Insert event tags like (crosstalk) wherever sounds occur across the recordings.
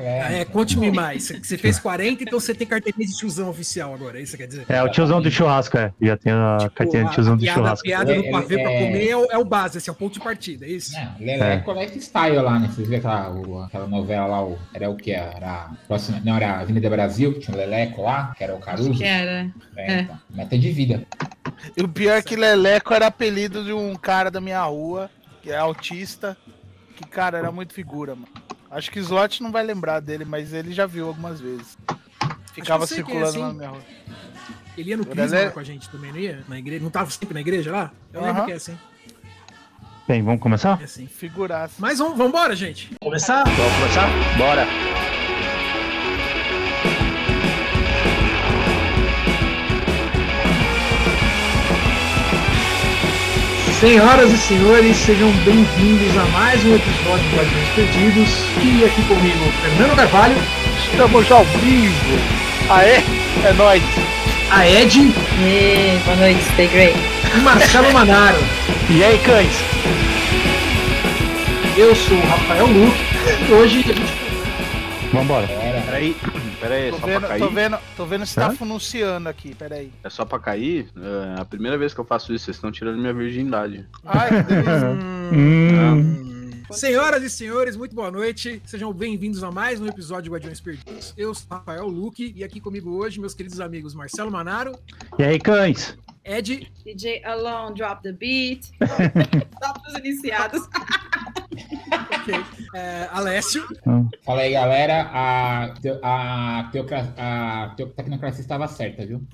É, conte-me mais. Você fez 40, então você tem carteirinha de tiozão oficial agora, é isso que quer dizer? É, o tiozão do churrasco, é. Já tem a tipo, carteirinha de tiozão do piada, churrasco. A piada do É, pavê é, pra é. comer é o, é o base, esse é o ponto de partida, é isso? Não, Leleco é. lifestyle lá, né? Vocês viram aquela, o- aquela novela lá, o- era o que? Era a próxima, não, era a Avenida Brasil, que tinha o Leleco lá, que era o Caruso. Que era. É, é. então, meta de vida. E o pior é que Leleco era apelido de um cara da minha rua, que é autista, que, cara, era muito figura, mano. Acho que Slot não vai lembrar dele, mas ele já viu algumas vezes. Ficava é, circulando sim. lá na minha rua. Ele ia no O Crisma lá com a gente também, não ia? Na igreja? Não tava sempre na igreja lá? Eu lembro que é assim. Bem, vamos começar? É assim. Figuraça. Mas vamos, vambora, gente. Começar? Vamos começar? Bora! Senhoras e senhores, sejam bem-vindos a mais um episódio de Guardiões Perdidos. E aqui comigo, Fernando Carvalho, Estamos ao vivo! Aê, é nóis! a Ed Ê, boa noite, stay great. e Marcelo Manaro. E aí, cães? Eu sou o Rafael Luque e hoje a gente Vambora. Peraí, peraí, Tô só vendo, pra cair. tô vendo, tô vendo se tá pronunciando aqui, peraí. É só pra cair? É a primeira vez que eu faço isso, vocês estão tirando minha virgindade. Ai, que delícia. (laughs) Hum, Senhoras e senhores, muito boa noite. Sejam bem-vindos a mais um episódio de Guardiões Perdidos. Eu sou o Rafael Luque e aqui comigo hoje meus queridos amigos Marcelo Manaro, E aí, cães? Ed DJ Alone, drop the beat. (laughs) Drop os iniciados. ok, é, Alessio Fala aí, galera. A, a, teocra- a tecnocracia estava certa, viu?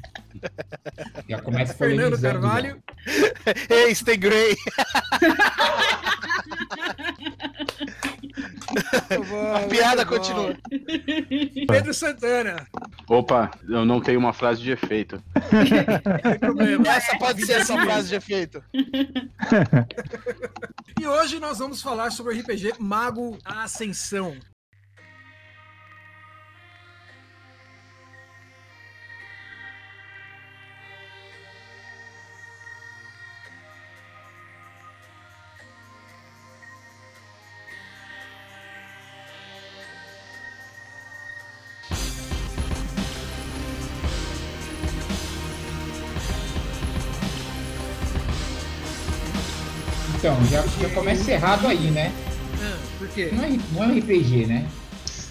Já começa (laughs) Fernando Carvalho Ei, stay (laughs) great! A piada bom. continua. Pedro Santana. Opa, eu não tenho uma frase de efeito. Essa pode ser a sua frase de efeito. E hoje nós vamos falar sobre o RPG Mago Ascensão. Já, já começa errado aí, né? Ah, por quê? Não é, não é um RPG, né?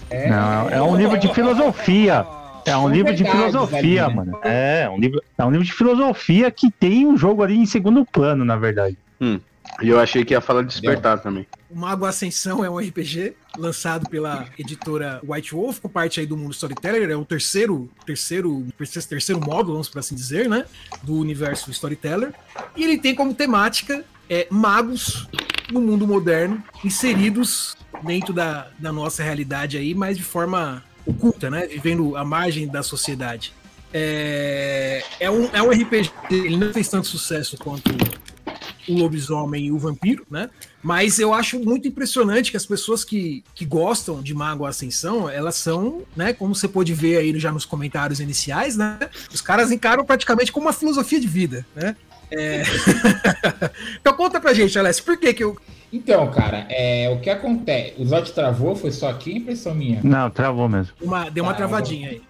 É, Não, é um livro de filosofia. É um livro de filosofia, ali, né? mano. É, é um livro, é um livro de filosofia que tem um jogo ali em segundo plano, na verdade. E eu achei que ia falar de despertar também. O Mago Ascensão é um RPG lançado pela editora White Wolf, com parte aí do mundo Storyteller, é o terceiro, terceiro, terceiro módulo, vamos por assim dizer, né, do universo Storyteller. E ele tem como temática é, magos no mundo moderno, inseridos dentro da, da nossa realidade aí, mas de forma oculta, né, vivendo à margem da sociedade. É, é, um, é um RPG, ele não fez tanto sucesso quanto o lobisomem e o vampiro, né? Mas eu acho muito impressionante que as pessoas que, que gostam de Mago Ascensão, elas são, né? Como você pôde ver aí já nos comentários iniciais, né? Os caras encaram praticamente como uma filosofia de vida, né? É... (laughs) então conta pra gente, Alessio, por que que eu... Então, cara, é, o que acontece? O Zod travou, foi só aqui impressão minha. Não, travou mesmo. Uma, deu uma Tá, travadinha aí.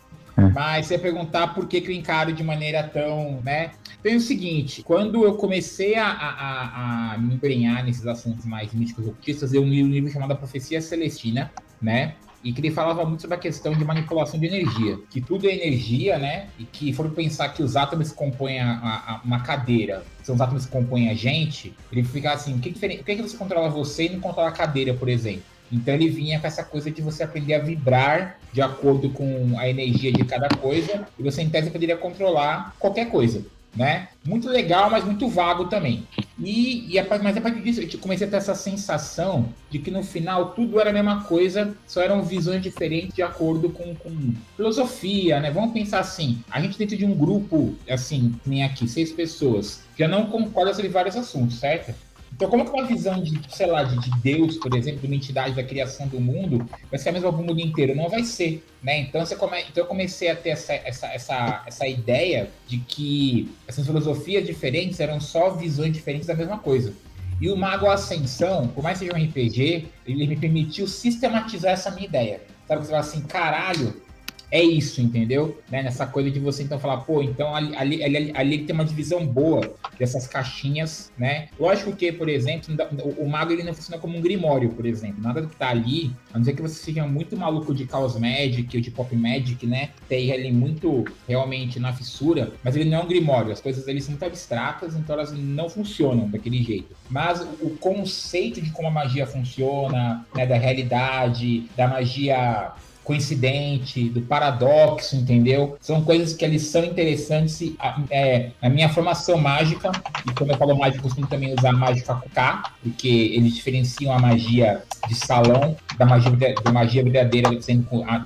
Mas você ia perguntar por que, que eu encaro de maneira tão, né? Tem o seguinte, quando eu comecei a, a, a- a me embrenhar nesses assuntos mais místicos ocultistas, eu li um livro chamado A Profecia Celestina, né? E que ele falava muito sobre a questão de manipulação de energia. Que tudo é energia, né? E que foram pensar que os átomos que compõem a, a- uma cadeira são os átomos que compõem a gente, ele fica assim, o que, por que, que você controla você e não controla a cadeira, por exemplo? Então ele vinha com essa coisa de você aprender a vibrar de acordo com a energia de cada coisa, e você em tese poderia controlar qualquer coisa, né? Muito legal, mas muito vago também. E, e a, mas a partir disso eu comecei a ter essa sensação de que no final tudo era a mesma coisa, só eram visões diferentes de acordo com, com filosofia, né? Vamos pensar assim, a gente dentro de um grupo, assim, nem aqui, seis pessoas, já não concorda sobre vários assuntos, certo? Então, como que uma visão de, sei lá, de, de Deus, por exemplo, de uma entidade da criação do mundo, vai ser a mesma para o mundo inteiro? Não vai ser, né? Então, você come... então eu comecei a ter essa, essa, essa, essa ideia de que essas filosofias diferentes eram só visões diferentes da mesma coisa. E o Mago Ascensão, por mais que seja um RPG, ele me permitiu sistematizar essa minha ideia. Sabe você fala assim, caralho, é isso, entendeu? Né? Nessa coisa de você então falar, pô, então ali, ali, ali, ali tem uma divisão boa dessas caixinhas, né? Lógico que, por exemplo, o, mago ele não funciona como um grimório, por exemplo. Nada do que tá ali, a não ser que você seja muito maluco de Chaos Magic ou de Pop Magic, né? Tem ele muito realmente na fissura, mas ele não é um grimório. As coisas ali são muito abstratas, então elas não funcionam daquele jeito. Mas o conceito de como a magia funciona, né? Da realidade, da magia coincidente, do paradoxo, entendeu? São coisas que eles são interessantes. É, a minha formação mágica, e quando eu falo mágica, eu costumo também usar mágica K, porque eles diferenciam a magia de salão da magia, da magia verdadeira,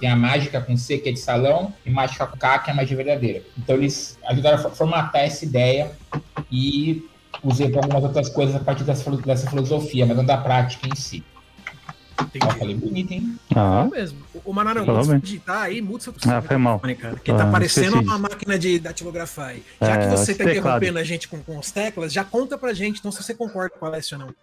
tem a mágica com C, que é de salão, e mágica com K, que é a magia verdadeira. Então eles ajudaram a formatar essa ideia e usei para algumas outras coisas a partir dessa, dessa filosofia, mas não da prática em si. Entendi. Ó, falei bonito, hein? Ah, É mesmo. O Manarão, Falou quando bem. você digitar aí, muda seu Ah, foi mal. Cara, que tá Ah, parecendo esqueci uma máquina de datilografar aí. Já que É, você esse tá interrompendo a gente com, com as teclas, já conta pra gente, então se você concorda com a Alessio ou não.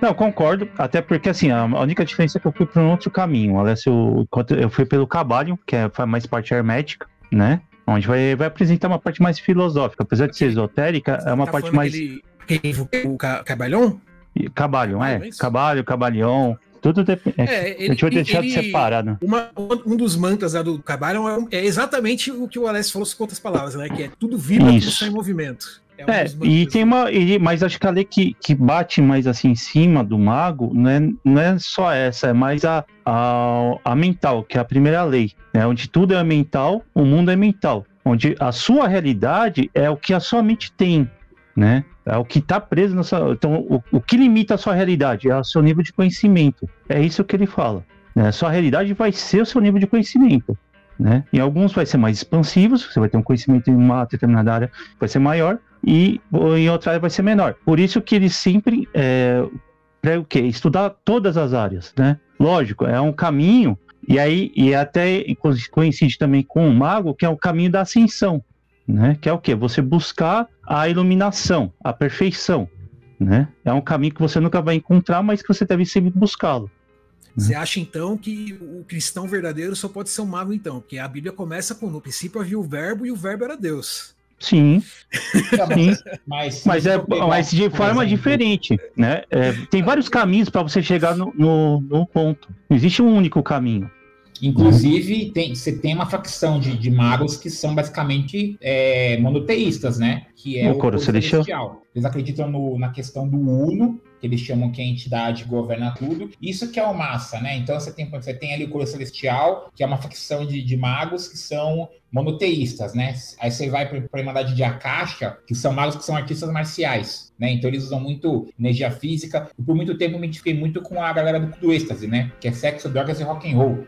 Não, concordo, até porque assim, a única diferença é que eu fui para um outro caminho. Alessio, enquanto eu fui pelo Cabalho, que é faz mais parte hermética, né? Onde vai, vai apresentar uma parte mais filosófica. Apesar de ser esotérica, é uma Tá parte mais. aquele- aquele- O ca- Cabalhão? Cabalho, Cabalho, é. é? Cabalho, Cabalhão. Tudo depende. É, a gente vai deixar de ele- separado. Uma- um dos mantras lá do Cabalhão é, é exatamente o que o Alessio falou com outras palavras, né? Que é tudo vibra, tudo está em movimento. Um É, e tem uma. e- mas acho que a lei que, que bate mais assim em cima do mago não é, não é só essa, é mais a, a, a mental, que é a primeira lei. Né? Onde tudo é mental, o mundo é mental. Onde a sua realidade é o que a sua mente tem. Né? É o que está preso na sua. Então, o, o que limita a sua realidade é o seu nível de conhecimento. É isso que ele fala. Né? A sua realidade vai ser o seu nível de conhecimento. Né? Em alguns vai ser mais expansivos, você vai ter um conhecimento em uma determinada área, vai ser maior, e em outra área vai ser menor. Por isso que ele sempre é, para o quê? Estudar todas as áreas, né? Lógico, é um caminho e aí e até coincide também com o mago, que é o caminho da ascensão, né? Que é o quê? Você buscar a iluminação, a perfeição, né? É um caminho que você nunca vai encontrar, mas que você deve sempre buscá-lo. Você acha então que o cristão verdadeiro só pode ser um mago, então? Porque a Bíblia começa com: no princípio havia o verbo e o verbo era Deus. Sim, (laughs) sim. Mas, Mas, é, mas de forma diferente, né? É, tem vários caminhos para você chegar no, no, no ponto. Não existe um único caminho. Inclusive, tem, você tem uma facção de, de magos que são basicamente é, monoteístas, né? Que é O coro celestial. Eles acreditam no- na questão do Uno, que eles chamam que a entidade governa tudo. Isso que é o massa, né? Então você tem, você tem ali o coro celestial, que é uma facção de, de magos que são monoteístas, né? Aí você vai para a Irmandade de Akasha, que são magos que são artistas marciais, né? Então eles usam muito energia física. E por muito tempo eu me identifiquei muito com a galera do, do êxtase, né? Que é sexo, drogas e rock and roll.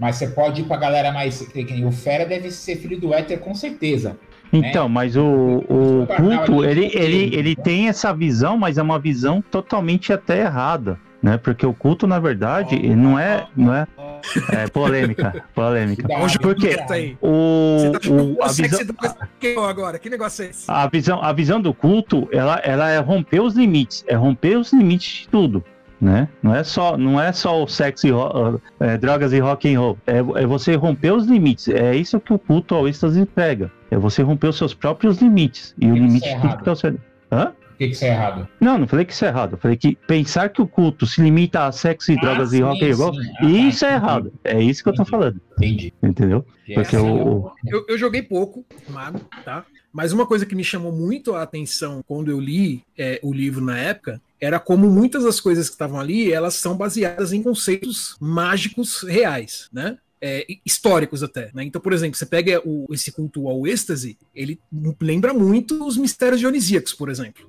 Mas você pode ir pra galera mais. O Fera deve ser filho do Éter, com certeza. Então, mas o, o Carnal culto, ali, ele, ele, ele tem essa visão, mas é uma visão totalmente até errada, né? Porque o culto, na verdade, ele não é, não é, é polêmica, (laughs) polêmica. Hoje Por quê? Aí. O, Você tá o, a, que visão, agora? Que negócio é esse? a, visão, a visão do culto, ela, ela é romper os limites, é romper os limites de tudo. Né? Não é só não é só o sexo e ro- é, drogas e rock and roll é, é você romper os limites é isso que o culto ao êxtase prega é você romper os seus próprios limites e o limite é de tudo errado. que tá ao seu... Hã? Que, que isso é errado? Não, não falei que isso é errado. Eu falei que pensar que o culto se limita a sexo e Ah, drogas e sim, rock and roll. Ah, tá, isso é entendi. errado. É isso que eu tô falando, Entendi. entendeu? Porque o- Eu, eu joguei pouco, Mago, tá? Mas uma coisa que me chamou muito a atenção quando eu li é, o livro na época era como muitas das coisas que estavam ali elas são baseadas em conceitos mágicos reais, né? É, e- históricos até. Né? Então, por exemplo, você pega o- esse culto ao êxtase, ele lembra muito os mistérios dionisíacos, por exemplo.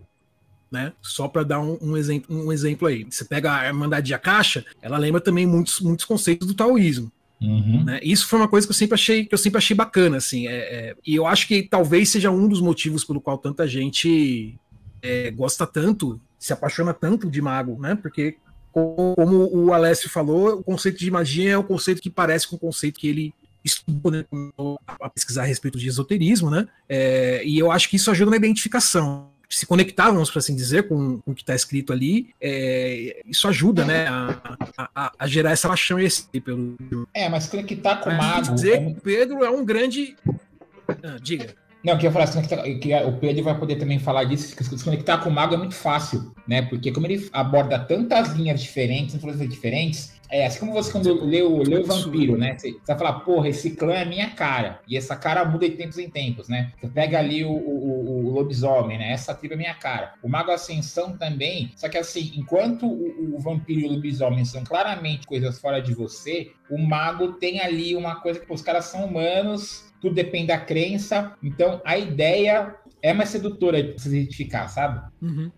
Né? Só para dar um, um exemplo, um exemplo aí. Você pega a Irmandade de Akasha, ela lembra também muitos, muitos conceitos do taoísmo. Uhum. Né? Isso foi uma coisa que eu sempre achei que eu sempre achei bacana, assim. é- é, e eu acho que talvez seja um dos motivos pelo qual tanta gente é, gosta tanto, se apaixona tanto de mago, né? Porque co- como o Alessio falou, o conceito de magia é o conceito que parece com o conceito que ele estudou, né, a pesquisar a respeito de esoterismo, né? É, e eu acho que isso ajuda na identificação. Se conectar, vamos assim dizer, com, com o que está escrito ali, é, isso ajuda, né, a, a, a, gerar essa paixão e esse pelo É, mas conectar com o mago. dizer é que o Pedro é um grande. Ah, diga. Não, eu queria falar assim, que- que o Pedro vai poder também falar disso, que se conectar com o mago é muito fácil, né? Porque como ele aborda tantas linhas diferentes, influências diferentes, é assim como você quando lê o, lê o Vampiro, né? Você, você vai falar, porra, esse clã é minha cara. E essa cara muda de tempos em tempos, né? Você pega ali o, o, o lobisomem, né? Essa tribo é minha cara. O Mago Ascensão também, só que assim, enquanto o, o vampiro e o lobisomem são claramente coisas fora de você, o mago tem ali uma coisa que pô, os caras são humanos, tudo depende da crença. Então a ideia é mais sedutora de se identificar, sabe? Uhum.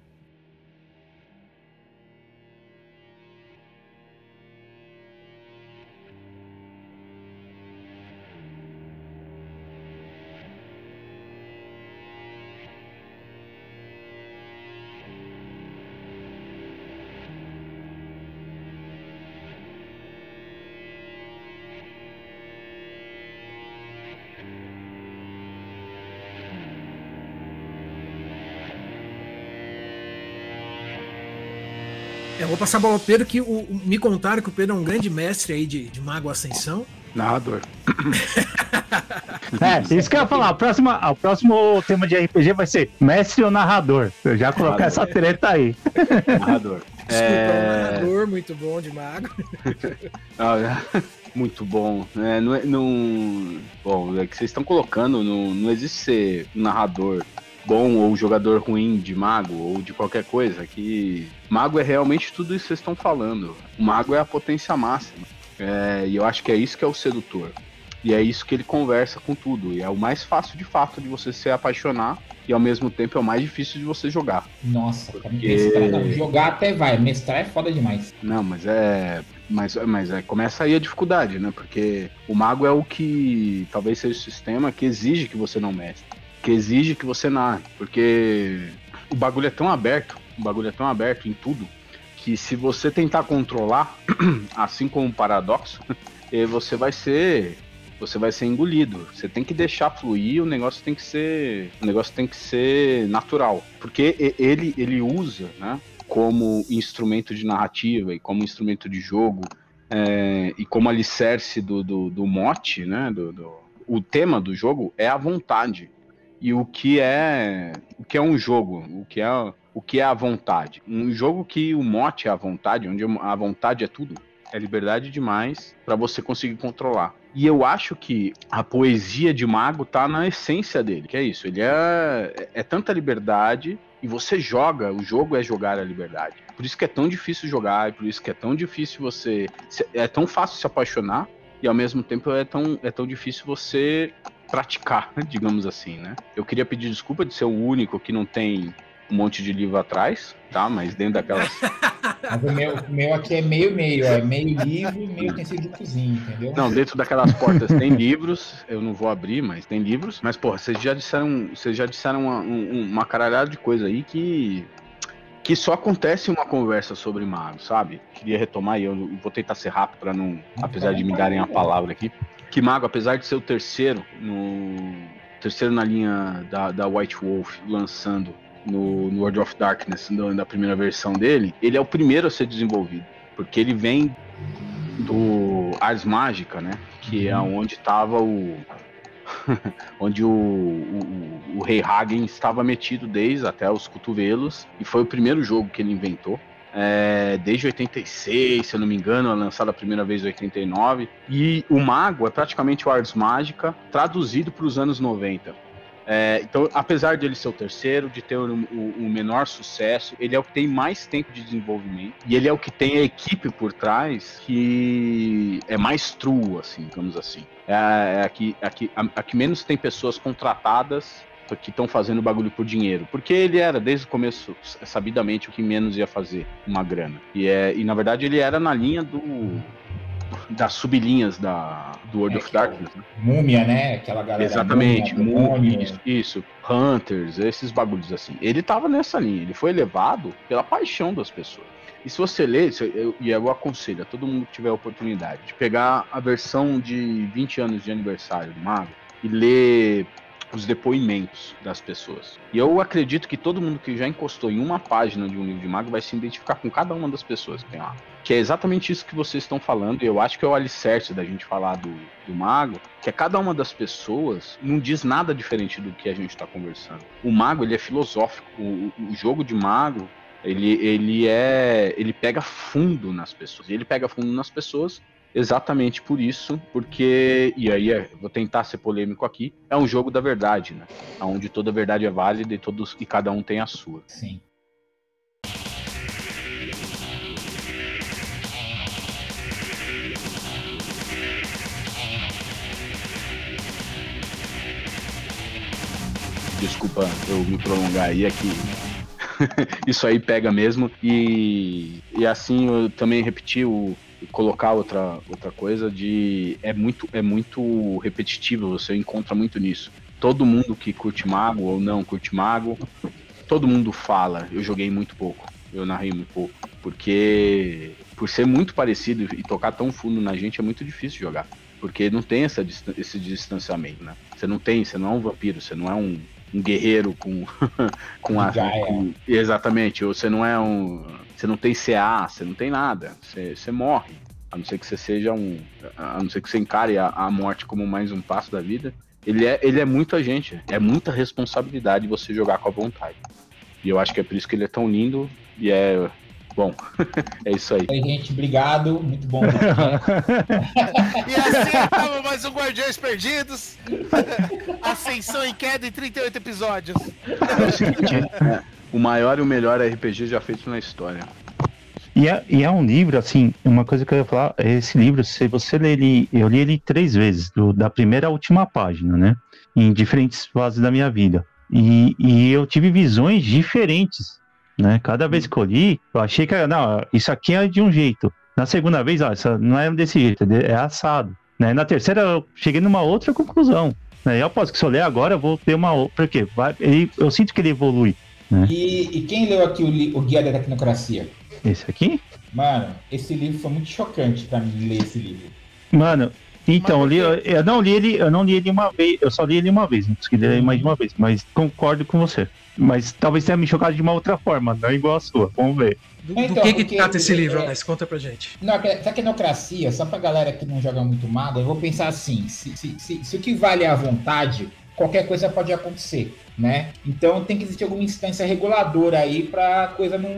Vou passar a bola ao Pedro, que o, me contaram que o Pedro é um grande mestre aí de, de Mago Ascensão. Narrador. (laughs) É, isso que eu ia falar. A próxima, o próximo tema de RPG vai ser mestre ou narrador. Eu já colocar essa treta aí. (laughs) Narrador. Desculpa, é um É, narrador muito bom de Mago. (laughs) Ah, muito bom. É, não, é- não- bom, é que vocês estão colocando, não, não existe ser narrador bom ou jogador ruim de mago ou de qualquer coisa. Que mago é realmente tudo isso que vocês estão falando. O mago é a potência máxima. É, e eu acho que é isso que é o sedutor. E é isso que ele conversa com tudo. E é o mais fácil de fato de você se apaixonar. E ao mesmo tempo é o mais difícil de você jogar. Nossa, Porque- mestrar, não, jogar até vai, mestrar é foda demais. Não, mas é. Mas, mas é, começa aí a dificuldade, né? Porque o mago é o que talvez seja o sistema que exige que você não mestre. Que exige que você narre. Porque o bagulho é tão aberto, o bagulho é tão aberto em tudo, que se você tentar controlar, (clears throat) assim como o paradoxo, (laughs) eh, você vai ser. Você vai ser engolido. Você tem que deixar fluir, o negócio tem que ser. O negócio tem que ser natural. Porque ele, ele usa, né? como instrumento de narrativa e como instrumento de jogo é, e como alicerce do, do, do mote, né? Do, do- o tema do jogo é a vontade e o que é o que é um jogo, o que é o que é a vontade. Um jogo que o mote é a vontade, onde a vontade é tudo, é liberdade demais para você conseguir controlar. E eu acho que a poesia de mago tá na essência dele, que é isso. Ele é, é tanta liberdade e você joga, o jogo é jogar a liberdade. Por isso que é tão difícil jogar, e por isso que é tão difícil você. É tão fácil se apaixonar, e ao mesmo tempo é tão, é tão difícil você praticar, (laughs) digamos assim, né? Eu queria pedir desculpa de ser o único que não tem um monte de livro atrás, tá? Mas dentro daquelas. (laughs) Mas o meu, meu aqui é meio-meio, ó, é meio livro e meio cozinha, entendeu? Não, dentro daquelas portas tem livros, eu não vou abrir, mas tem livros. Mas, porra, vocês já disseram, vocês já disseram uma, um- uma caralhada de coisa aí que. Que só acontece uma conversa sobre mago, sabe? Queria retomar e eu vou tentar ser rápido para não. Apesar de me darem a palavra aqui. Que mago, apesar de ser o terceiro no. Terceiro na linha da, da White Wolf lançando no, no World of Darkness, no- na primeira versão dele, ele é o primeiro a ser desenvolvido. Porque ele vem do Ars Mágica, né? Que é onde estava o. (laughs) onde o, o, o Rei Hagen estava metido desde até os cotovelos. E foi o primeiro jogo que ele inventou. É, desde 86, se eu não me engano, é lançado a primeira vez em 89. E o Mago é praticamente o Ars Mágica traduzido para os anos 90. É, então, apesar de ele ser o terceiro, de ter o, o- o menor sucesso, ele é o que tem mais tempo de desenvolvimento. E ele é o que tem a equipe por trás que é mais true, assim, digamos assim. É, é a, a que menos tem pessoas contratadas que estão fazendo bagulho por dinheiro. Porque ele era, desde o começo, sabidamente, o que menos ia fazer uma grana. E, é, e na verdade, ele era na linha do das sublinhas da, do World É, of é Darkness. né? Múmia, né? Aquela galera. Exatamente, múmia, demônio. isso, isso, Hunters, esses bagulhos assim. Ele tava nessa linha, ele foi elevado pela paixão das pessoas. E se você ler, isso eu- e eu aconselho a todo mundo que tiver a oportunidade de pegar a versão de 20 anos de aniversário do Mago e ler os depoimentos das pessoas. E eu acredito que todo mundo que já encostou em uma página de um livro de Mago vai se identificar com cada uma das pessoas que tem lá. Que é exatamente isso que vocês estão falando, e eu acho que é o alicerce da gente falar do, do Mago, que é cada uma das pessoas não diz nada diferente do que a gente está conversando. O Mago, ele é filosófico. O, o jogo de Mago, ele, ele é. ele pega fundo nas pessoas. Ele pega fundo nas pessoas exatamente por isso, porque. E aí é, vou tentar ser polêmico aqui. É um jogo da verdade, né? Onde toda verdade é válida e, todos, e cada um tem a sua. Sim. Desculpa eu me prolongar aí, é que (laughs) isso aí pega mesmo. E, e assim eu também repeti o colocar outra, outra coisa de é muito é muito repetitivo, você encontra muito nisso. Todo mundo que curte mago ou não curte mago, todo mundo fala, eu joguei muito pouco, eu narrei muito pouco, porque por ser muito parecido e tocar tão fundo na gente é muito difícil jogar, porque não tem essa, esse distanciamento, né? Você não tem, você não é um vampiro, você não é um, um guerreiro com (laughs) com a Gaia. com- exatamente, você não é um, você não tem CA, você não tem nada, você, você morre. A não ser que você seja um, a não ser que você encare a, a morte como mais um passo da vida. Ele é, ele é muita gente, é muita responsabilidade você jogar com a vontade. E eu acho que é por isso que ele é tão lindo e é bom. é isso aí. Aí, gente, obrigado. Muito bom. (laughs) E assim acaba mais um Guardiões Perdidos. Ascensão em queda em 38 episódios. É o é, o maior e o melhor RPG já feito na história. E é, e é um livro, assim, uma coisa que eu ia falar, é esse livro, se você ler ele, eu li ele três vezes, do- da primeira à última página, né? Em diferentes fases da minha vida. E, e eu tive visões diferentes, né? Cada vez que eu li, eu achei que, não, isso aqui é de um jeito. Na segunda vez, ó, isso não é desse jeito, é assado. Né? Na terceira, eu cheguei numa outra conclusão. Né? Eu posso que se eu ler agora, eu vou ter uma outra. Porque vai, ele, eu sinto que ele evolui. E, e quem leu aqui o, o Guia da Tecnocracia? Esse aqui? Mano, esse livro foi muito chocante pra mim ler esse livro. Mano, então, eu, li, eu, eu não li ele, eu não li ele uma vez, eu só li ele uma vez, não consegui ler mais de uma vez, mas concordo com você. Mas talvez tenha me chocado de uma outra forma, não igual a sua. Vamos ver. Do, do Então, que que porque- trata esse livro, é- Alex? Conta pra gente. Não, que- tecnocracia, só pra galera que não joga muito mago, eu vou pensar assim: se, se, se, se o que vale é a vontade, qualquer coisa pode acontecer, né? Então tem que existir alguma instância reguladora aí pra coisa não,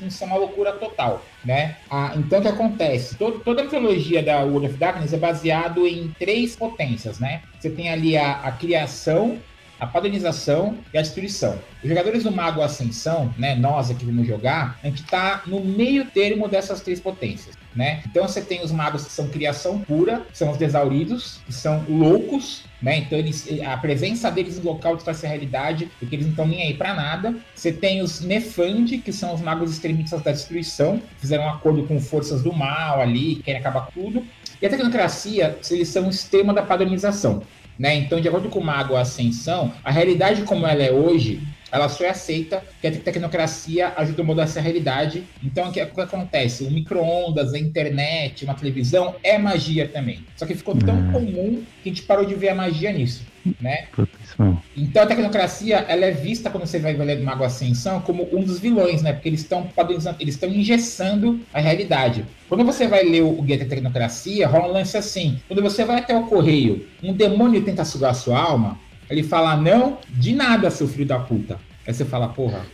não ser uma loucura total, né? Ah, então o que acontece? Todo- toda a mitologia da World of Darkness é baseado em três potências, né? Você tem ali a, a criação, a padronização e a destruição. Os jogadores do Mago Ascensão, né, nós aqui vamos jogar, a gente tá no meio termo dessas três potências, né? Então você tem os magos que são criação pura, são os desauridos, que são loucos, né? Então eles, a presença deles no local distorce a realidade, porque eles não estão nem aí pra nada. Você tem os Nefandi, que são os magos extremistas da destruição, fizeram um acordo com forças do mal ali, que querem acabar com tudo. E a tecnocracia, eles são o extremo da padronização. Né? Então, de acordo com o Mago Ascensão, a realidade como ela é hoje, ela só é aceita que a tecnocracia ajuda a mudar essa realidade. Então, o que, o que acontece? O micro-ondas, a internet, uma televisão é magia também. Só que ficou tão Hum. comum que a gente parou de ver a magia nisso, né? Então a tecnocracia ela é vista quando você vai ler do Mago Ascensão como um dos vilões, né? Porque eles estão padronizando, eles estão engessando a realidade. Quando você vai ler o Guia da Tecnocracia, rola um lance assim. Quando você vai até o correio, um demônio tenta sugar a sua alma, ele fala não de nada, seu filho da puta. Aí você fala, porra.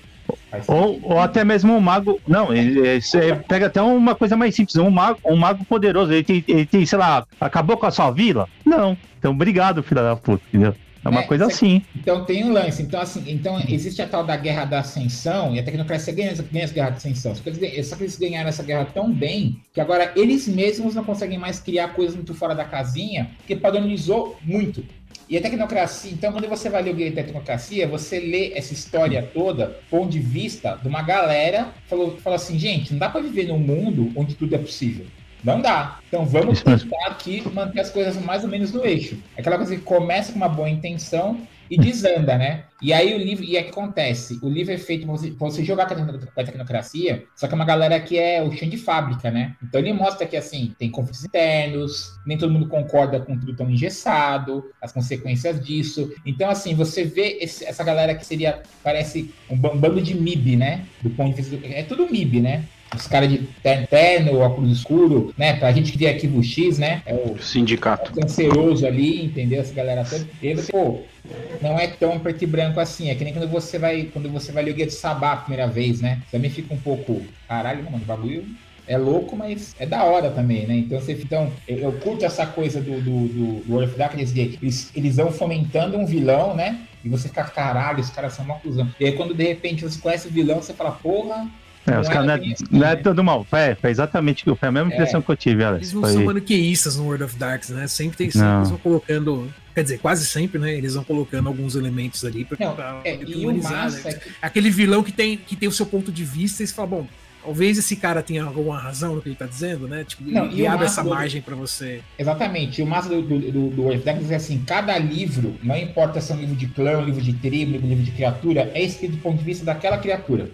Ou, ou até mesmo um mago. Não, ele, ele- pega até uma coisa mais simples. Um mago, um mago poderoso. Ele tem, ele tem, sei lá, acabou com a sua vila? Não. Então, obrigado, filha da puta, entendeu? É uma É, coisa assim. Então tem um lance. Então, assim, então existe a tal da guerra da ascensão, e a tecnocracia ganha, ganha essa guerra da ascensão. Só que, eles, só que eles ganharam essa guerra tão bem que agora eles mesmos não conseguem mais criar coisas muito fora da casinha, porque padronizou muito. E a tecnocracia, então, quando você vai ler o Guia da Tecnocracia, você lê essa história toda, ponto de vista de uma galera, falou, falou assim, gente, não dá para viver num mundo onde tudo é possível. Não dá. Então vamos tentar aqui manter as coisas mais ou menos no eixo. Aquela coisa que começa com uma boa intenção e desanda, né? E aí o livro, e é que acontece, o livro é feito você, você jogar com a tecnocracia, só que é uma galera que é o chão de fábrica, né? Então ele mostra que, assim, tem conflitos internos, nem todo mundo concorda com tudo tão engessado, as consequências disso. Então, assim, você vê esse- essa galera que seria, parece um bando de MIB, né? Do ponto de vista, do, é tudo MIB, né? Os caras de terno, terno, óculos escuro, né? Pra gente que tem arquivo X, né? É o Sindicato. canceroso ali, entendeu? Essa galera toda. E aí você, pô, não é tão preto e branco assim. É que nem quando você vai, quando você vai ler o Guia de Sabá a primeira vez, né? Também fica um pouco, caralho, mano, o bagulho é louco, mas é da hora também, né? Então você então, eu, eu curto essa coisa do, do, do, do World of Darkness, de eles, eles vão fomentando um vilão, né? E você fica, caralho, os caras são uma cuzão. E aí quando de repente você conhece o vilão, você fala, porra, É, os Não caras não é é, não é né? todo mal. Foi, foi exatamente foi a mesma É. impressão que eu tive, Alex. Eles não Foi- são maniqueístas no World of Darks, né? Sempre tem, sempre Não. eles vão colocando. Quer dizer, quase sempre, né? Eles vão colocando alguns elementos ali pra, Não, pra é, e o humanizar, massa né? é que Aquele vilão que tem, que tem o seu ponto de vista e você fala, bom, talvez esse cara tenha alguma razão no que ele tá dizendo, né? Tipo, Não, e, e abre essa do- margem pra você. Exatamente. E o massa do, do, do, do World of Darkness é assim, cada livro, não importa se é um livro de clã, um livro de tribo, um livro de criatura, é escrito do ponto de vista daquela criatura.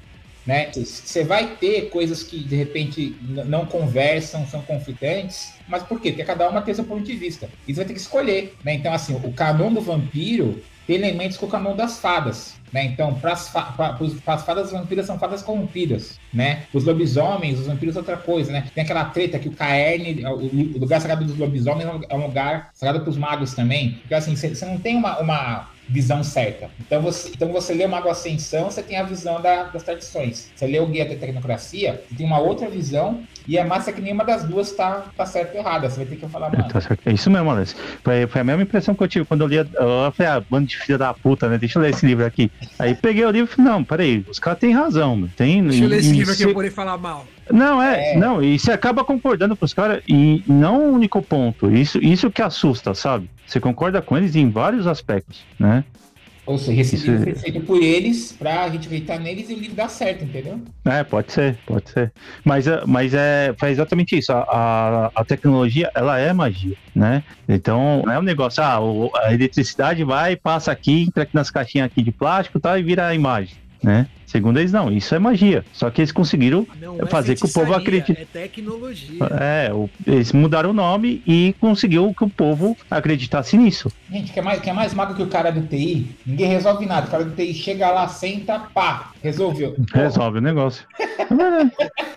Né? Você vai ter coisas que de repente não conversam, são conflitantes, mas por quê? Porque cada uma tem seu ponto de vista. E você vai ter que escolher. Né? Então, assim, o canon do vampiro tem elementos com o canon das fadas. Né? Então, para as fadas vampiras são fadas corrompidas. Né? Os lobisomens, os vampiros, outra coisa. Né? Tem aquela treta que o Caerne, o o lugar sagrado dos lobisomens é um lugar sagrado para os magos também. Porque assim, você não tem uma, uma visão certa. Então você, então você lê o Mago Ascensão, você tem a visão da- das tradições. Você lê o Guia da Tecnocracia, você tem uma outra visão, e é massa que nenhuma das duas tá, tá certa ou errada. Você vai ter que falar, mano. Tá certo. É isso mesmo, Alex. Foi, foi a mesma impressão que eu tive quando eu li. a- Eu falei, ah, bando de filha da puta, né? Deixa eu ler esse livro aqui. Aí peguei o livro e falei, não, peraí, os caras têm razão, meu. Tem, Deixa eu ler esse livro aqui se- pra poder falar mal. Não, é, É. não, e você acaba concordando com os caras, e não o único ponto. Isso, isso que assusta, sabe? Você concorda com eles em vários aspectos, né? Ou seja, esse Isso livro é- foi feito por eles, pra gente acreditar neles e o livro dar certo, entendeu? É, pode ser, pode ser. Mas, é- mas é, foi exatamente isso. A, a, a tecnologia, ela é magia, né? Então, não é um negócio, ah, o- a eletricidade vai, passa aqui, entra aqui nas caixinhas aqui de plástico tá, e vira a imagem, né? Segundo eles, não, isso é magia. Só que eles conseguiram Não É fazer que o povo acredite. É tecnologia. É, o- eles mudaram o nome e conseguiu que o povo acreditasse nisso. Gente, quer mais, quer mais mago que o cara do TI? Ninguém resolve nada. O cara do TI chega lá, senta, pá, resolveu. Resolve o negócio.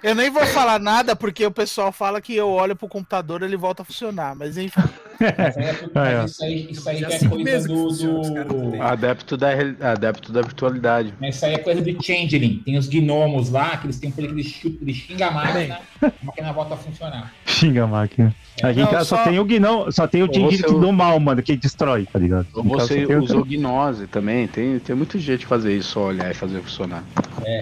Eu nem vou falar nada porque o pessoal fala que eu olho pro computador e ele volta a funcionar. Mas enfim. Mas é É, mas isso aí, isso aí é coisa do. do... Adepto da, adepto da virtualidade. Mas isso aí é coisa do Changeling. Tem os gnomos lá, que eles têm um poder que eles, chutam, eles xingam a máquina, a máquina volta a funcionar. Xinga a máquina. A gente Não, só, só- tem o Guinão, só tem o Dingir você- do mal, mano, que destrói, tá ligado? Ou Então, você tem o- usou gnose também. Tem, tem muito jeito de fazer isso, só olhar e fazer funcionar.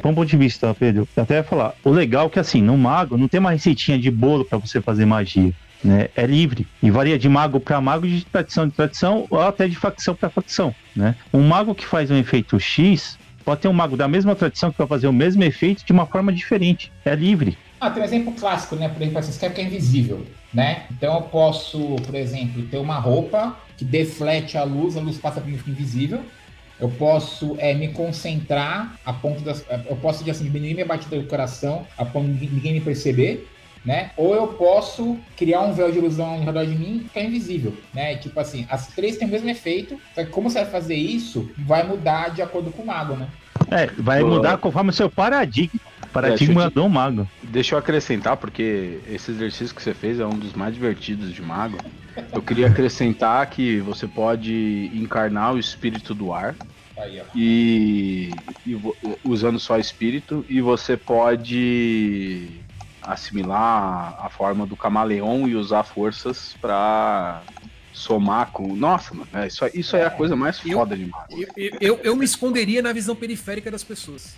Bom ponto de vista, Pedro. Eu até ia falar, o legal é que assim, no mago não tem uma receitinha de bolo pra você fazer magia. Né? É livre e varia de mago pra mago, de tradição em tradição ou até de facção pra facção. Né? Um mago que faz um efeito X pode ter um mago da mesma tradição que vai fazer o mesmo efeito de uma forma diferente. É livre. Ah, tem um exemplo clássico, né? Por exemplo, assim, você quer ficar invisível, né? Então eu posso, por exemplo, ter uma roupa que deflete a luz, a luz passa por mim e fica invisível. Eu posso é, me concentrar a ponto das. Eu posso assim, diminuir minha batida do coração a ponto de ninguém me perceber. Né? Ou eu posso criar um véu de ilusão ao redor de mim e ficar invisível, né? Tipo assim, as três têm o mesmo efeito, só que como você vai fazer isso, vai mudar de acordo com o mago, né? É, vai Boa. mudar conforme o seu paradigma. Paradigma deixa eu te- do mago. Deixa eu acrescentar, porque esse exercício que você fez é um dos mais divertidos de mago. Eu queria (laughs) acrescentar que você pode encarnar o espírito do ar Aí, ó. e, e usando só espírito e você pode assimilar a forma do camaleão e usar forças pra somar com. Nossa, mano, é, isso, isso aí é a coisa mais Eu- foda de mago. Eu, eu, eu me esconderia na visão periférica das pessoas.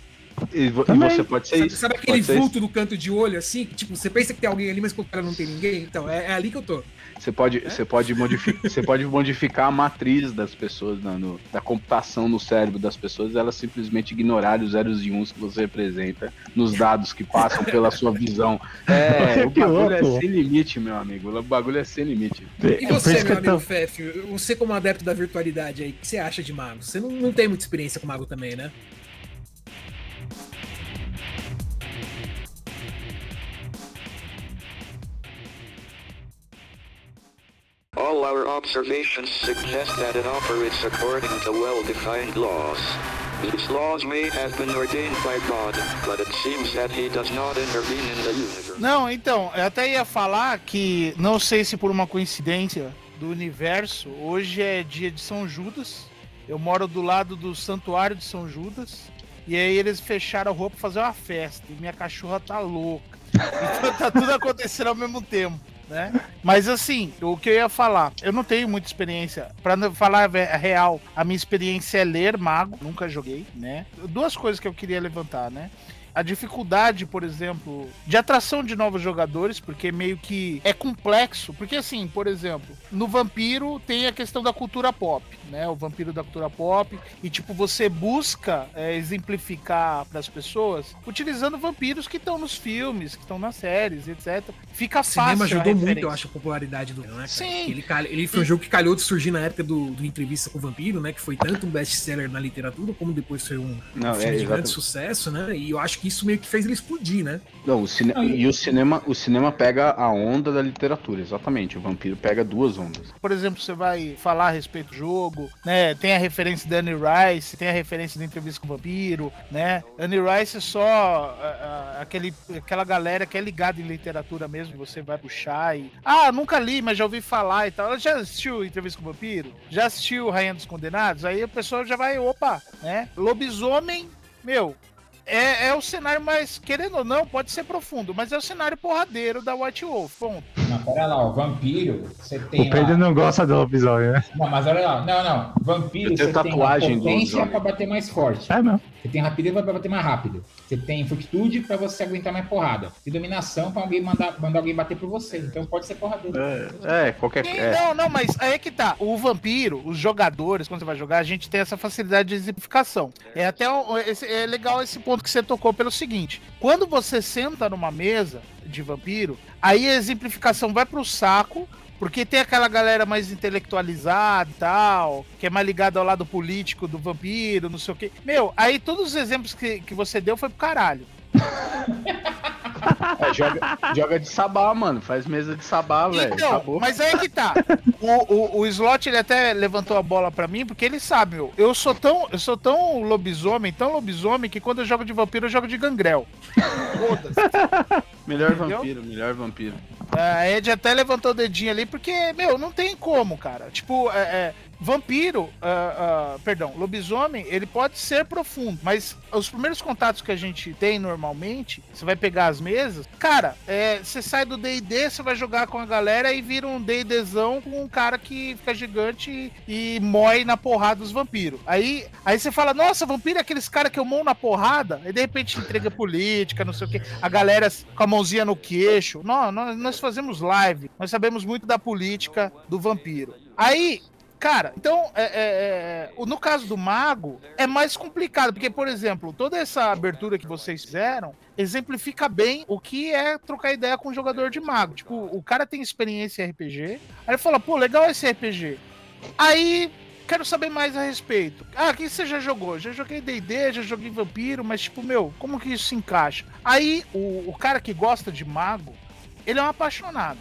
E, e Também. você pode ser Sabe, isso. sabe aquele vulto no canto de olho, assim? Que, tipo, você pensa que tem alguém ali, mas quando o cara não tem ninguém? Então, é, é ali que eu tô. Você pode, você pode, modificar, (laughs) você pode modificar a matriz das pessoas, na- no- da computação no cérebro das pessoas, elas simplesmente ignorarem os zeros e uns que você representa nos dados que passam pela sua visão. (laughs) É, o Que bagulho é sem limite, meu amigo. O bagulho é sem limite. E É você, meu eu tô- amigo Fef, você como adepto da virtualidade aí, o que você acha de mago? Você não, não tem muita experiência com mago também, né? All our observations suggest that it operates according to well-defined laws. These laws may have been ordained by God, but it seems that he does not intervene in the universe. Não, então, eu até ia falar que, não sei se por uma coincidência do universo, hoje é dia de São Judas. Eu moro do lado do santuário de São Judas. E aí eles fecharam a rua pra fazer uma festa. E minha cachorra tá louca. (laughs) Então tá tudo acontecendo ao mesmo tempo, né? Mas assim, o que eu ia falar, eu não tenho muita experiência. Pra falar a real, a minha experiência é ler mago, nunca joguei, né? Duas coisas que eu queria levantar, né? a dificuldade, por exemplo, de atração de novos jogadores, porque meio que é complexo. Porque, assim, por exemplo, no Vampiro tem a questão da cultura pop, né? O Vampiro da cultura pop. E, tipo, você busca é, exemplificar para as pessoas utilizando vampiros que estão nos filmes, que estão nas séries, etc. Fica O cinema fácil. a ajudou muito, eu acho, a popularidade do né, cara? Sim. Ele, cal- ele foi um jogo que calhou de surgir na época do, do Entrevista com o Vampiro, né? Que foi tanto um best-seller na literatura, como depois foi um Não, filme é, de grande sucesso, né? E eu acho que isso meio que fez ele explodir, né? Não, o cine... E o cinema, o cinema pega a onda da literatura, exatamente. O vampiro pega duas ondas. Por exemplo, você vai falar a respeito do jogo, né? Tem a referência da Annie Rice, tem a referência da entrevista com o vampiro, né? Annie Rice é só ah, ah, aquele, aquela galera que é ligada em literatura mesmo, você vai puxar e. Ah, nunca li, mas já ouvi falar e tal. Já assistiu entrevista com o vampiro? Já assistiu Rainha dos Condenados? Aí a pessoa já vai, opa, né? Lobisomem, meu. É, é o cenário mais, querendo ou não, pode ser profundo, mas é o cenário porradeiro da White Wolf, ponto. Não, pera lá, ó, vampiro, você tem O Pedro lá... não gosta do lobisomem, né? Não, mas olha lá, não, não, vampiro você tatuagem tem potência pra bater mais forte. É mesmo. Você tem rapidez pra bater mais rápido. Você tem fortitude pra você aguentar mais porrada. E dominação pra alguém mandar, mandar alguém bater por você. Então pode ser porradeiro. É, qualquer. Sim, É. Não, não, mas aí é que tá. O vampiro, os jogadores, quando você vai jogar, a gente tem essa facilidade de exemplificação. É até um- esse- é legal esse ponto que você tocou pelo seguinte: quando você senta numa mesa de vampiro, aí a exemplificação vai pro saco. Porque tem aquela galera mais intelectualizada e tal, que é mais ligada ao lado político do vampiro, não sei o quê. Meu, aí todos os exemplos que, que você deu foi pro caralho. (laughs) (laughs) É, joga, joga de sabá, mano. Faz mesa de sabá, velho. Então, Acabou. mas aí que tá. O, o, o Slot ele até levantou a bola pra mim, porque ele sabe, meu. Eu sou tão, eu sou tão lobisomem, tão lobisomem, que quando eu jogo de vampiro, eu jogo de gangrel. Foda-se. (laughs) Melhor Entendeu? vampiro, melhor vampiro. A Ed até levantou o dedinho ali, porque, meu, não tem como, cara. Tipo, é, é, vampiro, ah, ah, perdão, lobisomem, ele pode ser profundo, mas os primeiros contatos que a gente tem normalmente, você vai pegar as mesas, cara, é, você sai do D&D, você vai jogar com a galera e vira um D&Dzão com um cara que fica gigante e, e mói na porrada dos vampiros. Aí, aí você fala, nossa, vampiro é aqueles caras que eu mão na porrada, e de repente entrega política, não sei o que, a galera com a mãozinha no queixo. Não, nós, nós fazemos live, nós sabemos muito da política do vampiro. Aí, Cara, então, é, é, é, no caso do mago, é mais complicado, porque, por exemplo, toda essa abertura que vocês fizeram exemplifica bem o que é trocar ideia com um jogador de mago. Tipo, o cara tem experiência em RPG, aí ele fala, pô, legal esse RPG. Aí, quero saber mais a respeito. Ah, o que você já jogou? Já joguei D&D, já joguei Vampiro, mas, tipo, meu, como que isso se encaixa? Aí, o, o cara que gosta de mago, ele é um apaixonado.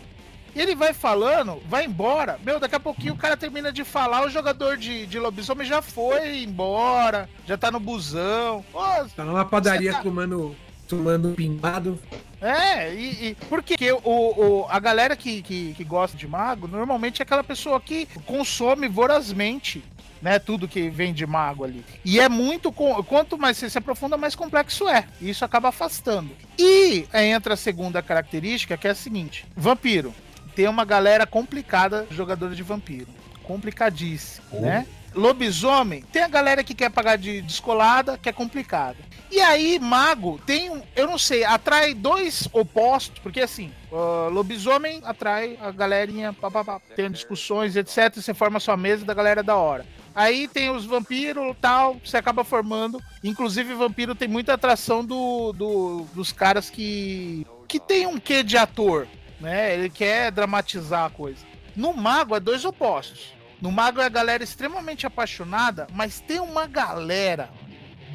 E ele vai falando, vai embora. Meu, daqui a pouquinho o cara termina de falar, o jogador de, de lobisomem já foi embora, já tá no busão. Pô, Tá na padaria tá- tomando, tomando pingado. é, e, e por quê? Porque o, o, a galera que, que, que gosta de mago, normalmente é aquela pessoa que consome vorazmente. Né, tudo que vem de mago ali. E é muito. Quanto mais você se aprofunda, mais complexo é. E isso acaba afastando. E entra a segunda característica, que é a seguinte: vampiro. Tem uma galera complicada jogadora de vampiro. Complicadíssima, né? Lobisomem, tem a galera que quer pagar de descolada, que é complicada. E aí, mago tem um, eu não sei, atrai dois opostos, porque assim, uh, lobisomem atrai a galerinha, pá, pá, pá, tem discussões, etc. Você forma sua mesa da galera da hora. Aí tem os vampiros tal, você acaba formando. Inclusive, vampiro tem muita atração do, do, dos caras que. que tem um quê de ator, né? Ele quer dramatizar a coisa. No mago é dois opostos. No mago é a galera extremamente apaixonada, mas tem uma galera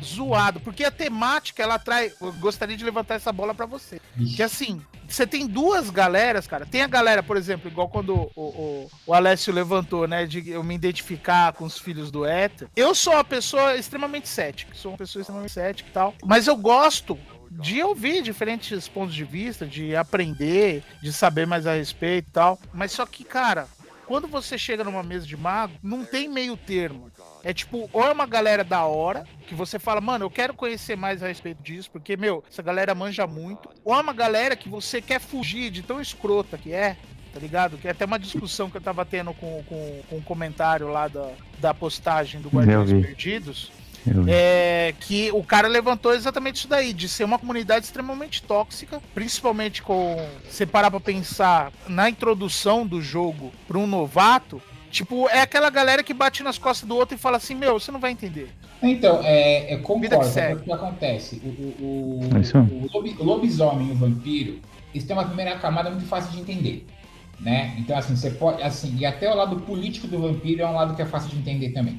zoado, porque a temática ela atrai. Eu gostaria de levantar essa bola para você. Que assim, você tem duas galeras, cara. Tem a galera, por exemplo, igual quando o, o, o Alessio levantou, né? De eu me identificar com os filhos do Éter. Eu sou uma pessoa extremamente cética. Sou uma pessoa extremamente cética e tal. Mas eu gosto de ouvir diferentes pontos de vista, de aprender, de saber mais a respeito e tal. Mas só que, cara, quando você chega numa mesa de mago, não tem meio termo. É tipo, ou é uma galera da hora, que você fala, mano, eu quero conhecer mais a respeito disso, porque, meu, essa galera manja muito. Ou é uma galera que você quer fugir de tão escrota que é, tá ligado? Que é até uma discussão que eu tava tendo com, com, com um comentário lá da, da postagem do Guardiões Perdidos. É, que o cara levantou exatamente isso daí, de ser uma comunidade extremamente tóxica, principalmente com. Se parar pra pensar na introdução do jogo para um novato, Tipo, é aquela galera que bate nas costas do outro e fala assim, meu, você não vai entender. Então, é, é concordo, é o que acontece. O, o, o, é o, lobisomem e o vampiro, eles têm uma primeira camada muito fácil de entender. Né? Então, assim, você pode. Assim, e até o lado político do vampiro é um lado que é fácil de entender também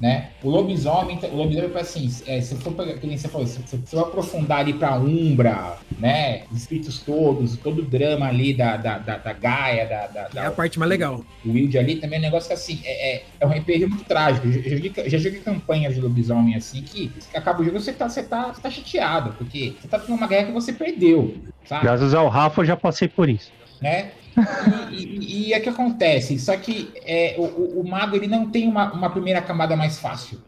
né? O lobisomem, o lobisomem assim, é, se for que nem você falou, se, se você aprofundar ali pra Umbra, né? Os espíritos todos, todo o drama ali da, da, da, da Gaia, da, da, É a parte mais legal. O Wild ali também é um negócio que assim, é, é, é um RPG muito trágico. Eu já, joguei, já joguei campanhas de lobisomem assim que, que acaba o jogo você tá, você, tá, você tá chateado, porque você tá numa guerra que você perdeu. Sabe? Graças ao Rafa eu já passei por isso. Né? E, e, e, é que acontece, só que é, o, o, mago ele não tem uma, uma primeira camada mais fácil,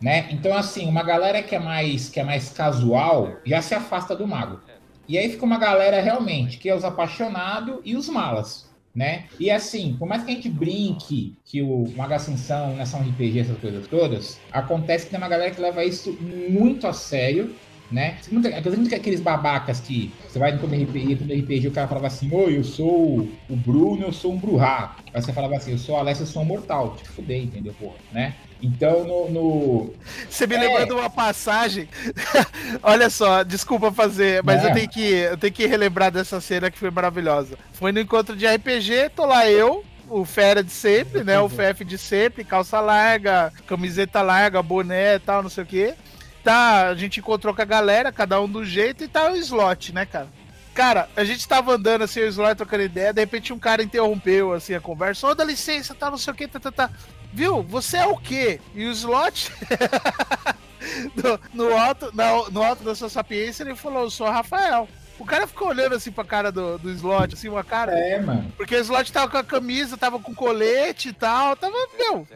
né? Então assim, uma galera que é mais que é mais casual já se afasta do mago. E aí fica uma galera realmente que é os apaixonados e os malas, né? E assim, por mais que a gente brinque que o Mago Ascensão nessa um RPG, essas coisas todas, acontece que tem uma galera que leva isso muito a sério né? Muita, aqueles babacas que você vai no RPG, no RPG o cara falava assim, oi, eu sou o Bruno, eu sou um Bruhá. Aí você falava assim, eu sou o Alessio, eu sou um mortal. Te fudei, entendeu, porra, né? Então, no, no... Você me é... lembrou de uma passagem. (laughs) Olha só, desculpa fazer, mas eu tenho, que, eu tenho que relembrar dessa cena que foi maravilhosa. Foi no encontro de RPG, tô lá eu, o Fera de sempre, né? O FF de sempre, calça larga, camiseta larga, boné e tal, não sei o quê tá, a gente encontrou com a galera, cada um do jeito, e tá o slot, né, cara? Cara, a gente tava andando assim, o slot trocando ideia, de repente um cara interrompeu assim a conversa, ô, oh, dá licença, tá, não sei o que, tá, tá, tá. Viu? Você é o quê? E o slot. (laughs) no, no, alto, no, no alto da sua sapiência, ele falou: Eu sou o Rafael. O cara ficou olhando assim pra cara do, do slot, assim, uma cara. É, mano. Porque o slot tava com a camisa, tava com colete e tal. Tava, meu,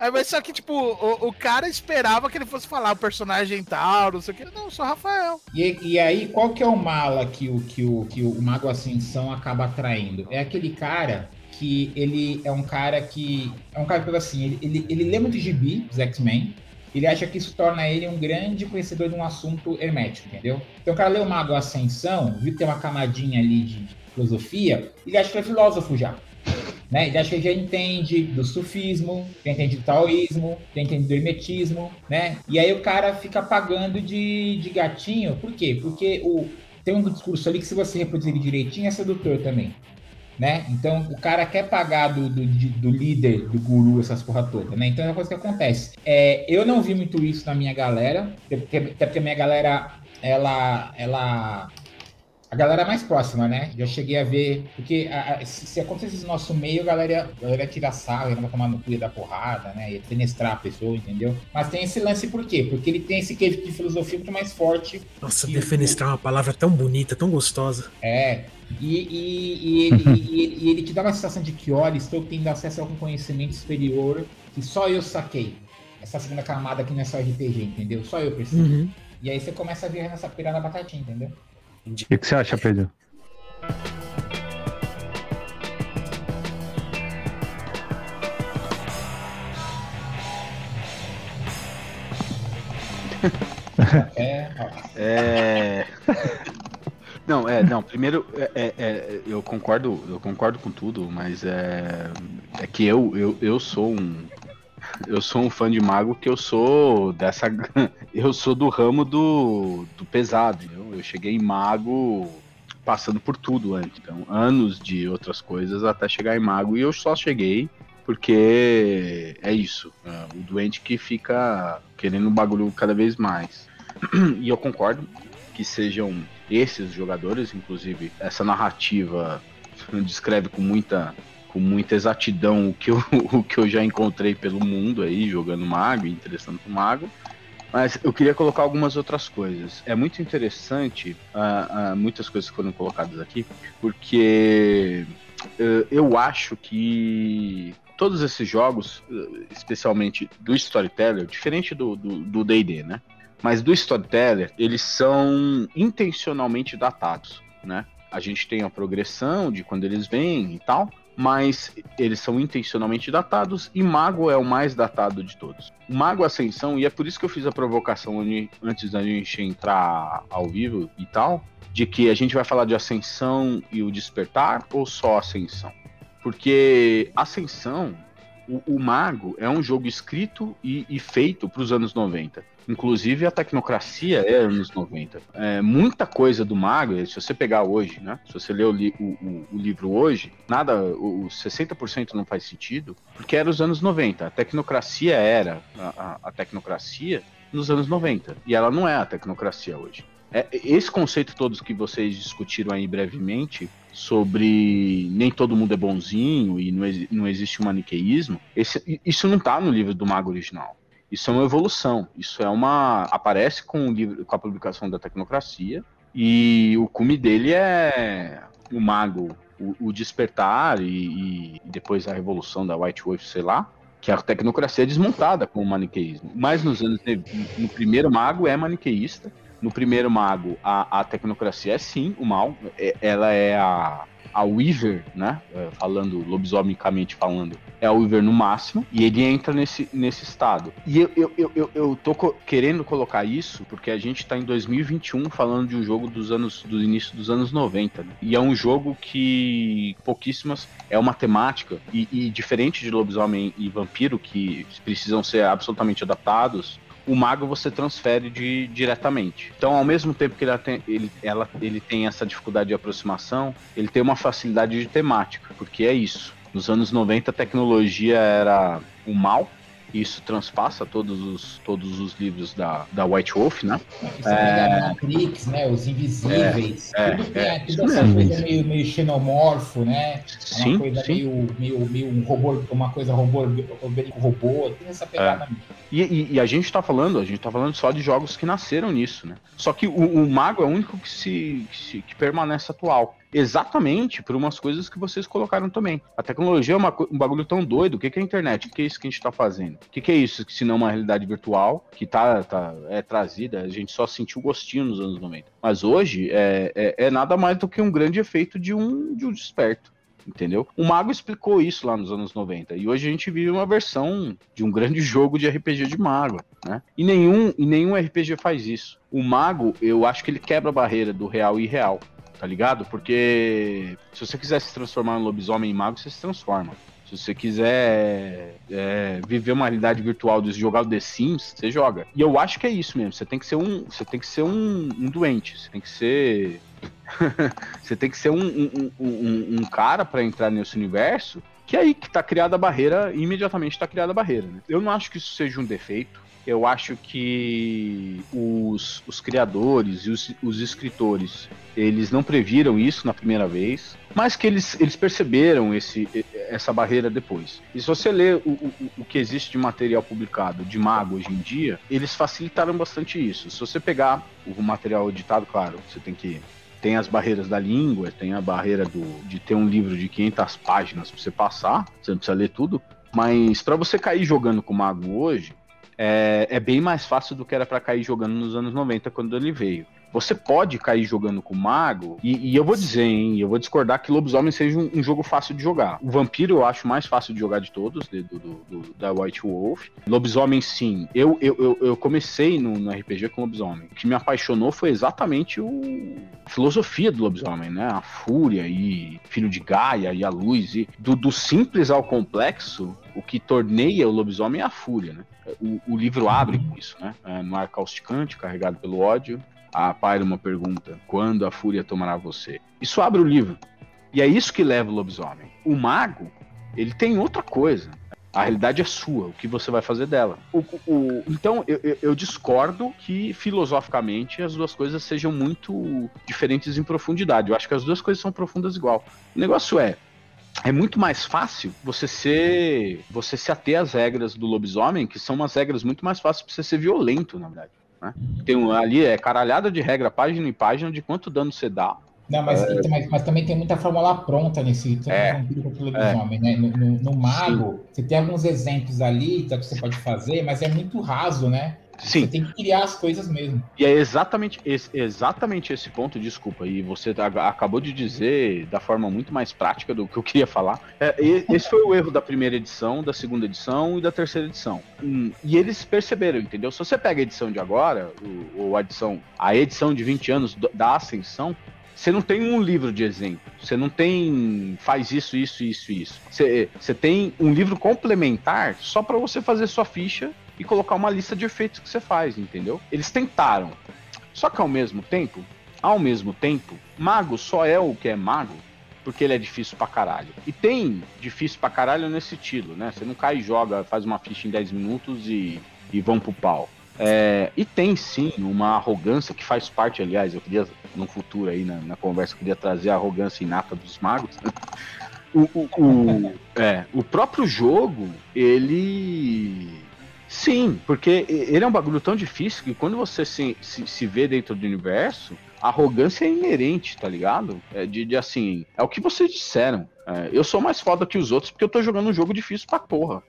Aí, mas só que, tipo, o, o, cara esperava que ele fosse falar o personagem tal, não sei o que. Não, sou Rafael. E, e aí, qual que é o mala que o, que, o, que o Mago Ascensão acaba atraindo? É aquele cara que ele é um cara que. É um cara que, assim, ele, ele, ele lê muito gibi dos X-Men. Ele acha que isso torna ele um grande conhecedor de um assunto hermético, entendeu? Então o cara lê o Mago Ascensão, viu que tem uma camadinha ali de filosofia, ele acha que é filósofo já. Né? Acha que já entende do sufismo, já entende do taoísmo, já entende do hermetismo, né? E aí o cara fica pagando de, de gatinho, por quê? Porque o, tem um discurso ali que se você reproduzir direitinho é sedutor também. Né? Então o cara quer pagar do, do, do, líder, do guru, essas porra toda, né? Então é uma coisa que acontece. É, eu não vi muito isso na minha galera, até porque a minha galera ela, ela a galera mais próxima, né? Já cheguei a ver. Porque a, a, se, se acontecesse no nosso meio, a galera, a galera ia tirar sarro, ia tomar no cu, ia dar porrada, né? Ia fenestrar a pessoa, entendeu? Mas tem esse lance por quê? Porque ele tem esse queijo de filosofia muito mais forte. Nossa, defenestrar é uma palavra tão bonita, tão gostosa. É. E, e, e, ele, e, ele, e ele te dá uma sensação de que, olha, estou tendo acesso a algum conhecimento superior que só eu saquei. Essa segunda camada aqui não é só RPG, entendeu? Só eu preciso. Uhum. E aí você começa a ver nessa pira da batatinha, entendeu? O que, que você acha, Pedro? (laughs) É. É. Não, é, não, primeiro, é, é, é, eu concordo, eu concordo com tudo, mas é, é que eu, eu, eu sou um, eu sou um fã de mago que eu sou dessa, (laughs) eu sou do ramo do, do pesado, eu, cheguei em mago passando por tudo antes, então anos de outras coisas até chegar em mago e eu só cheguei porque é isso, é, o doente que fica querendo o bagulho cada vez mais. E eu concordo que sejam esses jogadores, inclusive essa narrativa descreve com muita com muita exatidão o que eu, (laughs) o que eu já encontrei pelo mundo aí jogando mago, interessando pro mago. Mas eu queria colocar algumas outras coisas. É muito interessante, uh, uh, muitas coisas que foram colocadas aqui, porque uh, eu acho que todos esses jogos, especialmente do Storyteller, diferente do D&D, né? Mas do Storyteller, eles são intencionalmente datados, né? A gente tem a progressão de quando eles vêm e tal, mas eles são intencionalmente datados e Mago é o mais datado de todos. Mago Ascensão, e é por isso que eu fiz a provocação antes da gente entrar ao vivo e tal, de que a gente vai falar de Ascensão e o Despertar ou só Ascensão? Porque Ascensão, o, o Mago é um jogo escrito e, e feito para os anos 90. Inclusive a tecnocracia é anos 90. É, muita coisa do Mago, se você pegar hoje, né? Se você ler o, li, o, o, o livro hoje, nada, o, 60% não faz sentido, porque era os anos 90. A tecnocracia era a, a, a tecnocracia nos anos 90. E ela não é a tecnocracia hoje. É, esse conceito todos que vocês discutiram aí brevemente sobre nem todo mundo é bonzinho e não, não existe um maniqueísmo, esse, isso não está no livro do Mago original. Isso é uma evolução. Isso é uma. aparece com o livro, com a publicação da tecnocracia. E o cume dele é o mago, o, o despertar e, e, depois a revolução da White Wolf, sei lá, que a tecnocracia é desmontada com o maniqueísmo. Mas nos anos no primeiro mago é maniqueísta. No primeiro mago a, a tecnocracia é sim o mal. É, ela é a a Weaver, né? É, falando, lobisomicamente falando, é a Weaver no máximo, e ele entra nesse, nesse estado. E eu, eu, eu, eu, eu tô co querendo colocar isso porque a gente tá em 2021 falando de um jogo dos anos do início dos anos 90. Né? E é um jogo que pouquíssimas é uma temática, e, e diferente de lobisomem e vampiro, que precisam ser absolutamente adaptados, o mago você transfere de, diretamente. Então, ao mesmo tempo que ele ela, ele tem essa dificuldade de aproximação, ele tem uma facilidade de temática, porque é isso. Nos anos 90, a tecnologia era o mal, isso transpassa todos os, todos os livros da, da White Wolf, né? Isso é, Matrix, né? Os invisíveis. É, tudo tem é, tudo essa coisa meio, meio xenomorfo, né? Sim, uma coisa sim. Meio, meio, meio um robô, uma coisa robô, robô, tem essa pegada. E, e, e, a gente tá falando, a gente tá falando só de jogos que nasceram nisso, né? Só que o, o Mago é o único que se, que, se, que permanece atual exatamente por umas coisas que vocês colocaram também. A tecnologia é uma, um bagulho tão doido. O que, que é a internet? O que é isso que a gente está fazendo? O que, que é isso se não uma realidade virtual que tá, tá, é trazida? A gente só sentiu gostinho nos anos 90. Mas hoje é, é, é nada mais do que um grande efeito de um, de um desperto entendeu? O Mago explicou isso lá nos anos 90 e hoje a gente vive uma versão de um grande jogo de RPG de Mago, né? E nenhum, e nenhum RPG faz isso. O Mago, eu acho que ele quebra a barreira do real e irreal tá ligado? Porque se você quiser se transformar em lobisomem em mago, você se transforma. Se você quiser é, viver uma realidade virtual de jogar o The Sims, você joga. E eu acho que é isso mesmo. Você tem que ser um, você tem que ser um, um doente. Você tem que ser, (laughs) você tem que ser um, um, um, um cara para entrar nesse universo. Que é aí que tá criada a barreira, imediatamente tá criada a barreira. Né? Eu não acho que isso seja um defeito eu acho que os, os criadores e os, os, escritores eles não previram isso na primeira vez, mas que eles, eles perceberam esse, essa barreira depois. E se você ler o, o, o que existe de material publicado de mago hoje em dia, eles facilitaram bastante isso. Se você pegar o material editado, claro, você tem que tem as barreiras da língua, tem a barreira do, de ter um livro de 500 páginas para você passar, você não precisa ler tudo, mas para você cair jogando com mago hoje, é, é bem mais fácil do que era para cair jogando nos anos 90 quando ele veio. você pode cair jogando com mago, e, e eu vou dizer, hein, eu vou discordar que lobisomem seja um, um jogo fácil de jogar. O vampiro eu acho mais fácil de jogar de todos, de- do, do- do- da White Wolf. Lobisomem, sim. Eu, eu, eu, eu comecei no, no RPG com lobisomem. O que me apaixonou foi exatamente o, a filosofia do lobisomem, né? A fúria e filho de Gaia e a luz. E do, do simples ao complexo, o que torneia o lobisomem é a fúria, né? O, o livro abre com isso, né? É, no ar causticante, carregado pelo ódio, a Pyro pergunta: quando a fúria tomará você? Isso abre o livro. E é isso que leva o lobisomem. O mago, ele tem outra coisa. A realidade é sua, o que você vai fazer dela. O- o- então, eu- eu discordo que filosoficamente as duas coisas sejam muito diferentes em profundidade. Eu acho que as duas coisas são profundas igual. O negócio é, é muito mais fácil você ser você se ater às regras do lobisomem, que são umas regras muito mais fáceis pra você ser violento, na verdade. né? Tem um, ali é caralhada de regra, página em página, de quanto dano você dá. Não, mas, então, mas, mas também tem muita fórmula pronta nesse É. lobisomem, né? No, no- no mago, você tem alguns exemplos ali tá, que você pode fazer, mas é muito raso, né? Você Sim, tem que criar as coisas mesmo. e é exatamente esse, exatamente esse ponto, desculpa, e você acabou de dizer da forma muito mais prática do que eu queria falar. É, esse foi o erro da primeira edição, da segunda edição e da terceira edição. Hum, E eles perceberam, entendeu? Se você pega a edição de agora, o- ou a edição, a edição de 20 anos da Ascensão, você não tem um livro de exemplo. Você não tem faz isso, isso, isso, isso. Você, você tem um livro complementar só para você fazer sua ficha e colocar uma lista de efeitos que você faz, entendeu? Eles tentaram. Só que ao mesmo tempo, ao mesmo tempo, mago só é o que é mago porque ele é difícil pra caralho. E tem difícil pra caralho nesse estilo, né? Você não cai e joga, faz uma ficha em 10 minutos e, e vão pro pau. É, e tem sim uma arrogância que faz parte, aliás, eu queria, no futuro aí, na, na conversa, eu queria trazer a arrogância inata dos magos. O, o, o- é, o próprio jogo, ele. Sim, porque ele é um bagulho tão difícil que quando você se, se, se vê dentro do universo, a arrogância é inerente, tá ligado? É de, de assim, é o que vocês disseram. É, eu sou mais foda que os outros porque eu tô jogando um jogo difícil pra porra.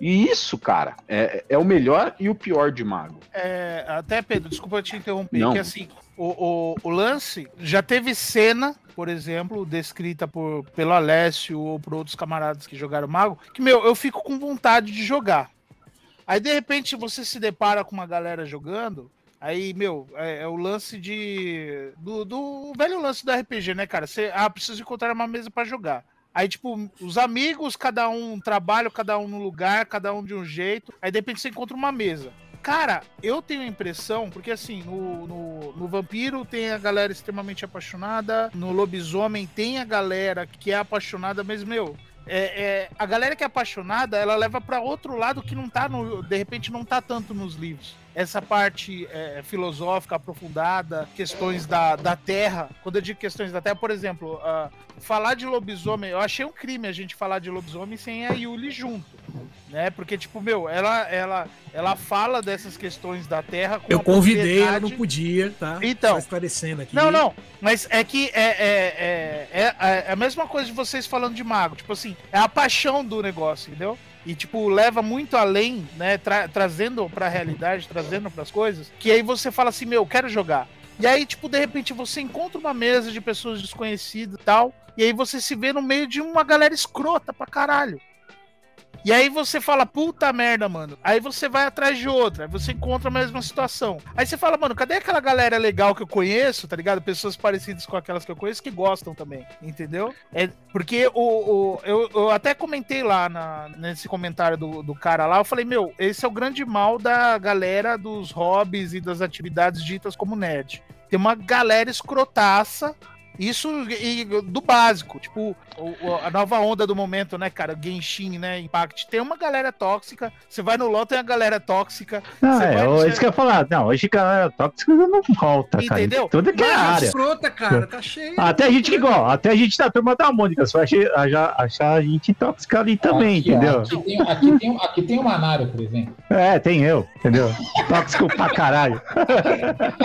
E isso, cara, é, é o melhor e o pior de mago. É, até, Pedro, desculpa te interromper, Não. que assim, o, o, o lance já teve cena, por exemplo, descrita por, pelo Alessio ou por outros camaradas que jogaram Mago, que, meu, eu fico com vontade de jogar. Aí, de repente, você se depara com uma galera jogando, aí, meu, é, é o lance de... Do, do velho lance do RPG, né, cara? Você, ah, preciso encontrar uma mesa pra jogar. Aí, tipo, os amigos, cada um trabalha, cada um no lugar, cada um de um jeito. Aí, de repente, você encontra uma mesa. Cara, eu tenho a impressão, porque assim, no, no, no Vampiro tem a galera extremamente apaixonada, no Lobisomem tem a galera que é apaixonada, mas, meu, é, é, a galera que é apaixonada, ela leva pra outro lado que não tá no. De repente não tá tanto nos livros. Essa parte é, filosófica, aprofundada, questões da, da terra. Quando eu digo questões da terra, por exemplo, ah, falar de lobisomem, eu achei um crime a gente falar de lobisomem sem a Yuli junto. Né? Porque, tipo, meu, ela, ela, ela fala dessas questões da terra com Eu convidei, ela não podia, tá? Então. Esclarecendo aqui. não, não, mas é que é, é, é, é, é a mesma coisa de vocês falando de mago. Tipo assim, é a paixão do negócio, entendeu? E, tipo, leva muito além, né? tra- trazendo pra realidade, trazendo pras coisas, que aí você fala assim, meu, eu quero jogar. E aí, tipo, de repente você encontra uma mesa de pessoas desconhecidas e tal, e aí você se vê no meio de uma galera escrota pra caralho. E aí você fala, puta merda, mano. Aí você vai atrás de outra, aí você encontra a mesma situação. Aí você fala, mano, cadê aquela galera legal que eu conheço, tá ligado? Pessoas parecidas com aquelas que eu conheço que gostam também, entendeu? É porque o, o- eu, eu até comentei lá na- nesse comentário do, do cara lá, eu falei, meu, esse é o grande mal da galera dos hobbies e das atividades ditas como nerd. Tem uma galera escrotaça isso e, do básico, tipo, o- o- a nova onda do momento, né, cara? Genshin, né? Impact. Tem uma galera tóxica. Você vai no LoL, tem a galera tóxica. Não, é, vai- isso que eu ia falar. Não, hoje galera tóxica não volta, cara. Entendeu? Toda que é Mas área. escrota, cara, tá cheio. Até a gente igual, até a gente tá turma da Mônica, só já achar a gente tóxica ali também, Aqui, ó, entendeu? Aqui tem, aqui, tem, aqui tem o Manário, por exemplo. É, tem eu, entendeu? Tóxico pra caralho. (laughs)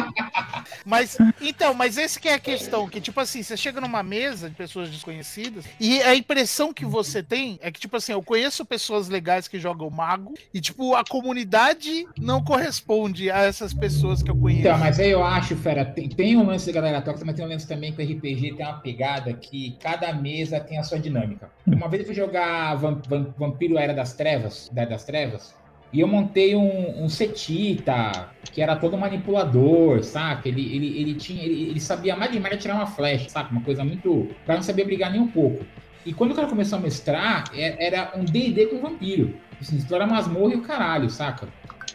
Mas, então, mas esse que é a questão, que tipo assim, você chega numa mesa de pessoas desconhecidas e a impressão que você tem é que tipo assim, eu conheço pessoas legais que jogam mago e tipo, a comunidade não corresponde a essas pessoas que eu conheço. Então, mas aí eu acho, Fera, tem, tem um lance da galera tóxica, mas tem um lance também que o RPG tem uma pegada que cada mesa tem a sua dinâmica. Uma vez eu fui jogar Vam- Vam- Vampiro Era das Trevas, da das Trevas, e eu montei um, um que era todo manipulador, saca? Ele, ele, ele tinha. Ele, ele sabia mais de mais tirar uma flecha, saca? Uma coisa muito. O cara não sabia brigar nem um pouco. E quando o cara começou a mestrar, é- era um DD com vampiro. Assim, explorar masmorra e o caralho, saca?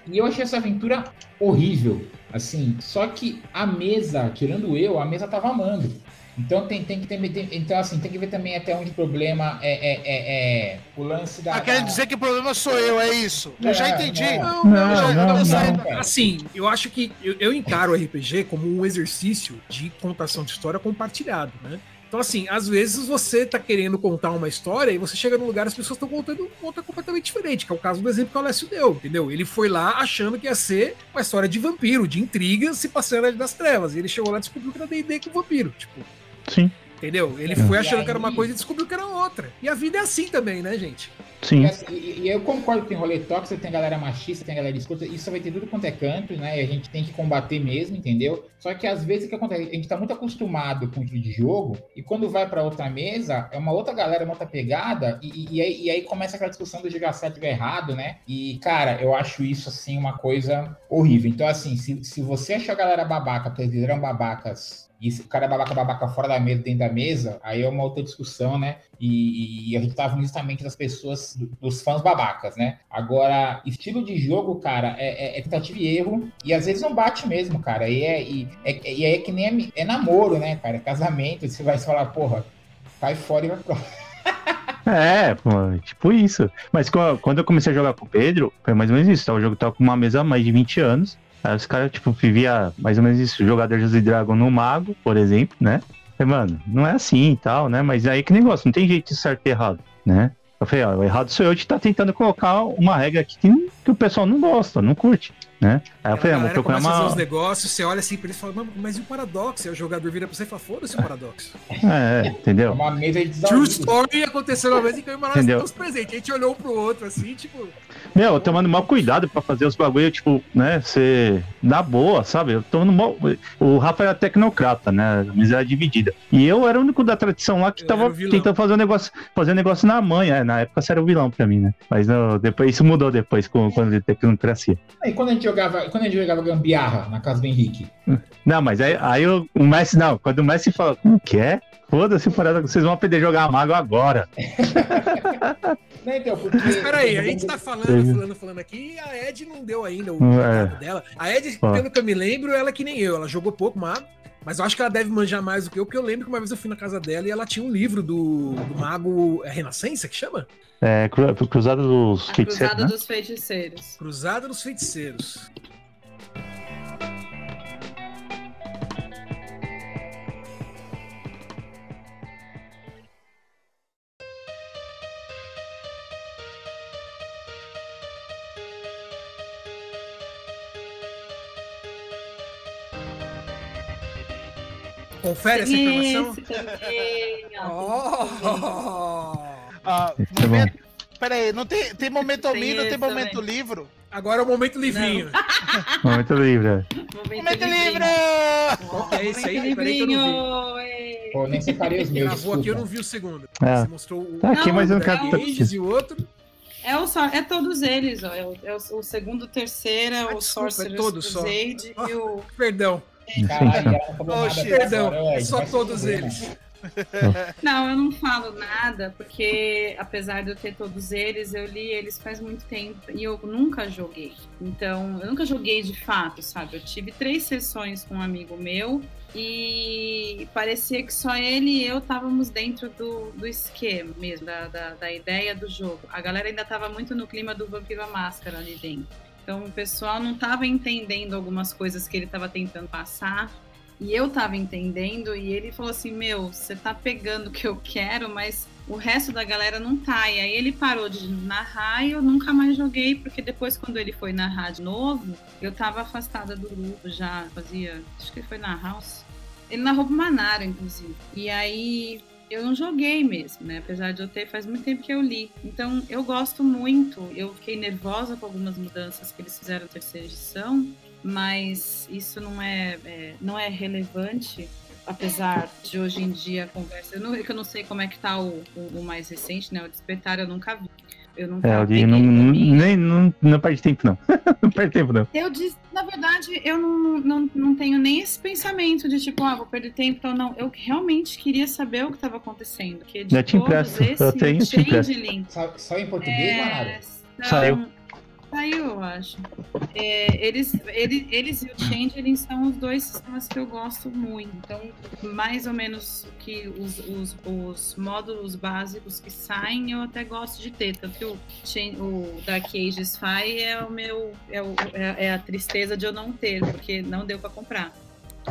E eu achei essa aventura horrível. Assim, só que a mesa, tirando eu, a mesa tava amando. Então tem, tem que ter. tem- então, assim, tem que ver também até onde o problema é, é, é- é o lance da. Ah, quer da- dizer que o problema sou eu, é isso. Eu já É, entendi. é. Não, Não, já- não, assim, não, cara. Assim, eu acho que eu, eu encaro o RPG como um exercício de contação de história compartilhado, né? Então, assim, às vezes você tá querendo contar uma história e você chega num lugar e as pessoas estão contando outra completamente diferente, que é o caso do exemplo que o Alessio deu, entendeu? Ele foi lá achando que ia ser uma história de vampiro, de intriga, se passando das trevas. E ele chegou lá e descobriu que era D&D com vampiro, tipo, Sim, entendeu? Ele foi E achando que era uma aí- coisa e descobriu que era outra. E a vida é assim também, né, gente? Sim. e- e eu concordo que tem rolê tóxico, tem galera machista, tem galera escuta, isso vai ter tudo quanto é canto, né? E a gente tem que combater mesmo, entendeu? Só que às vezes o que acontece? A gente tá muito acostumado com o estilo de jogo, e quando vai pra outra mesa, é uma outra galera, uma outra pegada, e, e- e aí, e aí começa aquela discussão do jogar certo e errado, né? E, cara, eu acho isso, assim, uma coisa horrível. Então, assim, se, se você achar a galera babaca, porque eles eram babacas. E se o cara é babaca, babaca fora da mesa, dentro da mesa, aí é uma outra discussão, né? E, e a gente tava justamente das pessoas, do- dos fãs babacas, né? Agora, estilo de jogo, cara, é, é- é tentativa e erro. E às vezes não bate mesmo, cara. E é, e, é, e é que nem é, namoro, né, cara? É casamento. Você vai falar, porra, cai fora e vai pro (laughs) É, tipo isso. Mas quando eu comecei a jogar com o Pedro, foi mais ou menos isso. tá? O jogo tava com uma mesa há mais de 20 anos. Aí os caras, tipo, vivia mais ou menos isso. Jogador de Dragon no Mago, por exemplo, né? Falei, mano, não é assim e tal, né? Mas aí que negócio, não tem jeito de certo e errado, né? Eu falei, ó, o errado sou eu de estar tentando colocar uma regra aqui que, que o pessoal não gosta, não curte, né? Aí eu falei, ah, a vou galera procurar começa a fazer uma. os negócios, você olha assim pra eles e fala, "Mas- e o paradoxo? Aí o jogador vira pra você e fala, foda-se o paradoxo. É, entendeu? uma mesa de True story aconteceu uma vez em que eu e o Manoel Entendeu? presentes. A gente olhou um pro outro assim, tipo. Meu, eu tomando mal cuidado pra fazer os bagulho, tipo, né, ser na boa, sabe? Eu tomando mal. O Rafa era tecnocrata, né? A mesa era dividida. E eu era o único da tradição lá que Eu tava tentando fazer um negócio, fazer um negócio na manha. É, na época você era o vilão pra mim, né? Mas não, depois isso mudou depois, com, quando ele tecnocracia. E quando a gente jogava, quando a gente jogava gambiarra na casa do Henrique? Não, mas aí, aí o, o Messi, não, quando o Messi fala, como que é? Foda-se, parada, vocês vão aprender a jogar mago agora. (laughs) Não, então, porque. Mas peraí, a gente tá falando, falando, falando aqui e a Ed não deu ainda o É. recado dela. A Ed, Ó. pelo que eu me lembro, ela é que nem eu. Ela jogou pouco mago. Mas eu acho que ela deve manjar mais do que eu, porque eu lembro que uma vez eu fui na casa dela e ela tinha um livro do, do mago é Renascença, que chama? É, cru, Cruzada dos A Feiticeiros, Cruzada né? dos Feiticeiros. Cruzada dos Feiticeiros. Confere essa informação? Oh! Ah, é momento... Pera aí, não tem, tem momento Tem Almino, tem esse momento também. livro? Agora é o momento livrinho. (laughs) Momento livre. é. Momento livro! Qual que é esse aí? Momento Peraí que eu não vi. livrinho! Pô, nem separei os meus. Gravou aqui, eu não vi o segundo. É. Você mostrou o. Tá aqui, Não, mas eu não é quero. e o outro. É, o, só- é todos eles, ó. É o, é o- segundo, o terceiro, Ah, o desculpa, é Sorcerer's só. Crusade e o... (laughs) Perdão, Caralho, Oxe, perdão. agora, É só todos eles. (laughs) Não, eu não falo nada, porque apesar de eu ter todos eles, eu li eles faz muito tempo e eu nunca joguei. Então, eu nunca joguei de fato, sabe? Eu tive três sessões com um amigo meu e parecia que só ele e eu estávamos dentro do, do esquema mesmo, da, da, da ideia do jogo. A galera ainda estava muito no clima do Vampiro à Máscara ali dentro. Então, o pessoal não estava entendendo algumas coisas que ele estava tentando passar. E eu tava entendendo, e ele falou assim: Meu, você tá pegando o que eu quero, mas o resto da galera não tá. E aí ele parou de narrar e eu nunca mais joguei, porque depois, quando ele foi narrar de novo, eu tava afastada do grupo já, fazia. Acho que foi na House. Ele narrou pro Manara, inclusive. E aí eu não joguei mesmo, né? Apesar de eu ter, faz muito tempo que eu li. Então eu gosto muito. Eu fiquei nervosa com algumas mudanças que eles fizeram na terceira edição, mas isso não é, é não é relevante apesar de hoje em dia a conversa. Eu, não, eu não sei como é que tá o, o, o mais recente, né? O Despertar eu nunca vi. Eu nunca É, eu não, não, nem, não, não perde tempo, não. (laughs) não perde tempo, não. Eu disse, na verdade, eu não, não, não tenho nem esse pensamento de tipo, ah, vou perder tempo, então não. Eu realmente queria saber o que estava acontecendo. Porque de Já te todos empresto, eu esse, tenho, te. Changeling, Só, só em português, é, são- Saiu. Saiu, eu acho. É, eles, ele- eles e o Changeling são os dois sistemas que eu gosto muito. Então, mais ou menos que os, os, os módulos básicos que saem, eu até gosto de ter. Tanto que o, Chan- o Dark Ages Fi é o meu. É, o- é- é a tristeza de eu não ter, porque não deu para comprar.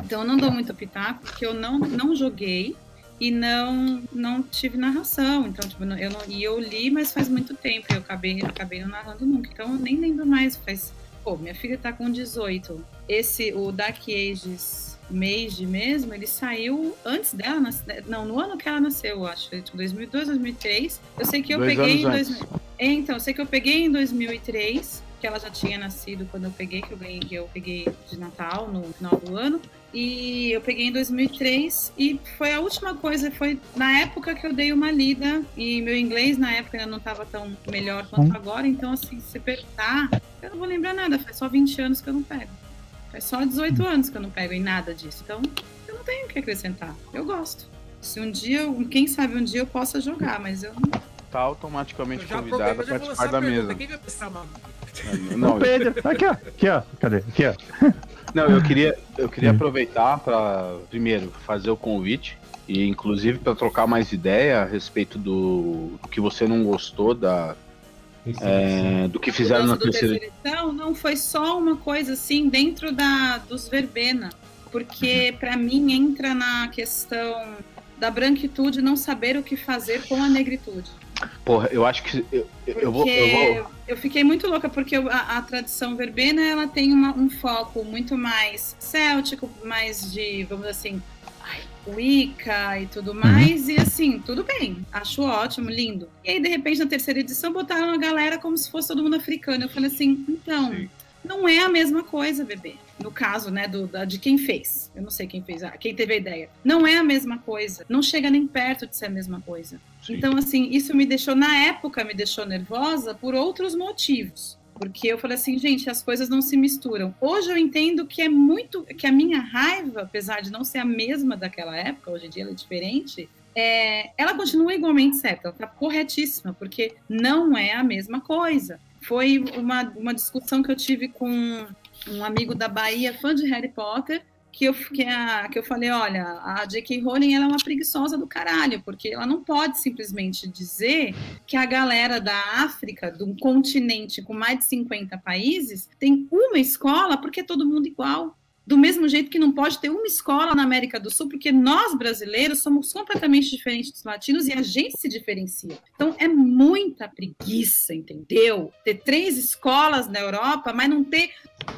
Então eu não dou muito pitaco, porque eu não, não joguei e não não tive narração. Então, tipo, eu não, e eu li, mas faz muito tempo. e Eu acabei, acabei não narrando nunca. Então eu nem lembro mais. Faz. Pô, minha filha tá com 18. Esse, o Dark Ages Mage mesmo, ele saiu antes dela nascer. Não, no ano que ela nasceu, eu acho. Foi, tipo, 2002, 2003. Eu sei que eu Dois peguei em 2000. É, então, eu sei que eu peguei em 2003, que ela já tinha nascido quando eu peguei, que eu ganhei, que eu peguei de Natal no final do ano. E eu peguei em 2003 e foi a última coisa, foi na época que eu dei uma lida e meu inglês na época ainda não estava tão melhor quanto agora, então assim, se perguntar, eu não vou lembrar nada, faz só 20 anos que eu não pego. Faz só 18 anos que eu não pego em nada disso. Então, eu não tenho o que acrescentar. Eu gosto. Se um dia, eu- quem sabe um dia eu possa jogar, mas eu não Tá automaticamente convidado a participar da pergunta. mesa. Quem vai pensar, mano? Não, Ô, Pedro, aqui, ó. Aqui, ó. Cadê? Aqui, ó. (laughs) Não, eu queria, eu queria Hum. aproveitar para primeiro fazer o convite e inclusive para trocar mais ideia a respeito do, do que você não gostou da é, do que fizeram na terceira. terceira edição não foi só uma coisa assim dentro da dos verbena, porque Uhum. pra mim entra na questão da branquitude não saber o que fazer com a negritude. Porra, eu acho que eu, eu- vou, eu vou eu fiquei muito louca, porque a, a tradição verbena ela tem uma- um foco muito mais céltico, mais de, vamos dizer assim, Wicca e tudo mais, e assim, tudo bem, acho ótimo, lindo. E aí, de repente, na terceira edição, botaram a galera como se fosse todo mundo africano. Eu falei assim, então, Sim. não é a mesma coisa, bebê. No caso, né, do, da- de quem fez. Eu não sei quem fez, ah, quem teve a ideia. Não é a mesma coisa. Não chega nem perto de ser a mesma coisa. Sim. Então, assim, isso me deixou, na época, me deixou nervosa por outros motivos. Porque eu falei assim, gente, as coisas não se misturam. Hoje eu entendo que é muito. que a minha raiva, apesar de não ser a mesma daquela época, hoje em dia ela é diferente, é, ela continua igualmente certa, ela está corretíssima, porque não é a mesma coisa. Foi uma, uma discussão que eu tive com um amigo da Bahia, fã de Harry Potter, que eu, que, a, que eu falei, olha, a J.K. Rowling ela é uma preguiçosa do caralho, porque ela não pode simplesmente dizer que a galera da África, de um continente com mais de 50 países, tem uma escola porque é todo mundo igual. Do mesmo jeito que não pode ter uma escola na América do Sul, porque nós brasileiros somos completamente diferentes dos latinos e a gente se diferencia. Então é muita preguiça, entendeu? Ter três escolas na Europa, mas não ter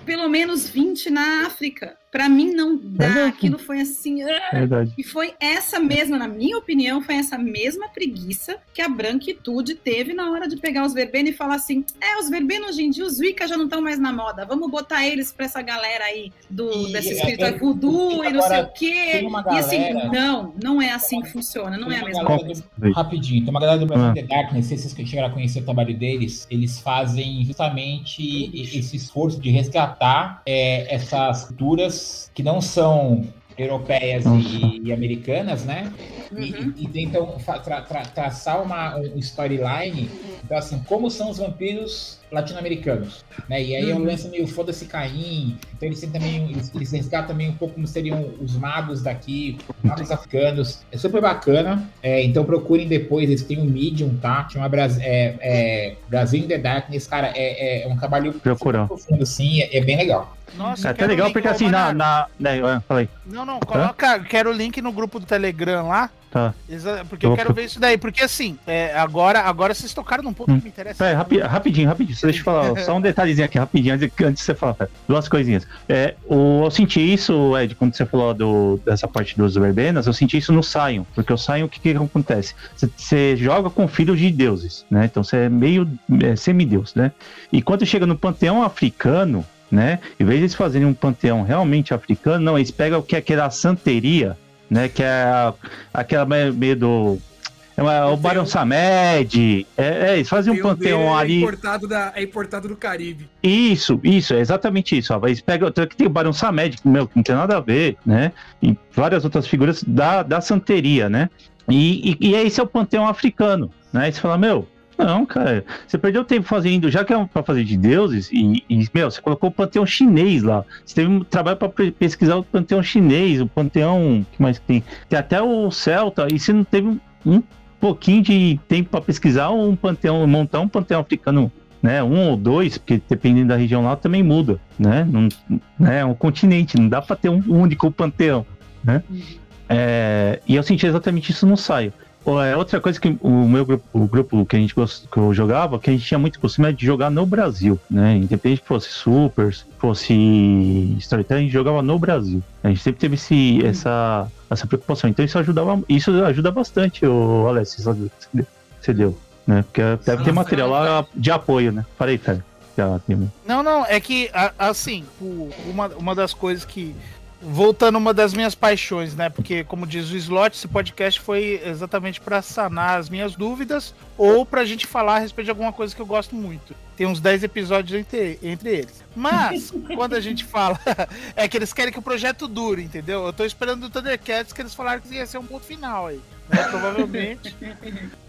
pelo menos 20 na África. Para mim não dá. Verdade. Aquilo foi assim. ah! Verdade. E foi essa mesma, na minha opinião, foi essa mesma preguiça que a branquitude teve na hora de pegar os verbenos e falar assim: é, os verbenos hoje em dia, os Wicca já não estão mais na moda, vamos botar eles pra essa galera aí do, E- dessa é- espiritual é- voodoo e não sei o quê. uma E assim, galera- não, não é assim que funciona, não é a mesma galera coisa. do- Rapidinho, tem uma galera do Brasil Ah. The Darkness, se vocês que chegaram a conhecer o trabalho deles, eles fazem justamente esse esforço de resgatar é, essas culturas que não são europeias e, e americanas, né? E, Uhum. e- e tentam tra- tra- traçar uma um storyline, então assim, como são os vampiros latino-americanos, né? E aí é um Uhum. lance meio foda-se Caim, então eles têm também, eles, eles resgatam também um pouco como seriam os magos daqui, magos africanos, é super bacana, é, então procurem depois, eles têm um Medium, tá? Chama Bras é, é, Brasil in the Darkness, cara, é, é um trabalho super profundo, sim, é, é bem legal. Nossa, É eu até legal porque assim, na. Manaro. na né, falei. Não, não, coloca. Quero o link no grupo do Telegram lá. Tá. Exa- Porque Eu eu quero ver isso daí. Porque assim, é, agora, agora vocês tocaram num ponto Hum. que me interessa. Pera, rapi- rapidinho, rapidinho. Deixa eu falar, só um detalhezinho aqui, rapidinho, antes de, antes de você falar. pera. Duas coisinhas. É, o, eu senti isso, Ed, quando você falou do, dessa parte dos verbenas, eu senti isso no Sion. Porque o Sion, o que, que acontece? Você, você joga com filhos de deuses, né? Então você é meio é, semideus, né? E quando chega no panteão africano, né? Em vez de eles fazerem um panteão realmente africano, não, eles pegam o que é aquela santeria, né? Que é a- aquela me- meio do. É uma- o. Barão Samed. É, é, eles fazem um panteão é ali. Importado da, é importado do Caribe. Isso, isso, é exatamente isso. Ó. Eles pegam, que tem o Barão Samed, que meu, não tem nada a ver, né? E várias outras figuras da, da santeria, né? E, e, e esse é o panteão africano, né? E você fala, meu, não, cara, você perdeu tempo fazendo, já que é pra fazer de deuses, e, e, meu, você colocou o panteão chinês lá. Você teve um trabalho pra pe- pesquisar o panteão chinês, o panteão. que mais tem? Tem até o Celta, e você não teve um, um pouquinho de tempo pra pesquisar um panteão, montar um panteão africano né, um ou dois, porque dependendo da região lá também muda, né? Não, né, é um continente, não dá para ter um único panteão, né? É, e eu senti exatamente isso no saio. É Outra coisa que o meu grupo, o grupo que a gente gost- que eu jogava, que a gente tinha muito costume era de jogar no Brasil, né? Independente que fosse Supers, fosse Storytelling, a gente jogava no Brasil. A gente sempre teve esse, essa, essa preocupação. Então isso ajudava, isso ajuda bastante, o Alex, que você deu, né? Porque deve ter material lá de apoio, né? Parei, cara. Não, não, é que, assim, uma, uma das coisas que. Voltando a uma das minhas paixões, né? Porque, como diz o Slot, esse podcast foi exatamente para sanar as minhas dúvidas ou pra gente falar a respeito de alguma coisa que eu gosto muito. Tem uns 10 episódios entre, entre eles. Mas, (laughs) quando a gente fala, (laughs) é que eles querem que o projeto dure, entendeu? Eu tô esperando do Thundercats que eles falaram que ia ser um ponto final aí. né? Provavelmente. (laughs)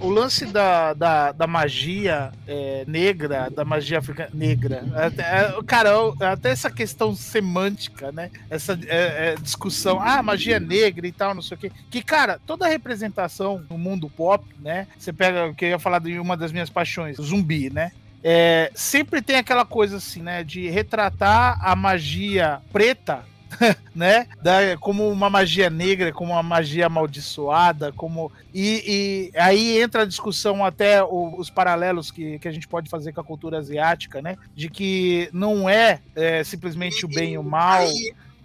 O lance da, da, da magia é, negra, da magia africana negra, até- é, cara, até essa questão semântica, né? Essa é, é, discussão, ah, magia negra e tal, não sei o quê. Que, cara, toda representação no mundo pop, né? Você pega o que eu ia falar de uma das minhas paixões, zumbi, né? É, sempre tem aquela coisa assim, né? De retratar a magia preta (laughs) né? Da, como uma magia negra, como uma magia amaldiçoada, como. E, e aí entra a discussão até o- os paralelos que, que a gente pode fazer com a cultura asiática, né? De que não é, é, simplesmente o bem e o mal.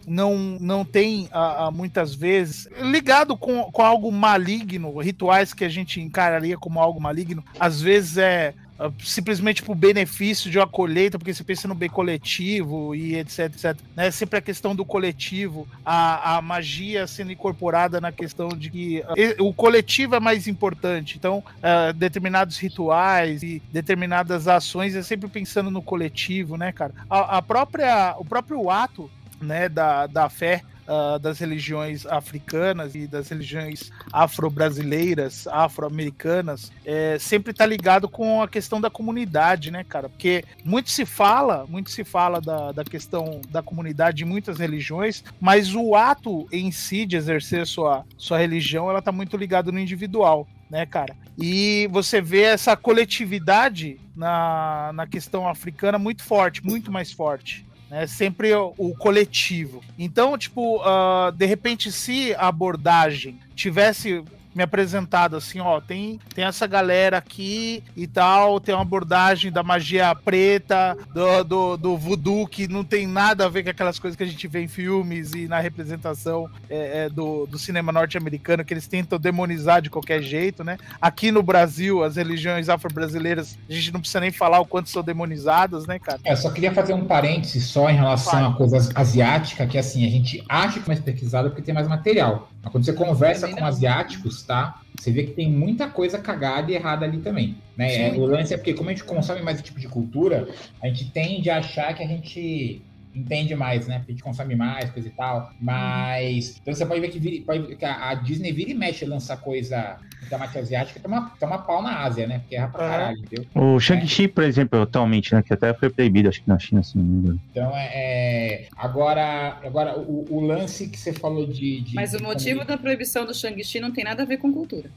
Não, não tem ah, ah, muitas vezes ligado com, com algo maligno, rituais que a gente encararia como algo maligno, às vezes é simplesmente por benefício de uma colheita, porque você pensa no bem coletivo e etc, etc. Né? Sempre a questão do coletivo, a, a magia sendo incorporada na questão de que ah, e- o coletivo é mais importante. Então, ah, determinados rituais e determinadas ações é sempre pensando no coletivo, né, cara? A, a própria, o próprio ato né, da, da fé ah, das religiões africanas e das religiões afro-brasileiras, afro-americanas, é, sempre está ligado com a questão da comunidade, né, cara? Porque muito se fala, muito se fala da, da questão da comunidade em muitas religiões, mas o ato em si de exercer sua, sua religião, ela tá muito ligado no individual, né, cara? E você vê essa coletividade na, na questão africana muito forte, muito mais forte. Né? sempre o, o coletivo. Então, tipo, ah, de repente, se a abordagem tivesse me apresentado assim, ó, tem, tem essa galera aqui e tal, tem uma abordagem da magia preta, do, do, do voodoo, que não tem nada a ver com aquelas coisas que a gente vê em filmes e na representação é, é, do, do cinema norte-americano, que eles tentam demonizar de qualquer jeito, né? Aqui no Brasil, as religiões afro-brasileiras, a gente não precisa nem falar o quanto são demonizadas, né, cara? É, só queria fazer um parêntese só em relação à coisa asiática, que assim, a gente acha que é mais pesquisada porque tem mais material. Mas quando você conversa com asiáticos, tá? Você vê que tem muita coisa cagada e errada ali também. Né? É, o lance é porque, como a gente consome mais esse tipo de cultura, a gente tende a achar que a gente entende mais, né? Porque a gente consome mais, coisa e tal. Mas. Então você pode ver que, vira, pode que a, a Disney vira e mexe lança coisa temática asiática, toma, toma pau na Ásia, né? Porque erra pra Aham. caralho, entendeu? O Shang-Chi, por exemplo, atualmente, né? Que até foi proibido, acho que na China, se não me engano. Então é. é- agora, agora o, o lance que você falou de. de- Mas o motivo como- da proibição do Shang-Chi não tem nada a ver com cultura.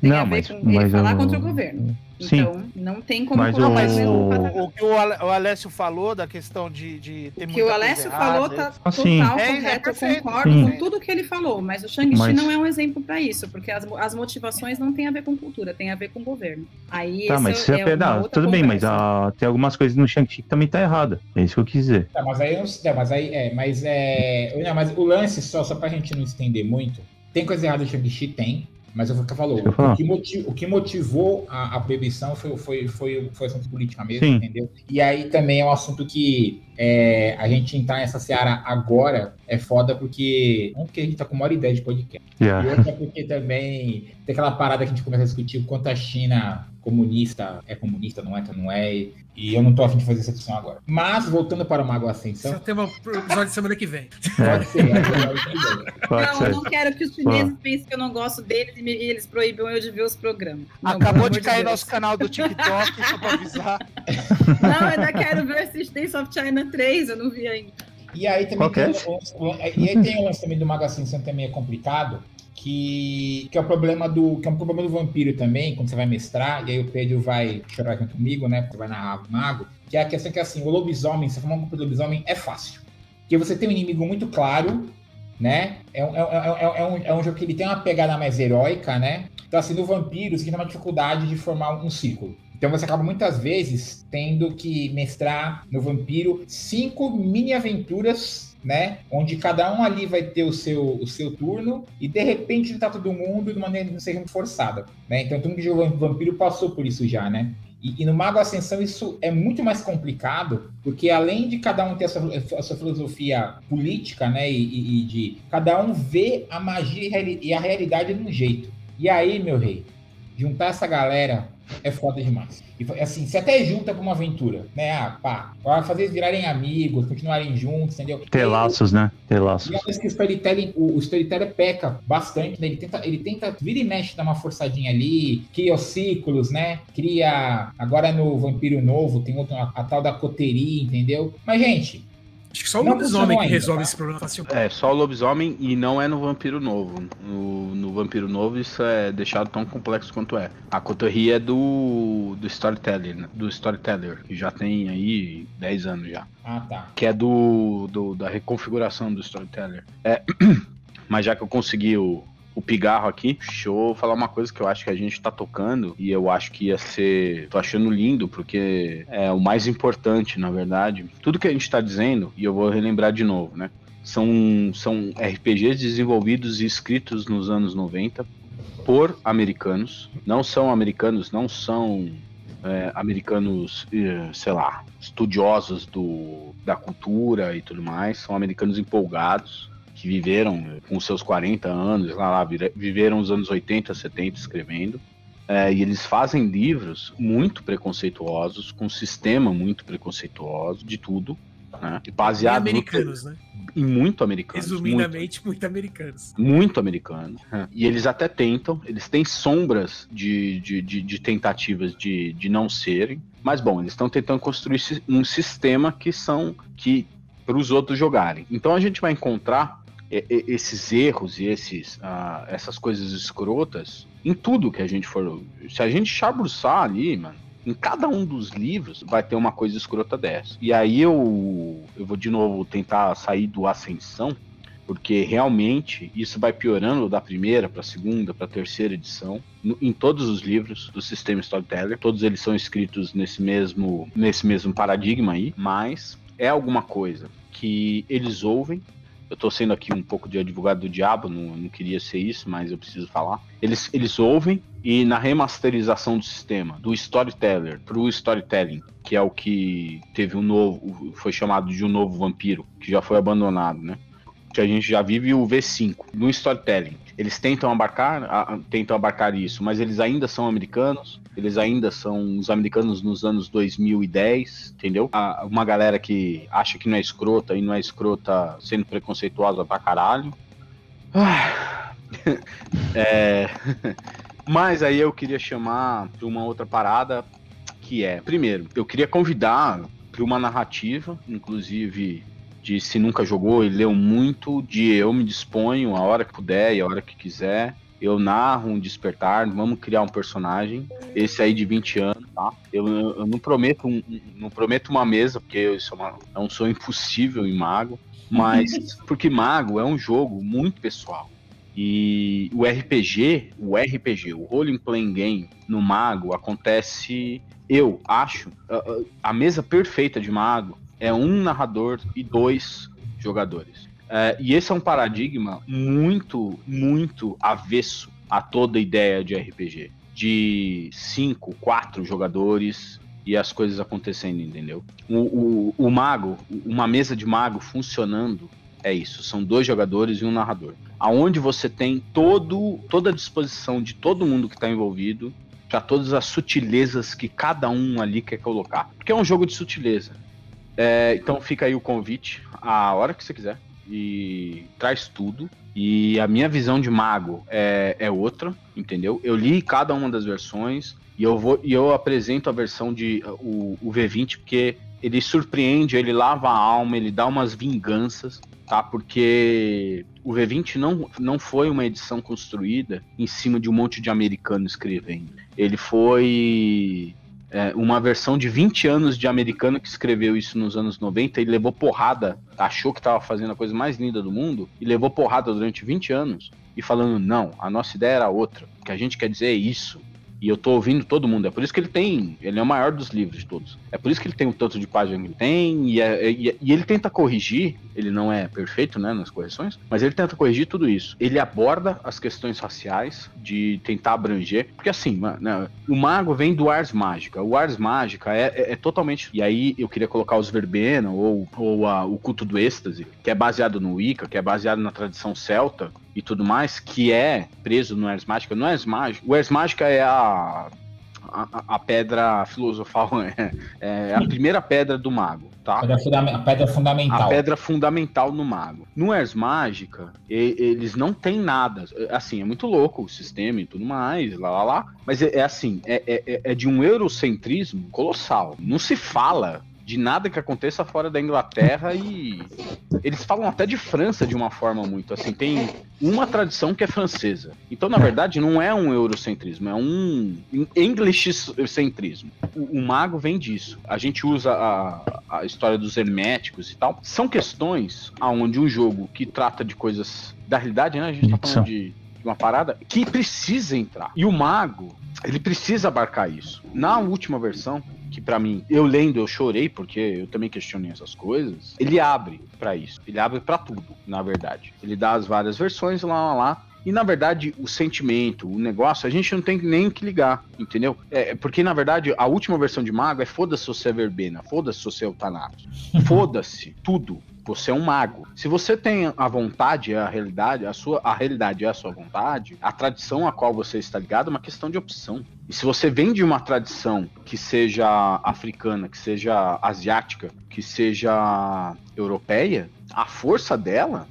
Tem Não, a ver mas- com ele mas falar eu- contra o governo. Sim. Então, não tem como Mas colocar o- o, que o Ale- o Alessio falou da questão de, de ter O que muita o Alessio falou tá Ah, total É, é correto, eu perfeito. concordo Sim. com tudo que ele falou, mas o Shang-Chi Mas- não é um exemplo para isso, porque as, as motivações não têm a ver com cultura, tem a ver com governo. Aí Tá, mas é, você é outra tudo bem, mas conversa. ah, tem algumas coisas no Shang-Chi que também tá errada. É isso que eu quis dizer. Tá, mas aí não sei, mas aí é, mas é. Não, mas o lance, só, só pra gente não estender muito, tem coisa errada do Shang-Chi? Tem. Mas eu falou, o que, motiv- o que motivou a, a proibição foi, foi, foi, foi assunto política mesmo, Sim. entendeu? E aí também é um assunto que é, a gente entrar nessa seara agora é foda porque. Um, porque a gente tá com uma hora e dez de podcast. E Yeah. outra porque também tem aquela parada que a gente começa a discutir quanto a China comunista é comunista, não é, então não é. E eu não tô afim de fazer essa discussão agora. Mas, voltando para o Mago é Ascensão, o tema pro episódio de semana que vem. (laughs) pode ser. é, é, Pode Não, ser. não quero que os chineses pensem que eu não gosto deles e, me- e eles proíbam eu de ver os programas. Não, Acabou de cair Deus. nosso canal do TikTok, só pra avisar. (laughs) Não, eu ainda quero ver Assistance of China 3, eu não vi ainda. E aí também que tem, é o lance- o- e aí tem o lance também do Mago Ascensão também é complicado, que, que é o problema do que é um problema do vampiro também, quando você vai mestrar, e aí o Pedro vai chorar comigo, né, porque vai narrar o mago, que é a questão que assim, o lobisomem, você formar um grupo de lobisomem é fácil. Porque você tem um inimigo muito claro, né? É um, é, é, é um, é um jogo que ele tem uma pegada mais heróica, né? Então, assim, no vampiro, você tem uma dificuldade de formar um círculo. Então você acaba muitas vezes tendo que mestrar no vampiro cinco mini aventuras, né? Onde cada um ali vai ter o seu, o seu turno e de repente juntar todo mundo de maneira não seja muito forçada, né? Então todo mundo que jogou vampiro passou por isso já, né? E, e no Mago Ascensão isso é muito mais complicado, porque além de cada um ter a sua, a sua filosofia política, né? E, e- e de cada um ver a magia e a realidade de um jeito. E aí, meu rei, juntar essa galera é foda demais. E assim, você até junta pra uma aventura, né? Ah, pá, vai fazer eles virarem amigos, continuarem juntos, entendeu? Ter laços, né? Ter laços. E é que o storytelling, o, o storyteller peca bastante, né? Ele tenta, ele tenta, vira e mexe, dar uma forçadinha ali, cria os ciclos, né? Cria. Agora no Vampiro Novo tem outro, a, a tal da coteria, entendeu? Mas, gente, Acho que só o Não lobisomem que ainda, resolve tá? esse problema facilmente. É, só o lobisomem e não é no Vampiro Novo. No, no Vampiro Novo isso é deixado tão complexo quanto é. A coteria é do, do Storyteller, né? do Storyteller, que já tem aí 10 anos já. ah tá. Que é do, do- da reconfiguração do Storyteller. É, (clears throat) mas já que eu consegui o, o pigarro aqui, deixa eu falar uma coisa que eu acho que a gente tá tocando e eu acho que ia ser. tô achando lindo, porque é o mais importante, na verdade. Tudo que a gente tá dizendo, e eu vou relembrar de novo, né? São, são RPGs desenvolvidos e escritos nos anos 90 por americanos. Não são americanos, não são é, americanos, eh, sei lá, estudiosos do, da cultura e tudo mais. São americanos empolgados que viveram com seus 40 anos, lá, lá viveram os anos 80, 70 escrevendo. É, e eles fazem livros muito preconceituosos, com um sistema muito preconceituoso de tudo, né? Baseado no- americanos, né? em muito americanos. muito. Resumidamente, muito americanos. Muito americano. E eles até tentam, eles têm sombras de, de, de, de tentativas de, de não serem. Mas bom, eles estão tentando construir um sistema que são que para os outros jogarem. Então a gente vai encontrar esses erros e esses, ah, essas coisas escrotas em tudo que a gente for. Se a gente chabruçar ali, mano, em cada um dos livros vai ter uma coisa escrota dessa. E aí eu, eu vou de novo tentar sair do Ascensão, porque realmente isso vai piorando da primeira para a segunda, para a terceira edição, no- em todos os livros do sistema Storyteller. Todos eles são escritos nesse mesmo, nesse mesmo paradigma aí, mas é alguma coisa que eles ouvem. Eu tô sendo aqui um pouco de advogado do diabo, não, não queria ser isso, mas eu preciso falar. Eles, eles ouvem e na remasterização do sistema, do Storyteller pro Storytelling, que é o que teve um novo, foi chamado de um novo vampiro, que já foi abandonado, né? que a gente já vive o V5 no storytelling. Eles tentam abarcar, a- tentam abarcar isso, mas eles ainda são americanos, eles ainda são os americanos nos anos 2010, entendeu? A- uma galera que acha que não é escrota e não é escrota sendo preconceituosa pra caralho. Ah, (laughs) é, (laughs) mas aí eu queria chamar para uma outra parada que é, primeiro, eu queria convidar para uma narrativa, inclusive de se nunca jogou e leu muito, de eu me disponho a hora que puder e a hora que quiser. Eu narro um despertar, vamos criar um personagem, esse aí de 20 anos, tá? Eu, eu- não prometo um- não prometo uma mesa, porque isso é, uma- é um sonho impossível em Mago, mas (laughs) porque Mago é um jogo muito pessoal. E o RPG, o RPG, o Role Playing Game no Mago acontece, eu acho, a- a mesa perfeita de Mago é um narrador e dois jogadores. É, e esse é um paradigma muito, muito avesso a toda ideia de RPG. De cinco, quatro jogadores e as coisas acontecendo, entendeu? O, o, o mago, uma mesa de mago funcionando é isso. São dois jogadores e um narrador. Aonde você tem todo, toda a disposição de todo mundo que está envolvido para todas as sutilezas que cada um ali quer colocar. Porque é um jogo de sutileza. É, então fica aí o convite, a hora que você quiser. E traz tudo. E a minha visão de mago é, é outra, entendeu? Eu li cada uma das versões e eu vou e eu apresento a versão de o, o V20 porque ele surpreende, ele lava a alma, ele dá umas vinganças, tá? Porque o V20 não, não foi uma edição construída em cima de um monte de americano escrevendo. Ele foi é, uma versão de 20 anos de americano que escreveu isso nos anos 90 e levou porrada, achou que estava fazendo a coisa mais linda do mundo e levou porrada durante 20 anos e falando, não, a nossa ideia era outra, o que a gente quer dizer é isso. E eu tô ouvindo todo mundo. É por isso que ele tem. Ele é o maior dos livros de todos. É por isso que ele tem o tanto de página que ele tem. E, é- e- e ele tenta corrigir. Ele não é perfeito, né, nas correções. Mas ele tenta corrigir tudo isso. Ele aborda as questões raciais. De tentar abranger. Porque assim, né, o mago vem do Ars Mágica. O Ars Mágica é, é- é totalmente. E aí eu queria colocar os Verbena. Ou, ou a- o culto do êxtase. Que é baseado no Wicca. Que é baseado na tradição celta e tudo mais, que é preso no Ars Mágica. No Ars Mágica, o Ars Mágica é a, a, a pedra filosofal, (laughs) é, é a primeira pedra do mago, tá? A pedra fundamental. A pedra fundamental no mago. No Ars Mágica, e- eles não têm nada. Assim, é muito louco o sistema e tudo mais, lá lá lá. Mas é, é assim, é, é- é de um eurocentrismo colossal. Não se fala de nada que aconteça fora da Inglaterra e eles falam até de França de uma forma muito assim. Tem uma tradição que é francesa. Então, na verdade, não é um eurocentrismo, é um Englishcentrismo. O, o mago vem disso. A gente usa a, a história dos herméticos e tal. São questões aonde um jogo que trata de coisas da realidade, né? A gente tá falando de, uma parada que precisa entrar. E o mago, ele precisa abarcar isso. Na última versão, que pra mim, eu lendo, eu chorei porque eu também questionei essas coisas. Ele abre pra isso. Ele abre pra tudo, na verdade. Ele dá as várias versões lá, lá, lá. E na verdade, o sentimento, o negócio, a gente não tem nem que ligar, entendeu? É, porque na verdade, a última versão de mago é foda-se se você é verbena, foda-se se você é o Thanatos. (laughs) Foda-se tudo. Você é um mago. Se você tem a vontade, a realidade, a sua a realidade é a sua vontade, a tradição a qual você está ligado é uma questão de opção. E se você vem de uma tradição que seja africana, que seja asiática, que seja europeia, a força dela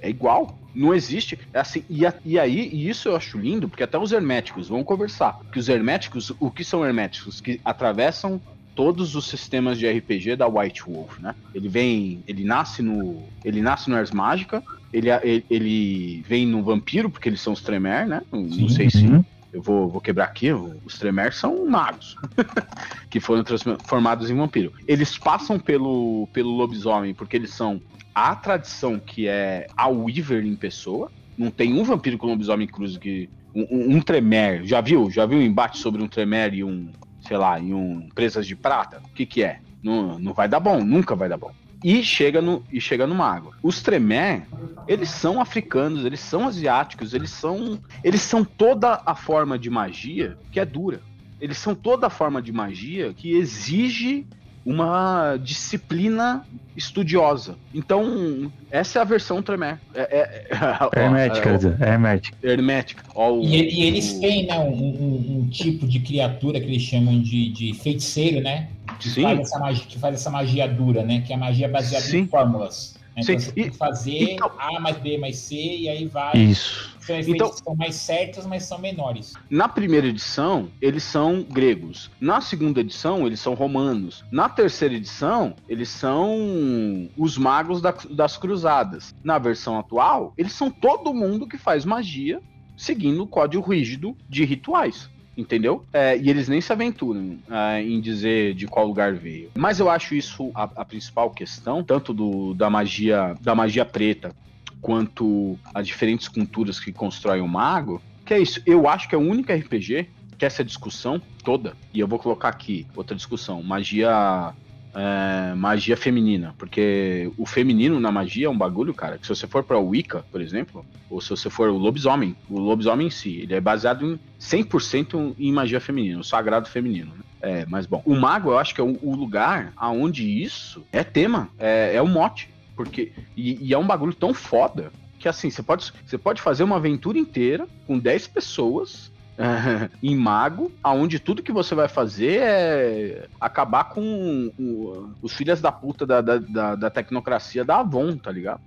é igual. Não existe. É assim, e, a- e aí, e isso eu acho lindo, porque até os herméticos vão conversar. Que os herméticos, o que são herméticos? Que atravessam todos os sistemas de RPG da White Wolf, né? Ele vem, ele nasce no, ele nasce no Ars Mágica, ele, ele, ele vem no Vampiro, porque eles são os Tremere, né? Não, não Sim. sei se eu vou, vou quebrar aqui, os Tremere são magos, (laughs) que foram transformados em vampiro. Eles passam pelo, pelo lobisomem, porque eles são a tradição que é a Weaver em pessoa. Não tem um vampiro com lobisomem cruz que. Um, um, um Tremere. Já viu? Já viu um embate sobre um Tremere e um, sei lá, e um Presas de Prata? O que que é? Não, não vai dar bom, nunca vai dar bom. E chega no, e chega no mago. Os Tremere, eles são africanos, eles são asiáticos, eles são. Eles são toda a forma de magia que é dura. Eles são toda a forma de magia que exige uma disciplina estudiosa. Então, essa é a versão Tremé. É, é, (laughs) é, Hermética, ó, quer dizer, é hermética. hermética. Ó, o- E, e eles o- têm, né, um, um- um tipo de criatura que eles chamam de, de feiticeiro, né? Que Sim. faz, essa magia, que faz essa magia dura, né? Que é a magia baseada Sim. em fórmulas. né? Sim. Então você tem que fazer então- A mais B mais C e aí vai. Isso. São efeitos Então- que são mais certos, mas são menores. Na primeira edição, eles são gregos. Na segunda edição, eles são romanos. Na terceira edição, eles são os magos da- das cruzadas. Na versão atual, eles são todo mundo que faz magia seguindo o código rígido de rituais. Entendeu? É, e eles nem se aventuram é, em dizer de qual lugar veio. Mas eu acho isso a, a principal questão, tanto do, da magia da magia preta quanto as diferentes culturas que constroem o mago, que é isso. Eu acho que é o único RPG que essa discussão toda, e eu vou colocar aqui outra discussão, magia é, magia feminina, porque o feminino na magia é um bagulho, cara, que se você for pra Wicca, por exemplo, ou se você for o lobisomem, o lobisomem em si, ele é baseado em 100% em magia feminina, o sagrado feminino, né? É, mas bom, o mago eu acho que é o, o lugar aonde isso é tema, é, é o mote, porque e, e é um bagulho tão foda que assim, você pode, você pode fazer uma aventura inteira com 10 pessoas (laughs) em mago, aonde tudo que você vai fazer é acabar com o- os filhos da puta da, da, da, da tecnocracia da Avon, tá ligado?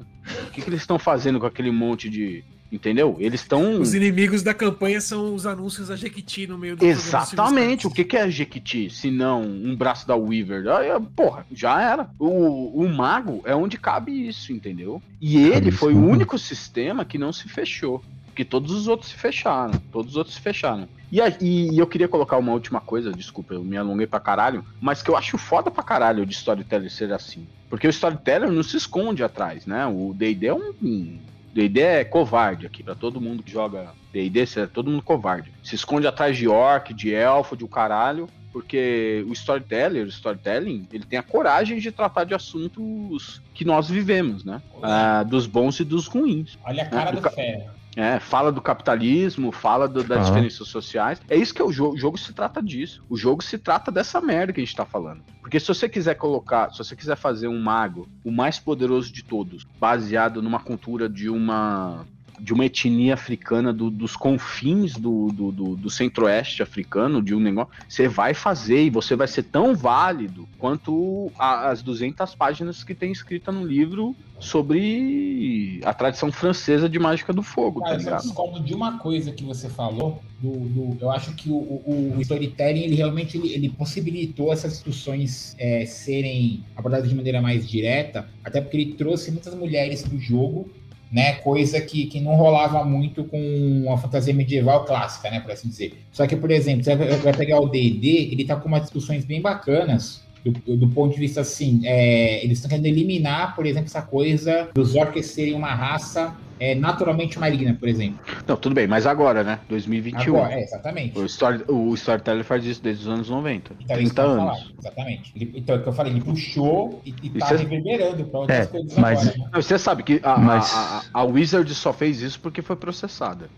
O que, que eles estão fazendo com aquele monte de. Entendeu? Eles estão. Os inimigos da campanha são os anúncios da Jequiti no meio do Exatamente. O que, que é Jequiti? Se não um braço da Weaver? Aí, porra, já era. O, o mago é onde cabe isso, entendeu? E ele Cabe foi isso, o único sistema que não se fechou. Porque todos os outros se fecharam. Todos os outros se fecharam. E, a- e eu queria colocar uma última coisa, desculpa, eu me alonguei pra caralho, mas que eu acho foda pra caralho de storyteller ser assim. Porque o storyteller não se esconde atrás, né? O D&D é um... um D&D é covarde aqui, pra todo mundo que joga D&D, é todo mundo covarde. Se esconde atrás de orc, de elfo, de o caralho, porque o storyteller, o storytelling, ele tem a coragem de tratar de assuntos que nós vivemos, né? Ah, dos bons e dos ruins. Olha a cara É, o do ca- fera. É, fala do capitalismo, fala do- das Ah. diferenças sociais. É isso que é o jogo. O jogo se trata disso. O jogo se trata dessa merda que a gente tá falando. Porque se você quiser colocar, se você quiser fazer um mago, o mais poderoso de todos, baseado numa cultura de uma de uma etnia africana do- dos confins do, do, do- do centro-oeste africano, de um negócio, você vai fazer e você vai ser tão válido quanto a- as 200 páginas que tem escrita no livro sobre a tradição francesa de mágica do fogo, tá Cara, eu só ligado? discordo de uma coisa que você falou. Do, do- eu acho que o, o, o storytelling ele realmente ele, ele possibilitou essas discussões é, serem abordadas de maneira mais direta, até porque ele trouxe muitas mulheres pro jogo, né? Coisa que, que não rolava muito com a fantasia medieval clássica, né? Por assim dizer. Só que, por exemplo, você vai pegar o D&D, ele tá com umas discussões bem bacanas. Do, do ponto de vista assim, é, eles estão querendo eliminar, por exemplo, essa coisa dos orcs serem uma raça é, naturalmente maligna, por exemplo. Não, tudo bem, mas agora, né? 2021. Agora, é, exatamente. O, story, o Storyteller faz isso desde os anos 90. Então, é isso 30 que eu ia anos. falar, exatamente. Ele- então, é o que eu falei, ele puxou e, e tá Isso é- reverberando para outras É, coisas mas- agora. né? Não, Você sabe que a, a- Mas- a, a Wizard só fez isso porque foi processada.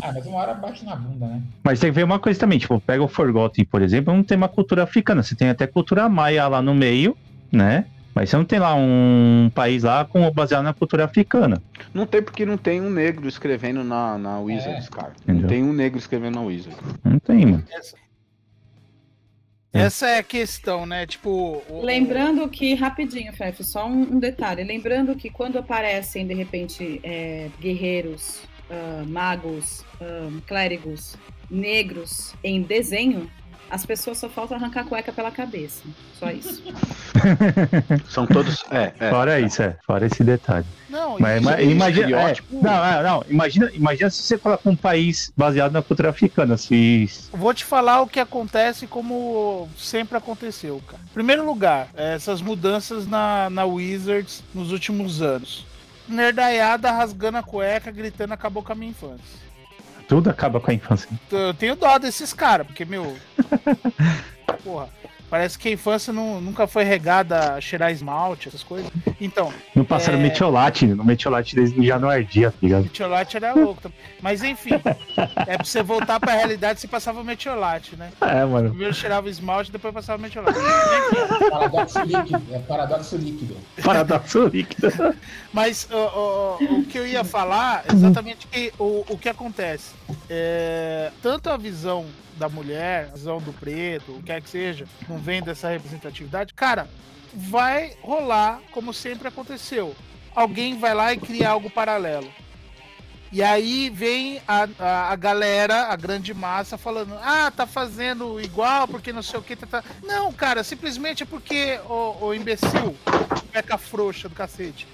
Ah, mas uma hora bate na bunda, né? Mas tem que ver uma coisa também, tipo, pega o Forgotten, por exemplo, não tem uma cultura africana, você tem até cultura maia lá no meio, né? Mas você não tem lá um país lá com baseado na cultura africana. Não tem porque não tem um negro escrevendo na, na Wizards, cara. Não Entendeu? tem um negro escrevendo na Wizards. Não tem, mano. É. Essa é a questão, né? Tipo. o- Lembrando que, rapidinho, Fef, só um, um detalhe. Lembrando que quando aparecem, de repente, é, guerreiros, ah, magos, ah, clérigos, negros em desenho, as pessoas só faltam arrancar a cueca pela cabeça. Só isso. (laughs) São todos. É, é. Fora isso, é. Fora esse detalhe. Não, Mas, isso- mas isso, imagina. é, estereótipo. não, é, não, imagina, imagina se você coloca um país baseado na cultura africana. Se. Vou te falar o que acontece como sempre aconteceu, cara. Primeiro lugar, essas mudanças na, na Wizards nos últimos anos. Nerdaiada rasgando a cueca, gritando acabou com a minha infância. Tudo acaba com a infância. Eu tenho dó desses caras, porque, meu. (laughs) Porra. Parece que a infância não, nunca foi regada a cheirar esmalte, essas coisas. Então, Não passaram É. metiolate, no metiolate já não ardia, tá ligado? metiolate era louco. também. Mas enfim, é pra você voltar pra realidade, você passava metiolate, né? É, mano. Primeiro cheirava esmalte, depois passava metiolate. Paradoxo líquido. É paradoxo líquido. Paradoxo líquido. Mas ó, ó, o que eu ia falar é exatamente que, o, o que acontece. É, tanto a visão da mulher, a visão do preto, o que quer que seja, não vem dessa representatividade, cara, vai rolar como sempre aconteceu. Alguém vai lá e cria algo paralelo. E aí vem a, a, a galera, a grande massa, falando: ah, tá fazendo igual porque não sei o que. Tá, tá. Não, cara, simplesmente é porque o, o imbecil, peca frouxa do cacete.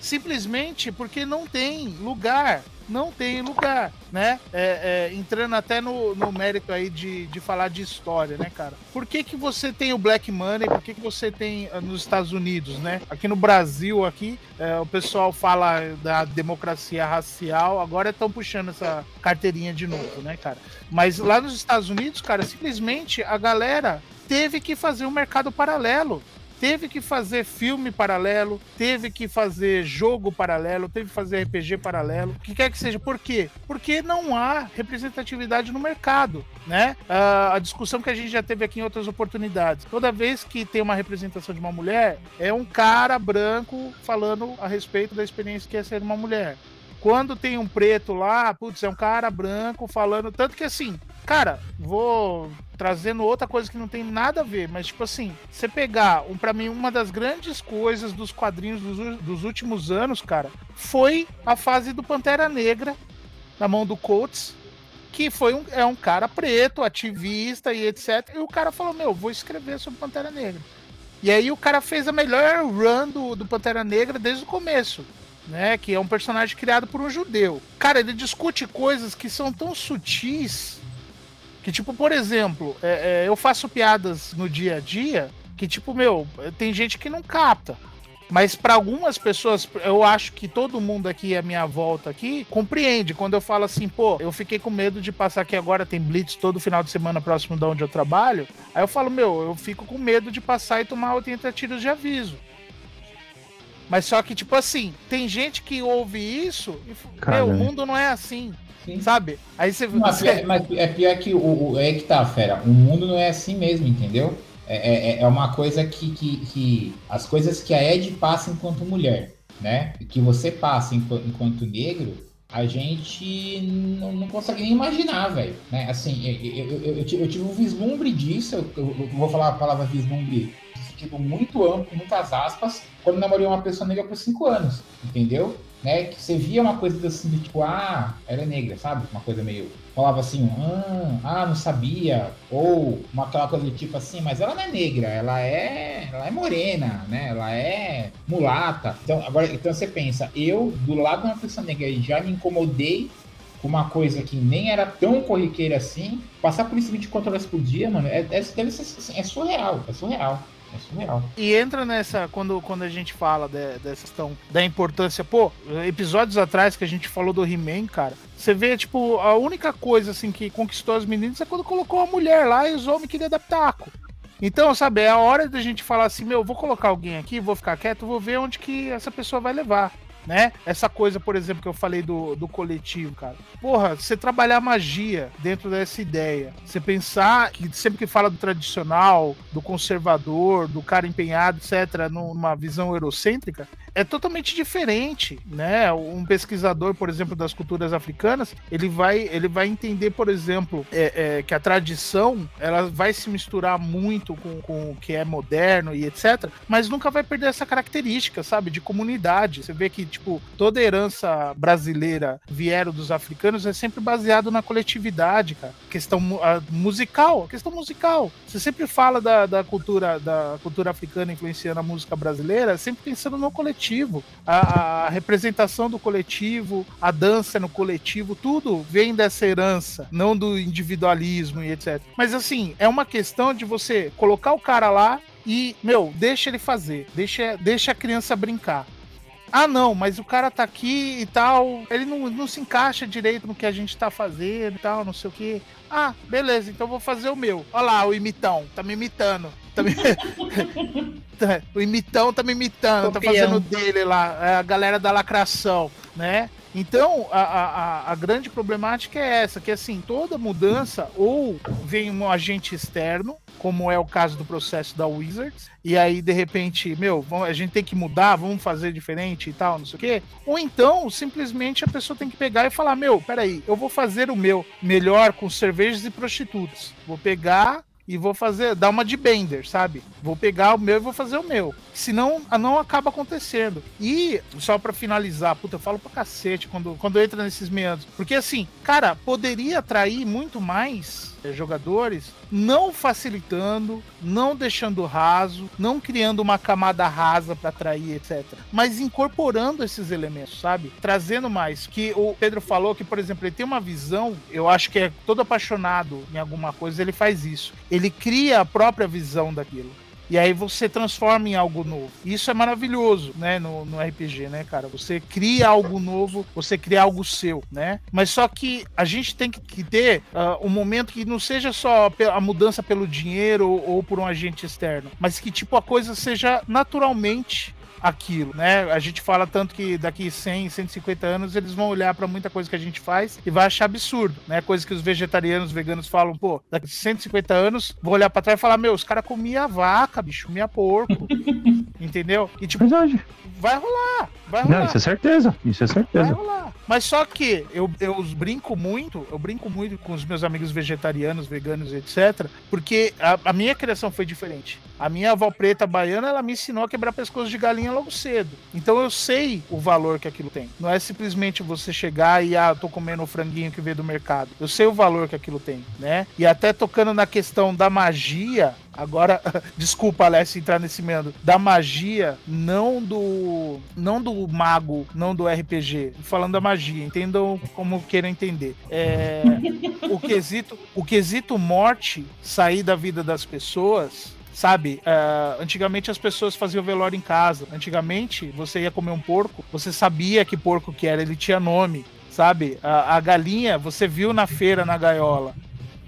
Simplesmente porque não tem lugar. Não tem lugar, né? É, é, entrando até no, no mérito aí de, de falar de história, né, cara? Por que, que você tem o Black Money? Por que, que você tem ah, nos Estados Unidos, né? Aqui no Brasil, aqui, é, o pessoal fala da democracia racial, agora estão puxando essa carteirinha de novo, né, cara? Mas lá nos Estados Unidos, cara, simplesmente a galera teve que fazer um mercado paralelo. Teve que fazer filme paralelo, teve que fazer jogo paralelo, teve que fazer RPG paralelo, o que quer que seja. Por quê? Porque não há representatividade no mercado, né? Ah, a discussão que a gente já teve aqui em outras oportunidades. Toda vez que tem uma representação de uma mulher, é um cara branco falando a respeito da experiência que é ser uma mulher. Quando tem um preto lá, putz, é um cara branco falando. Tanto que assim, cara, vou trazendo outra coisa que não tem nada a ver, mas tipo assim, você pegar, um, para mim, uma das grandes coisas dos quadrinhos dos, dos últimos anos, cara, foi a fase do Pantera Negra na mão do Coates, que foi um, é um cara preto, ativista e etc. E o cara falou: Meu, vou escrever sobre Pantera Negra. E aí o cara fez a melhor run do, do Pantera Negra desde o começo. Né, que é um personagem criado por um judeu. Cara, ele discute coisas que são tão sutis que, tipo, por exemplo, é- é, eu faço piadas no dia a dia que, tipo, meu, tem gente que não capta. Mas para algumas pessoas, eu acho que todo mundo aqui à minha volta aqui compreende quando eu falo assim, pô, eu fiquei com medo de passar aqui agora, tem blitz todo final de semana próximo de onde eu trabalho. Aí eu falo, meu, eu fico com medo de passar e tomar 80 tiros de aviso. Mas só que, tipo assim, tem gente que ouve isso e fala, meu, o mundo não é assim, Sim. sabe? Aí você. Mas, você- é, mas é pior que o, o- é que tá, fera. O mundo não é assim mesmo, entendeu? É, é, é uma coisa que, que, que as coisas que a Ed passa enquanto mulher, né? e Que você passa enquanto, enquanto negro, a gente não, não consegue nem imaginar, velho. Né? Assim, eu, eu, eu, eu tive- um vislumbre disso. Eu, vou falar a palavra vislumbre sentido muito amplo, muitas aspas, quando namorei uma pessoa negra por cinco anos, entendeu? Né? Que você via uma coisa assim, de tipo, ah, ela é negra, sabe? Uma coisa meio. Falava assim, ah, ah, não sabia. Ou uma, aquela coisa de tipo assim, mas ela não é negra, ela é. Ela é morena, né? Ela é mulata. Então, agora, então você pensa, eu, do lado de uma pessoa negra, já me incomodei com uma coisa que nem era tão corriqueira assim. Passar por isso 24 horas por dia, mano, é, é, deve ser, é surreal, é surreal. É. E entra nessa, quando, quando a gente fala de- dessa questão da importância, pô, episódios atrás que a gente falou do He-Man, cara, você vê, tipo, a única coisa, assim, que conquistou as meninas é quando colocou a mulher lá e os homens queriam dar pitaco. Então, sabe, é a hora da gente falar assim, meu, vou colocar alguém aqui, vou ficar quieto, vou ver onde que essa pessoa vai levar. Né? Essa coisa, por exemplo, que eu falei do, do coletivo, cara. Porra, você trabalhar magia dentro dessa ideia, você pensar que sempre que fala do tradicional, do conservador, do cara empenhado, etc., numa visão eurocêntrica, é totalmente diferente, né? Um pesquisador, por exemplo, das culturas africanas, ele vai, ele vai entender, por exemplo, é, é, que a tradição ela vai se misturar muito com, com o que é moderno e etc., mas nunca vai perder essa característica, sabe, de comunidade. Você vê que tipo toda herança brasileira vieram dos africanos é sempre baseado na coletividade, cara. Questão a musical, questão musical. Você sempre fala da, da cultura da cultura africana influenciando a música brasileira, sempre pensando no coletivo, a, a representação do coletivo, a dança no coletivo, tudo vem dessa herança, não do individualismo e etc. Mas assim, é uma questão de você colocar o cara lá e, meu, deixa ele fazer, deixa, deixa a criança brincar. Ah, não, mas o cara tá aqui e tal, ele não, não se encaixa direito no que a gente tá fazendo e tal, não sei o que. Ah, beleza, então vou fazer o meu. Olha lá, o imitão, tá me imitando. tá me... (laughs) Tá, o imitão tá me imitando, tá fazendo dele lá, é a galera da lacração, né? Então, a, a, a- grande problemática é essa, que assim, toda mudança ou vem um agente externo, como é o caso do processo da Wizards, e aí, de repente, meu, a gente tem que mudar, vamos fazer diferente e tal, não sei o quê. Ou então, simplesmente a pessoa tem que pegar e falar, meu, peraí, eu vou fazer o meu melhor com cervejas e prostitutas. Vou pegar e vou fazer, dar uma de bender, sabe? Vou pegar o meu e vou fazer o meu. Senão, não acaba acontecendo. E, só pra finalizar, puta, eu falo pra cacete quando, quando entra nesses meandros. Porque, assim, cara, poderia atrair muito mais jogadores, não facilitando, não deixando raso, não criando uma camada rasa pra atrair, etc. Mas incorporando esses elementos, sabe? Trazendo mais. Que o Pedro falou que, por exemplo, ele tem uma visão, eu acho que é todo apaixonado em alguma coisa, ele faz isso. Ele cria a própria visão daquilo. E aí você transforma em algo novo. Isso é maravilhoso, né, no, no RPG, né, cara? Você cria algo novo, você cria algo seu, né? Mas só que a gente tem que, ter ah, um momento que não seja só a mudança pelo dinheiro ou, ou por um agente externo, mas que tipo a coisa seja naturalmente aquilo, né? A gente fala tanto que daqui 100, 150 anos eles vão olhar pra muita coisa que a gente faz e vai achar absurdo, né? Coisa que os vegetarianos, veganos falam, pô, daqui 150 anos vou olhar pra trás e falar, meu, os caras comiam vaca, bicho, comia porco, (laughs) entendeu? E tipo, Verdade. vai rolar, vai rolar. Não, isso é certeza. Isso é Vai certeza. rolar. Mas só que eu, eu brinco muito, eu brinco muito com os meus amigos vegetarianos, veganos, etc. Porque a, a minha criação foi diferente. A minha avó preta baiana, ela me ensinou a quebrar pescoço de galinha logo cedo. Então eu sei o valor que aquilo tem. Não é simplesmente você chegar e, ah, tô comendo o franguinho que veio do mercado. Eu sei o valor que aquilo tem, né? E até tocando na questão da magia, Agora, (laughs) desculpa, Alessio, entrar nesse meandro. Da magia, não do. Não do mago, não do RPG. Falando da magia, entendam como queiram entender. É, (laughs) o, quesito, o quesito morte sair da vida das pessoas. Sabe, é, antigamente as pessoas faziam velório em casa. Antigamente, você ia comer um porco, você sabia que porco que era, ele tinha nome. Sabe, a, a galinha você viu na feira, na gaiola.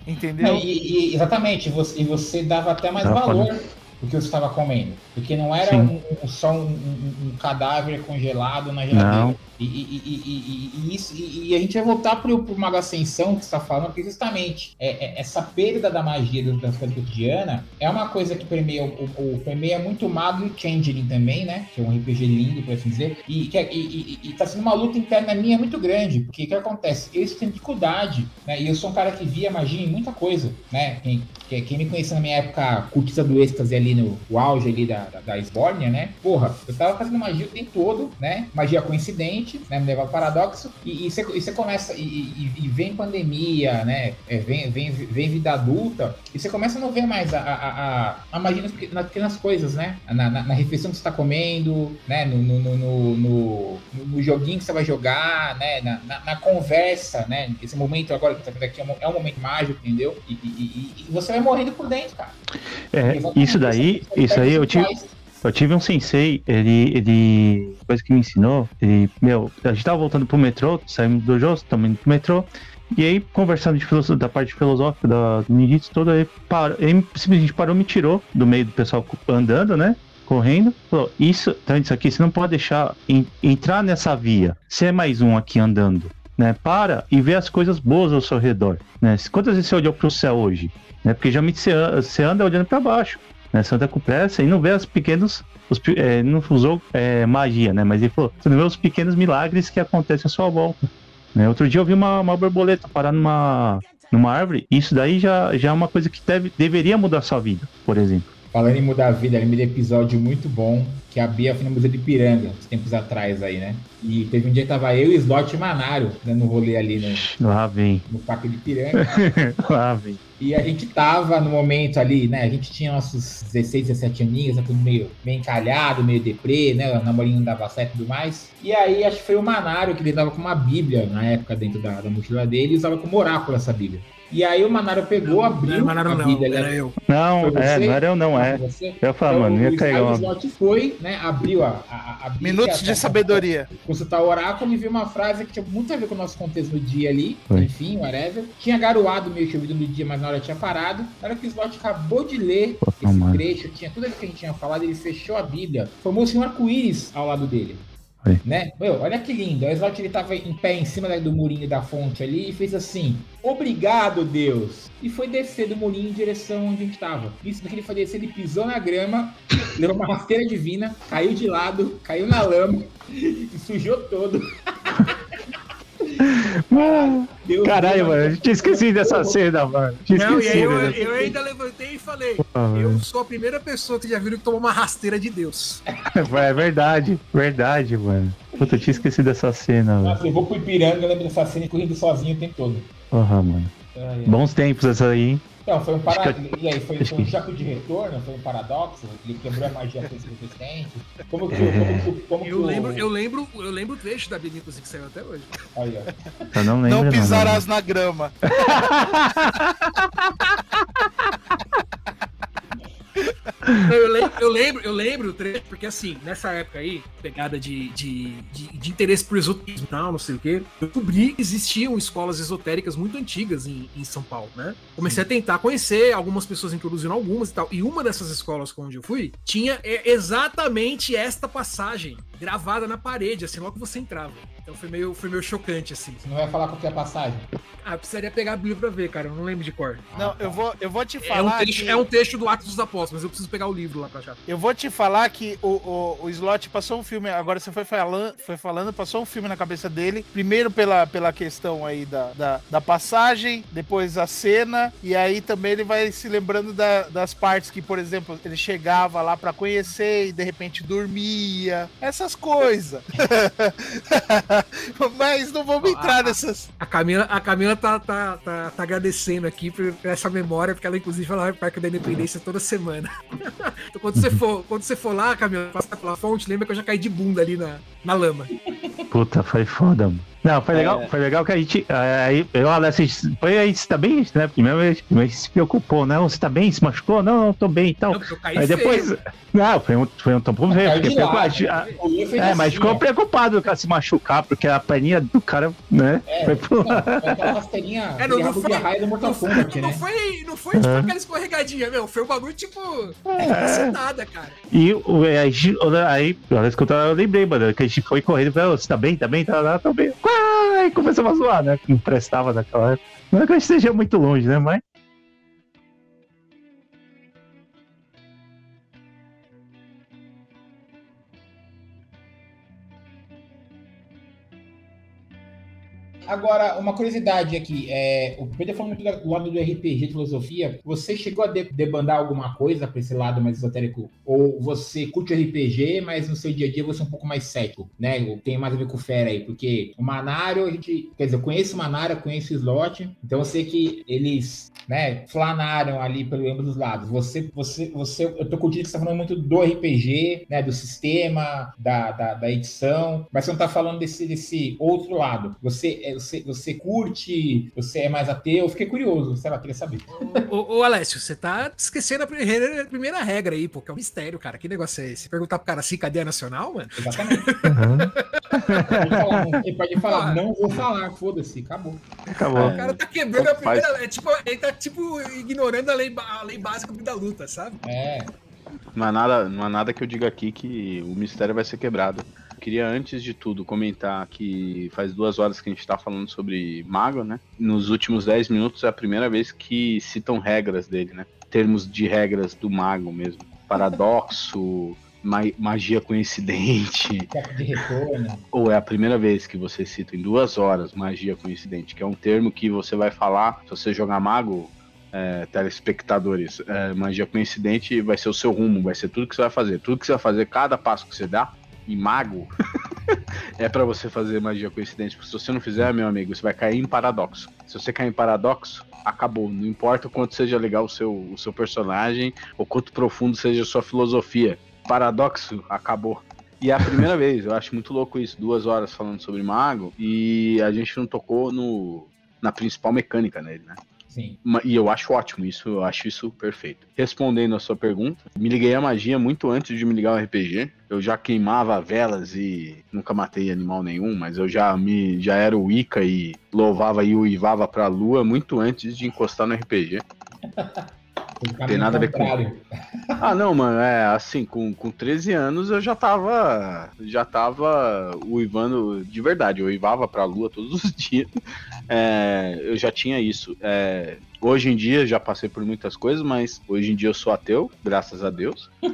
Entendeu? Não, e, e- exatamente, você, e você dava até mais Tá, valor do que você estava comendo. Porque não era um, um- só um, um- cadáver congelado na geladeira. Não. E, e- e- isso, e, a gente vai voltar pro, pro Mago Ascensão que você está falando, porque justamente é, é- essa perda da magia do- da coisa cotidiana é uma coisa que permeia, o, o, o- permeia muito o Mago e o Changeling também, né? Que é um RPG lindo, por assim dizer. E, que é- sendo uma luta interna minha muito grande, porque o que acontece? Eles têm dificuldade, né? E eu sou um cara que via magia em muita coisa, né? Quem, que- quem me conheceu na minha época, cultista do êxtase ali no auge ali da, da, da Sbornia, né? Porra, eu tava fazendo magia o tempo todo, né? Magia coincidente, né? Me leva ao paradoxo. E, você, começa, e, e- e vem pandemia, né? É, vem, vem, vem vida adulta, e você começa a não ver mais a, a, a, a magia nas, pequ- nas pequenas coisas, né? Na, na, na refeição que você tá comendo, né? No, no, no, no, no- joguinho que você vai jogar, né? Na, na, na conversa, né? Esse momento agora que tá vendo aqui é um, é um momento mágico, entendeu? E- e- e você vai morrendo por dentro, cara. É, isso daí, isso aí eu tive, eu tive um sensei, ele, ele, coisa que me ensinou, ele, meu, a gente tava voltando pro metrô, saímos do jogo, estamos indo pro metrô, e aí, conversando de da parte filosófica da Ninjitsu toda, ele, parou, ele simplesmente parou, me tirou do meio do pessoal andando, né? Correndo, falou: Isso, então, isso aqui você não pode deixar en- entrar nessa via. Você é mais um aqui andando, né? Para e vê as coisas boas ao seu redor, né? Quantas vezes você olhou pro céu hoje? Né? Porque geralmente você anda, você anda olhando para baixo, né? Você anda com pressa e não vê as pequenos. Os, é, não usou é, magia, né? Mas ele falou: você não vê os pequenos milagres que acontecem à sua volta. Né? Outro dia eu vi uma, uma borboleta parar numa, numa árvore. Isso daí já, já é uma coisa que deve, deveria mudar a sua vida, por exemplo. Falando em mudar a vida, lembro de episódio muito bom que a Bia foi no Museu de Piranga, uns tempos atrás aí, né? E teve um dia que tava eu e o Slot e Manário dando um rolê ali no, Lá vem, no Parque de Piranga. lá (laughs) vem. E a gente tava no momento ali, né? A gente tinha nossos 16, 17 aninhos, tudo meio, meio encalhado, meio deprê, né? O namorinho não dava certo e tudo mais. E aí acho que foi o Manário que ele tava com uma bíblia na época dentro da, da mochila dele e usava como oráculo essa bíblia. E aí o Manaro pegou, abriu Não, Manaro a não, Bíblia. era né? eu. Não, é, não era eu não, é. Você? Eu ia falar, mano, ia o cair uma. Slot foi, né, abriu a, a, a Minutos de a- sabedoria. consultar o oráculo e viu uma frase que tinha muito a ver com o nosso contexto no dia ali, Foi. enfim, whatever. Tinha garoado meio que ouvido no dia, mas na hora tinha parado. Na hora que o Slot acabou de ler Pô, esse mano. trecho, tinha tudo aquilo que a gente tinha falado, ele fechou a Bíblia, formou-se um arco-íris ao lado dele. Né? Meu, olha que lindo. O Slot ele tava em pé em cima do murinho da fonte ali e fez assim: Obrigado, Deus! E foi descer do murinho em direção onde a gente tava. Isso que ele foi descer, ele pisou na grama, (laughs) levou uma rasteira divina, caiu de lado, caiu na lama (laughs) e sujou todo. (laughs) Deus Caralho, mano, eu tinha esquecido dessa cena, mano. Tinha Não, e aí eu, eu ainda levantei e falei: Ah, Eu mano. sou a primeira pessoa que já viram que tomou uma rasteira de Deus. (laughs) É verdade, verdade, mano. Puta, eu tinha esquecido dessa cena, velho. Nossa, eu vou pro Ipiranga, eu lembro dessa cena correndo sozinho o tempo todo. Porra, mano. Ai, ai. Bons tempos essa aí, hein? Então, foi um para... Acho E aí, foi, foi um que- choque de retorno, foi um paradoxo, ele quebrou a magia com esse resistente. Como que, como que, como que Eu o- lembro, eu lembro, eu lembro o trecho da Bíblia, inclusive, que saiu até hoje. Aí, ó. Eu não lembro. Não não, pisarás na grama. (laughs) Eu lembro, eu lembro, eu lembro o trecho, porque assim, nessa época aí, pegada de, de, de, de interesse por esoterismo e tal, não sei o quê, eu descobri que existiam escolas esotéricas muito antigas em, em São Paulo, né? Comecei a tentar conhecer, algumas pessoas introduziram algumas e tal. E uma dessas escolas onde eu fui tinha é, exatamente esta passagem gravada na parede, assim, logo que você entrava. Então foi meio, foi meio chocante, assim. Você não vai falar qual que é a passagem? Ah, eu precisaria pegar a Bíblia pra ver, cara. Eu não lembro de cor. Não, eu vou, eu vou te É um, falar trecho, que... é um trecho do Atos dos Apóstolos, mas eu preciso pegar o livro lá pra achar. Eu vou te falar que o, o, o Slot passou um filme, agora você foi falando, foi falando, passou um filme na cabeça dele. Primeiro pela, pela questão aí da, da, da passagem, depois a cena, e aí também ele vai se lembrando da- das partes que, por exemplo, ele chegava lá pra conhecer e de repente dormia, essas coisas. (laughs) Mas não vamos entrar nessas. A Camila, a Camila tá, tá, tá, tá agradecendo aqui por por essa memória, porque ela, inclusive, ela vai pro Parque da Independência toda semana. (laughs) então, quando você for, quando você for lá, Camila, passar pela fonte, lembra que eu já caí de bunda ali na, na lama. Puta, foi foda, mano. Não, foi legal, foi legal que a gente. Aí, eu, Alessio, foi aí, você tá bem? Né? Primeiro a gente a gente se preocupou, né? Você tá bem? Se machucou? Não, não, tô bem e tal. Porque eu caí Aí depois. feio. Não, foi um, foi um. Caiu de Fiquei preocupado. É, mas assim, ficou preocupado com o cara se machucar, porque a perninha do cara, né? É, foi pro não, foi aquela rasteirinha É, não, não foi- do foi, né? foi, não foi tipo Uhum. aquela escorregadinha, meu. Foi um bagulho tipo. É. cacetada, cara. E aí, a gente- aí, eu lembrei, mano, que a gente foi correndo e falou, você tá bem? Tá bem? Tá, tá, tá bem. Ai, começamos a zoar, né? Que não prestava naquela época. Não é que gente esteja muito longe, né? Mas. Agora, uma curiosidade aqui, é, o Pedro falou muito do lado do RPG, de filosofia. Você chegou a de- debandar alguma coisa para esse lado mais esotérico? Ou você curte RPG, mas no seu dia a dia você é um pouco mais cético, né? Tem mais a ver com Fera aí, porque o Manário, a gente, quer dizer, eu conheço o Manário, eu conheço o Slot, então eu sei que eles, né, flanaram ali pelo ambos os lados. Você, você, você, eu tô curtindo que você tá falando muito do RPG, né, do sistema, da, da, da edição, mas você não tá falando desse, desse outro lado. Você, é, você, você curte, você é mais ateu? Eu fiquei curioso, sei lá, queria saber. Ô, ô, Alessio, você tá esquecendo a primeira, a primeira regra aí, pô, que é um mistério, cara. Que negócio é esse? Perguntar pro cara assim, cadeia nacional, mano? Exatamente. Pode falar, não- ele pode falar, não vou falar, foda-se, acabou. Acabou. O cara tá quebrando a primeira. É, tipo, ele tá, tipo, ignorando a lei, a lei básica da luta, sabe? É, Não há, nada, não há nada que eu diga aqui que o mistério vai ser quebrado. Queria, antes de tudo, comentar que faz duas horas que a gente tá falando sobre Mago, né? Nos últimos 10 minutos é a primeira vez que citam regras dele, né? Termos de regras do Mago mesmo. Paradoxo, ma- magia coincidente. (laughs) de retorno. Ou é a primeira vez que você cita em duas horas magia coincidente, que é um termo que você vai falar se você jogar mago, é, telespectadores, é, magia coincidente vai ser o seu rumo, vai ser tudo que você vai fazer. Tudo que você vai fazer, cada passo que você dá, em mago, (laughs) é pra você fazer magia coincidente. Porque se você não fizer, meu amigo, você vai cair em paradoxo. Se você cair em paradoxo, acabou. Não importa o quanto seja legal o seu, o seu personagem, ou quanto profundo seja a sua filosofia. Paradoxo, acabou. E é a primeira (laughs) vez, eu acho muito louco isso, duas horas falando sobre mago, e a gente não tocou no, na principal mecânica nele, né? Sim. E eu acho ótimo isso, eu acho isso perfeito. Respondendo a sua pergunta, me liguei à magia muito antes de me ligar ao RPG. Eu já queimava velas e nunca matei animal nenhum, mas eu já me já era o Ica e louvava e uivava pra lua muito antes de encostar no RPG. (laughs) Tem nada a ver com- (laughs) Ah, não, mano, é assim, com, com 13 anos eu já tava. Já tava uivando de verdade, eu uivava pra lua todos os (laughs) dias. É, eu já tinha isso. É, hoje em dia já passei por muitas coisas, mas hoje em dia eu sou ateu, graças a Deus. (laughs)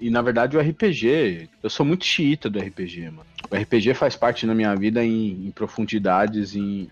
E na verdade o RPG, eu sou muito xiita do RPG, mano. O RPG faz parte na minha vida em, em profundidades, em.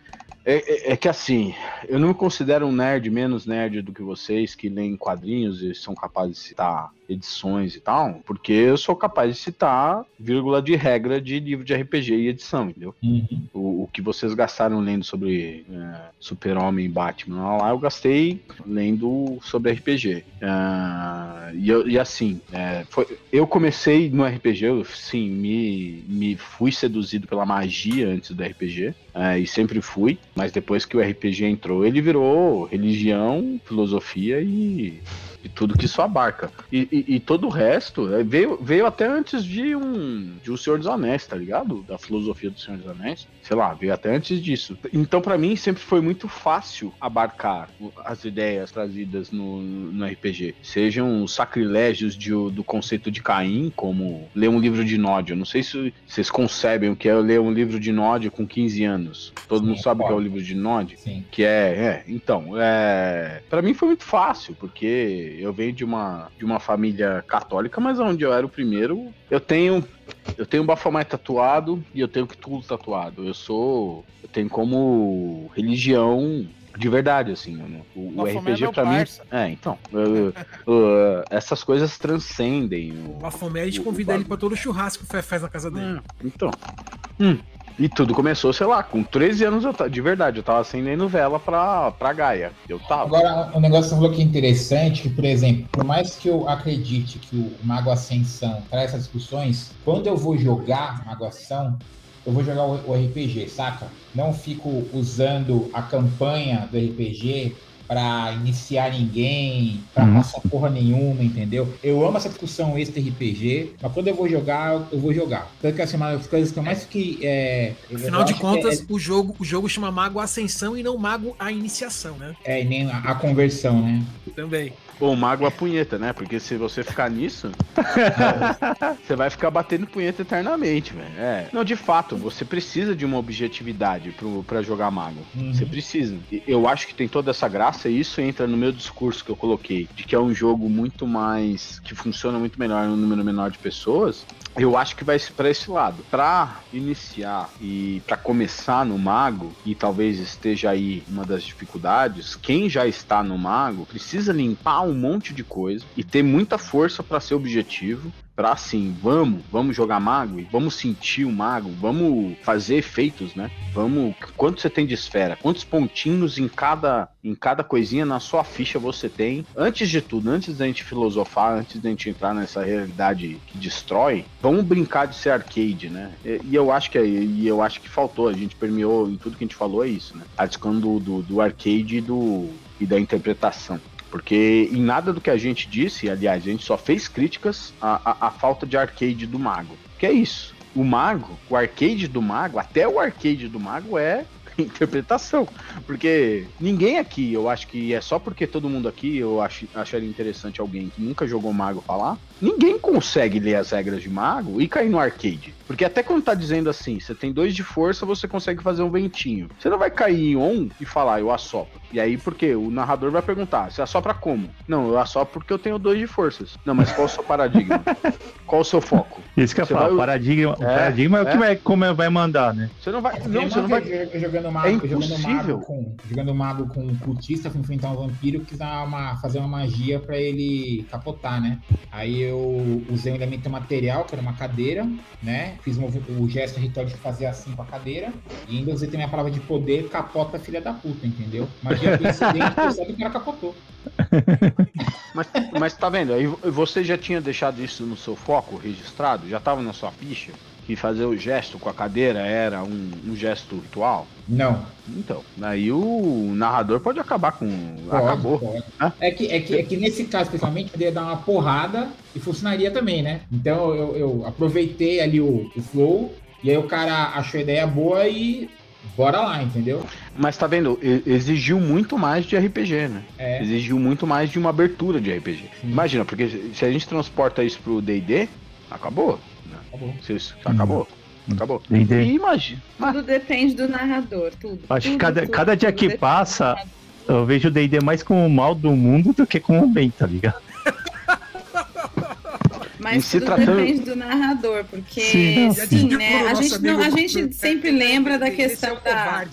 É, é- é que assim, eu não me considero um nerd menos nerd do que vocês que leem quadrinhos e são capazes de citar edições e tal, porque eu sou capaz de citar vírgula de regra de livro de RPG e edição, entendeu? Uhum. O, o que vocês gastaram lendo sobre é, Super-Homem e Batman lá, eu gastei lendo sobre RPG. Ah, e, eu- e assim, é, foi- eu comecei no RPG, eu sim, me, me fui seduzido pela magia antes do RPG, é, e sempre fui, mas depois que o RPG entrou, ele virou religião, filosofia e. e tudo que isso abarca. E, e- e todo o resto é, veio, veio até antes de um, de um Senhor dos Anéis, tá ligado? Da filosofia do Senhor dos Anéis. Sei lá, veio até antes disso. Então, pra mim, sempre foi muito fácil abarcar as ideias trazidas no, no RPG. Sejam os sacrilégios de- do conceito de Caim, como ler um livro de Nod. Eu não sei se vocês concebem o que é ler um livro de Nod com 15 anos. Todo Sim, mundo sabe o que é o livro de Nod? Sim. Que é, é, então, é, para mim foi muito fácil, porque eu venho de uma, de uma família católica, mas onde eu era o primeiro, eu tenho eu tenho Baphomet tatuado e eu tenho Cthulhu tatuado. Eu sou, eu tenho como religião de verdade, assim, né? o, o é RPG meu pra mim, é, então, eu- eu- essas coisas transcendem o, O Bafomé, a gente o- convida o ele pra todo churrasco que o Fé faz na casa dele. é, então. Hum. E tudo começou, sei lá, com 13 anos eu de verdade, eu tava acendendo vela pra, pra Gaia. Eu tava. Agora, um negócio que você falou que é interessante, que, por exemplo, por mais que eu acredite que o Mago Ascensão traz essas discussões, quando eu vou jogar Mago Ascensão, eu vou jogar o, o RPG, saca? Não fico usando a campanha do RPG pra iniciar ninguém, pra Uhum. passar porra nenhuma, entendeu? Eu amo essa discussão extra RPG, mas quando eu vou jogar, eu vou jogar. Tanto que assim, uma das coisas que eu mais fiquei. É, eu Afinal de que contas, é- o, jogo, o jogo chama Mago Ascensão e não Mago a Iniciação, né? é, nem a, a conversão, né? Também. Ou mago a punheta, né? Porque se você ficar nisso, (laughs) você vai ficar batendo punheta eternamente, velho. É. Não, de fato, você precisa de uma objetividade pro, pra jogar mago. Uhum. Você precisa. Eu acho que tem toda essa graça e isso entra no meu discurso que eu coloquei, de que é um jogo muito mais. que funciona muito melhor no número menor de pessoas. Eu acho que vai pra esse lado. Pra iniciar e pra começar no mago, e talvez esteja aí uma das dificuldades, quem já está no mago precisa limpar um monte de coisa e ter muita força pra ser objetivo. Pra assim, vamos, vamos jogar mago e vamos sentir o mago, vamos fazer efeitos, né? Vamos. Quanto você tem de esfera? Quantos pontinhos em cada, em cada coisinha na sua ficha você tem? Antes de tudo, antes da gente filosofar, antes da gente entrar nessa realidade que destrói, vamos brincar de ser arcade, né? E, e eu acho que é- e eu acho que faltou. A gente permeou em tudo que a gente falou é isso, né? A do, do, do arcade e, do, e da interpretação. Porque em nada do que a gente disse, aliás, a gente só fez críticas à, à, à falta de arcade do mago. Que é isso. O mago, o arcade do mago, até o arcade do mago é (laughs) interpretação. Porque ninguém aqui, eu acho que é só porque todo mundo aqui, eu acho, acharia interessante alguém que nunca jogou mago falar. Ninguém consegue ler as regras de mago e cair no arcade. Porque até quando tá dizendo assim, você tem dois de força, você consegue fazer um ventinho. Você não vai cair em on e falar, eu assopro. E aí, por quê? O narrador vai perguntar, você assopra como? Não, eu assopro porque eu tenho dois de forças. Não, mas qual o seu paradigma? (laughs) qual o seu foco? Isso que eu falo, vai- o paradigma, o É, paradigma é, o é. que vai, como vai mandar, né? Você não vai. Não, você não vai. eu jogando mago, É jogando mago com jogando mago com um cultista, fui enfrentar um vampiro que quis dar uma, fazer uma magia pra ele capotar, né? Aí eu usei um elemento material, que era uma cadeira, né? Fiz o movi- o gesto ritual de fazer assim com a cadeira e ainda usei também a palavra de poder, capota filha da puta, entendeu? Magia coincidente, percebe que o cara capotou. Mas, mas tá vendo? Aí você já tinha deixado isso no seu foco registrado? Já tava na sua ficha? Que fazer o gesto com a cadeira era um, um gesto ritual? Não. Então, daí o narrador pode acabar com. Pode, acabou. pode. Hã? É que, é, que, é que nesse caso, especialmente, poderia dar uma porrada e funcionaria também, né? Então eu, eu aproveitei ali o, o flow, e aí o cara achou a ideia boa e bora lá, entendeu? Mas tá vendo? Exigiu muito mais de RPG, né? É. Exigiu muito mais de uma abertura de RPG. Sim. Imagina, porque se a gente transporta isso pro DD, acabou. Acabou. Isso- acabou. Acabou. D&D. E imagina. Tudo depende do narrador, tudo. Acho que Tudo, cada, tudo, cada dia tudo que passa, eu vejo o D&D mais como o mal do mundo do que como o bem, tá ligado? (laughs) Mas se tudo tratando- depende do narrador, porque Sim, sim, não, Já né? A gente, não, a gente sempre né, lembra da questão da,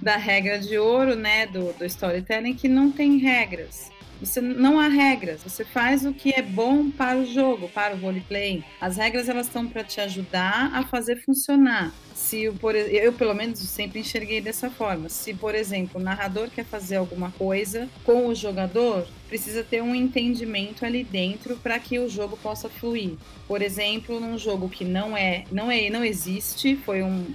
da regra de ouro, né? Do, do storytelling, que não tem regras. Você não há regras. Você faz o que é bom para o jogo, para o roleplay. As regras elas estão para te ajudar a fazer funcionar. Se o, por, eu pelo menos sempre enxerguei dessa forma. Se por exemplo o narrador quer fazer alguma coisa com o jogador, precisa ter um entendimento ali dentro para que o jogo possa fluir. Por exemplo, num jogo que não é, não é, não existe, foi um,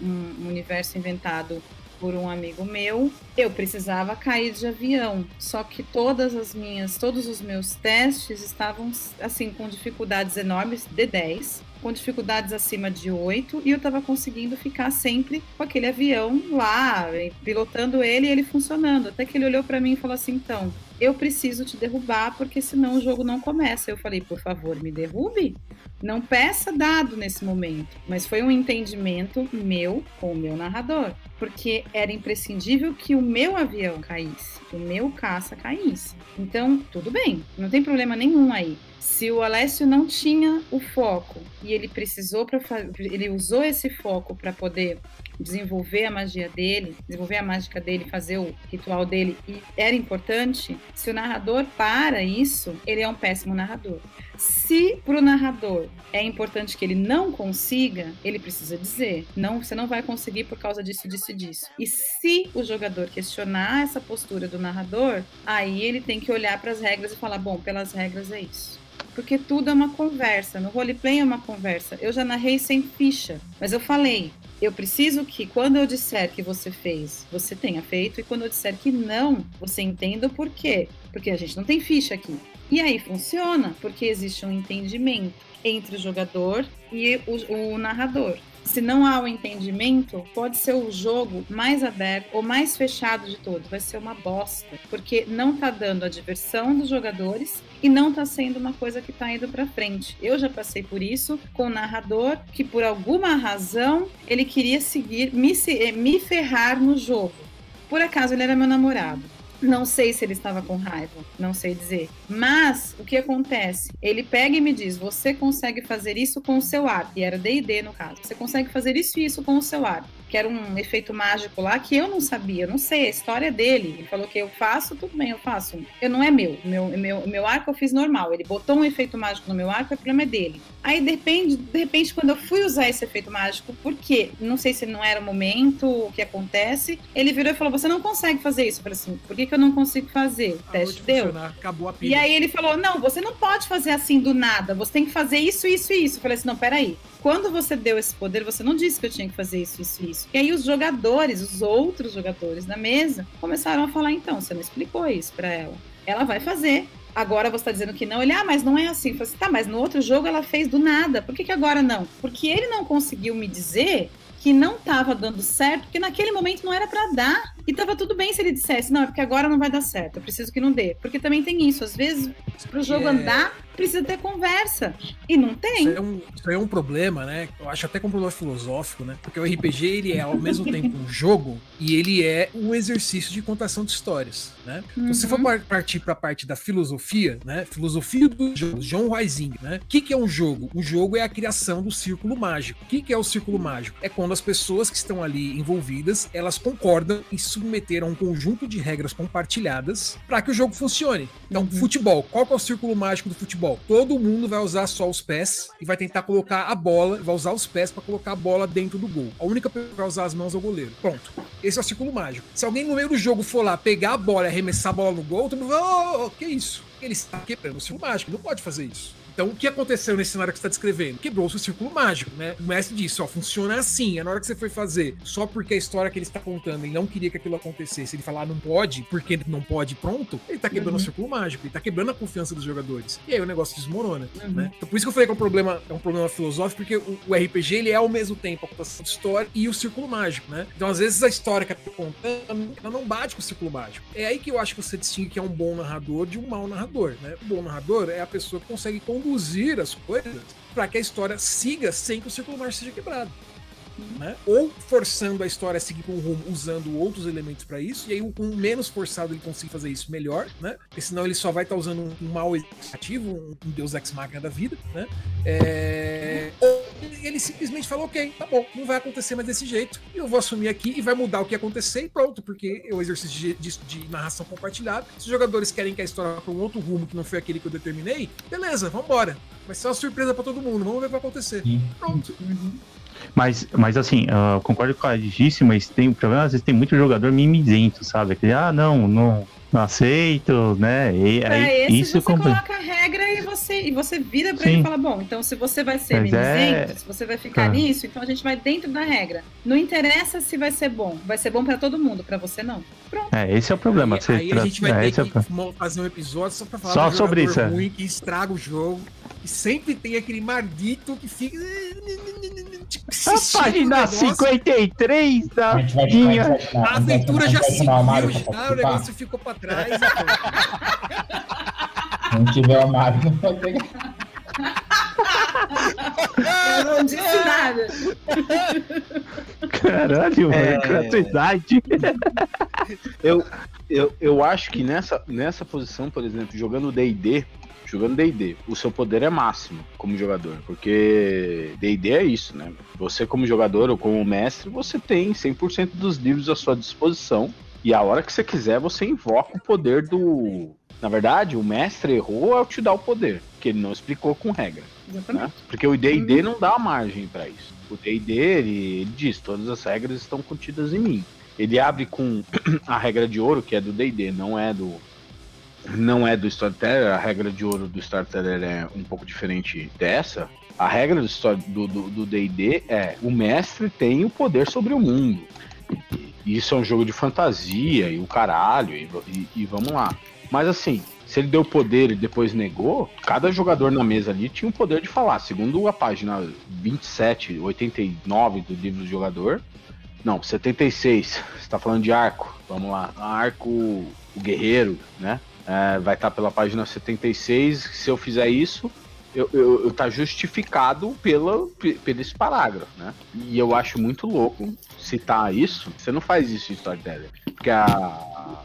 um universo inventado por um amigo meu, eu precisava cair de avião. Só que todas as minhas, todos os meus testes estavam assim com dificuldades enormes de 10, com dificuldades acima de 8 e eu estava conseguindo ficar sempre com aquele avião lá, pilotando ele e ele funcionando. Até que ele olhou para mim e falou assim: "Então, eu preciso te derrubar porque senão o jogo não começa". Eu falei: "Por favor, me derrube". Não peça dado nesse momento, mas foi um entendimento meu com o meu narrador, porque era imprescindível que o meu avião caísse, o meu caça caísse. Então, tudo bem, não tem problema nenhum aí. Se o Alessio não tinha o foco e ele precisou para ele usou esse foco para poder desenvolver a magia dele, desenvolver a mágica dele, fazer o ritual dele e era importante, se o narrador para isso, ele é um péssimo narrador. Se para o narrador é importante que ele não consiga, ele precisa dizer: não, você não vai conseguir por causa disso, disso e disso. E se o jogador questionar essa postura do narrador, aí ele tem que olhar para as regras e falar: bom, pelas regras é isso. Porque tudo é uma conversa. No roleplay é uma conversa. Eu já narrei sem ficha, mas eu falei: eu preciso que quando eu disser que você fez, você tenha feito, e quando eu disser que não, você entenda o porquê. Porque a gente não tem ficha aqui. E aí funciona, porque existe um entendimento entre o jogador e o, o narrador. Se não há o entendimento, pode ser o jogo mais aberto ou mais fechado de todos. Vai ser uma bosta, porque não tá dando a diversão dos jogadores e não tá sendo uma coisa que tá indo para frente. Eu já passei por isso com o narrador que por alguma razão ele queria seguir me, se- me ferrar no jogo. Por acaso ele era meu namorado. Não sei se ele estava com raiva, não sei dizer. Mas o que acontece? Ele pega e me diz: você consegue fazer isso com o seu ar. E era DD no caso. Você consegue fazer isso e isso com o seu ar. Que era um efeito mágico lá que eu não sabia, eu não sei, a história dele. Ele falou que eu faço, tudo bem, eu faço. Eu não é meu. Meu, meu, meu arco eu fiz normal. Ele botou um efeito mágico no meu arco, o problema é dele. Aí, de repente, de repente, quando eu fui usar esse efeito mágico, por quê? Não sei se não era o momento, o que acontece. Ele virou e falou: Você não consegue fazer isso. Eu falei assim: Por que, que eu não consigo fazer? O teste de deu. Acabou a E pilha. aí ele falou: Não, você não pode fazer assim do nada. Você tem que fazer isso, isso e isso. Eu falei assim: Não, peraí. Quando você deu esse poder, você não disse que eu tinha que fazer isso, isso isso. E aí os jogadores, os outros jogadores da mesa, começaram a falar: Então, você não explicou isso pra ela. Ela vai fazer. Agora você tá dizendo que não. Ele, ah, mas não é assim. Eu falei assim, tá, mas no outro jogo ela fez do nada. Por que, que agora não? Porque ele não conseguiu me dizer que não tava dando certo, porque naquele momento não era pra dar. E tava tudo bem se ele dissesse, não, é porque agora não vai dar certo, eu preciso que não dê. Porque também tem isso, às vezes, pro jogo É. andar, precisa ter conversa. E não tem. Isso é, um, isso é um problema, né? Eu acho até que é um problema filosófico, né? Porque o RPG ele é ao mesmo tempo um jogo e ele é um exercício de contação de histórias, né? Então, se for Uhum. par- partir para a parte da filosofia, né? Filosofia do jogo, John Huizinga, né? O que, que é um jogo? Um jogo é a criação do círculo mágico. O que, que é o círculo mágico? É quando as pessoas que estão ali envolvidas elas concordam em submeter a um conjunto de regras compartilhadas para que o jogo funcione. Então, futebol. Qual que é o círculo mágico do futebol? Todo mundo vai usar só os pés e vai tentar colocar a bola, vai usar os pés para colocar a bola dentro do gol. A única pessoa que vai usar as mãos é o goleiro. Pronto. Esse é o círculo mágico. Se alguém no meio do jogo for lá pegar a bola e arremessar a bola no gol, todo mundo vai, oh, que isso? Ele está quebrando o círculo mágico, não pode fazer isso. Então, o que aconteceu nesse cenário que você está descrevendo? Quebrou-se o círculo mágico, né? O mestre disse, ó, funciona assim. É na hora que você foi fazer, só porque a história que ele está contando, ele não queria que aquilo acontecesse, ele falar ah, não pode, porque não pode, pronto, ele tá quebrando Uhum. o círculo mágico, ele tá quebrando a confiança dos jogadores. E aí o negócio desmorona, Uhum. né? Então, por isso que eu falei que é um problema, é um problema filosófico, porque o, o RPG, ele é ao mesmo tempo a contação de história e o círculo mágico, né? Então, às vezes, a história que eu tô contando, ela não bate com o círculo mágico. É aí que eu acho que você distingue que é um bom narrador de um mau narrador, né? O bom narrador é a pessoa que consegue conduzir as coisas para que a história siga sem que o círculo mágico seja quebrado. Né? Ou forçando a história a seguir por um rumo usando outros elementos para isso, e aí com menos forçado ele consegue fazer isso melhor, né? Porque senão ele só vai estar usando um, um mal ativo, um, um Deus Ex Machina da vida, né? É... Ele, simplesmente fala, ok, tá bom, não vai acontecer mais desse jeito, eu vou assumir aqui e vai mudar o que acontecer e pronto, porque é o exercício de, de- de narração compartilhada. Se os jogadores querem que a história vá para um outro rumo que não foi aquele que eu determinei, beleza, vambora. Vai ser uma surpresa para todo mundo, vamos ver o que vai acontecer. Sim. Pronto. Mas, mas assim, eu concordo com a disse, mas tem o problema, às vezes tem muito jogador mimizento, sabe? Aquele, ah, não, não, não aceito, né? E, Pra aí, esse isso você complica. coloca a regra e você, e você vira pra Sim. ele e fala, bom, então se você vai ser Mas é- se você vai ficar Ah. nisso, então a gente vai dentro da regra. Não interessa se vai ser bom, vai ser bom pra todo mundo, pra você não. É, esse é o problema. Aí, você aí a tra- gente vai é, ter é que mo- fazer um episódio só pra falar Só sobre isso, é. ruim que estraga o jogo. E sempre tem aquele maldito que fica. A página 53 da A gente vai minha. a gente vai chamar- A aventura a já pra já, o negócio ficou pra trás. então. Se não tiver o Mário, não vai pegar. Eu não disse nada. Caralho, é... gratuidade. Eu, eu, eu acho que nessa, nessa posição, por exemplo, jogando D&D, jogando D&D, o seu poder é máximo como jogador, porque D&D é isso, né? Você como jogador ou como mestre, você tem 100% dos livros à sua disposição e a hora que você quiser, você invoca o poder do... Na verdade, o mestre errou ao te dar o poder, que ele não explicou com regra Exatamente. né? Porque o D&D não dá margem para isso. O D&D, ele, ele diz, todas as regras estão contidas em mim. Ele abre com (clears throat) a regra de ouro, que é do D&D, não é do não é do Storyteller, a regra de ouro do Storyteller é um pouco diferente dessa. A regra do Story- do do- do D&D é o mestre tem o poder sobre o mundo. Isso é um jogo de fantasia e o caralho, e, e- e vamos lá. Mas assim, se ele deu poder e depois negou, cada jogador na mesa ali tinha o poder de falar. Segundo a página 27, 89 do livro do jogador. Não, 76. (laughs) Você tá falando de arco. Vamos lá. Arco, o guerreiro, né? É, vai estar pela página 76. Se eu fizer isso, eu, eu, eu tá justificado pela, pe- pelo esse parágrafo, né? E eu acho muito louco citar isso. Você não faz isso em Storyteller. Porque a...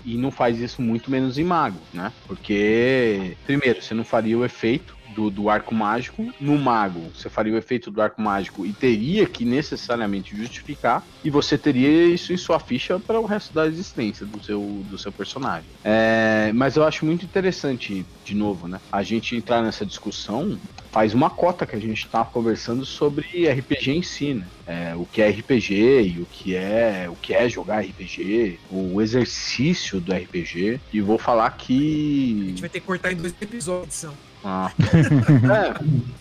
E não faz isso muito menos em Mago, né? Porque, primeiro, você não faria o efeito do, do arco mágico no mago. Você faria o efeito do arco mágico e teria que necessariamente justificar, e você teria isso em sua ficha para o resto da existência do seu, do seu personagem. É, mas eu acho muito interessante, de novo, né? A gente entrar nessa discussão faz uma cota que a gente está conversando sobre RPG em si, né? É, o que é RPG e o que é o que é jogar RPG, o exercício do RPG. E vou falar A que gente vai ter que cortar em dois episódios. São. Ah. é.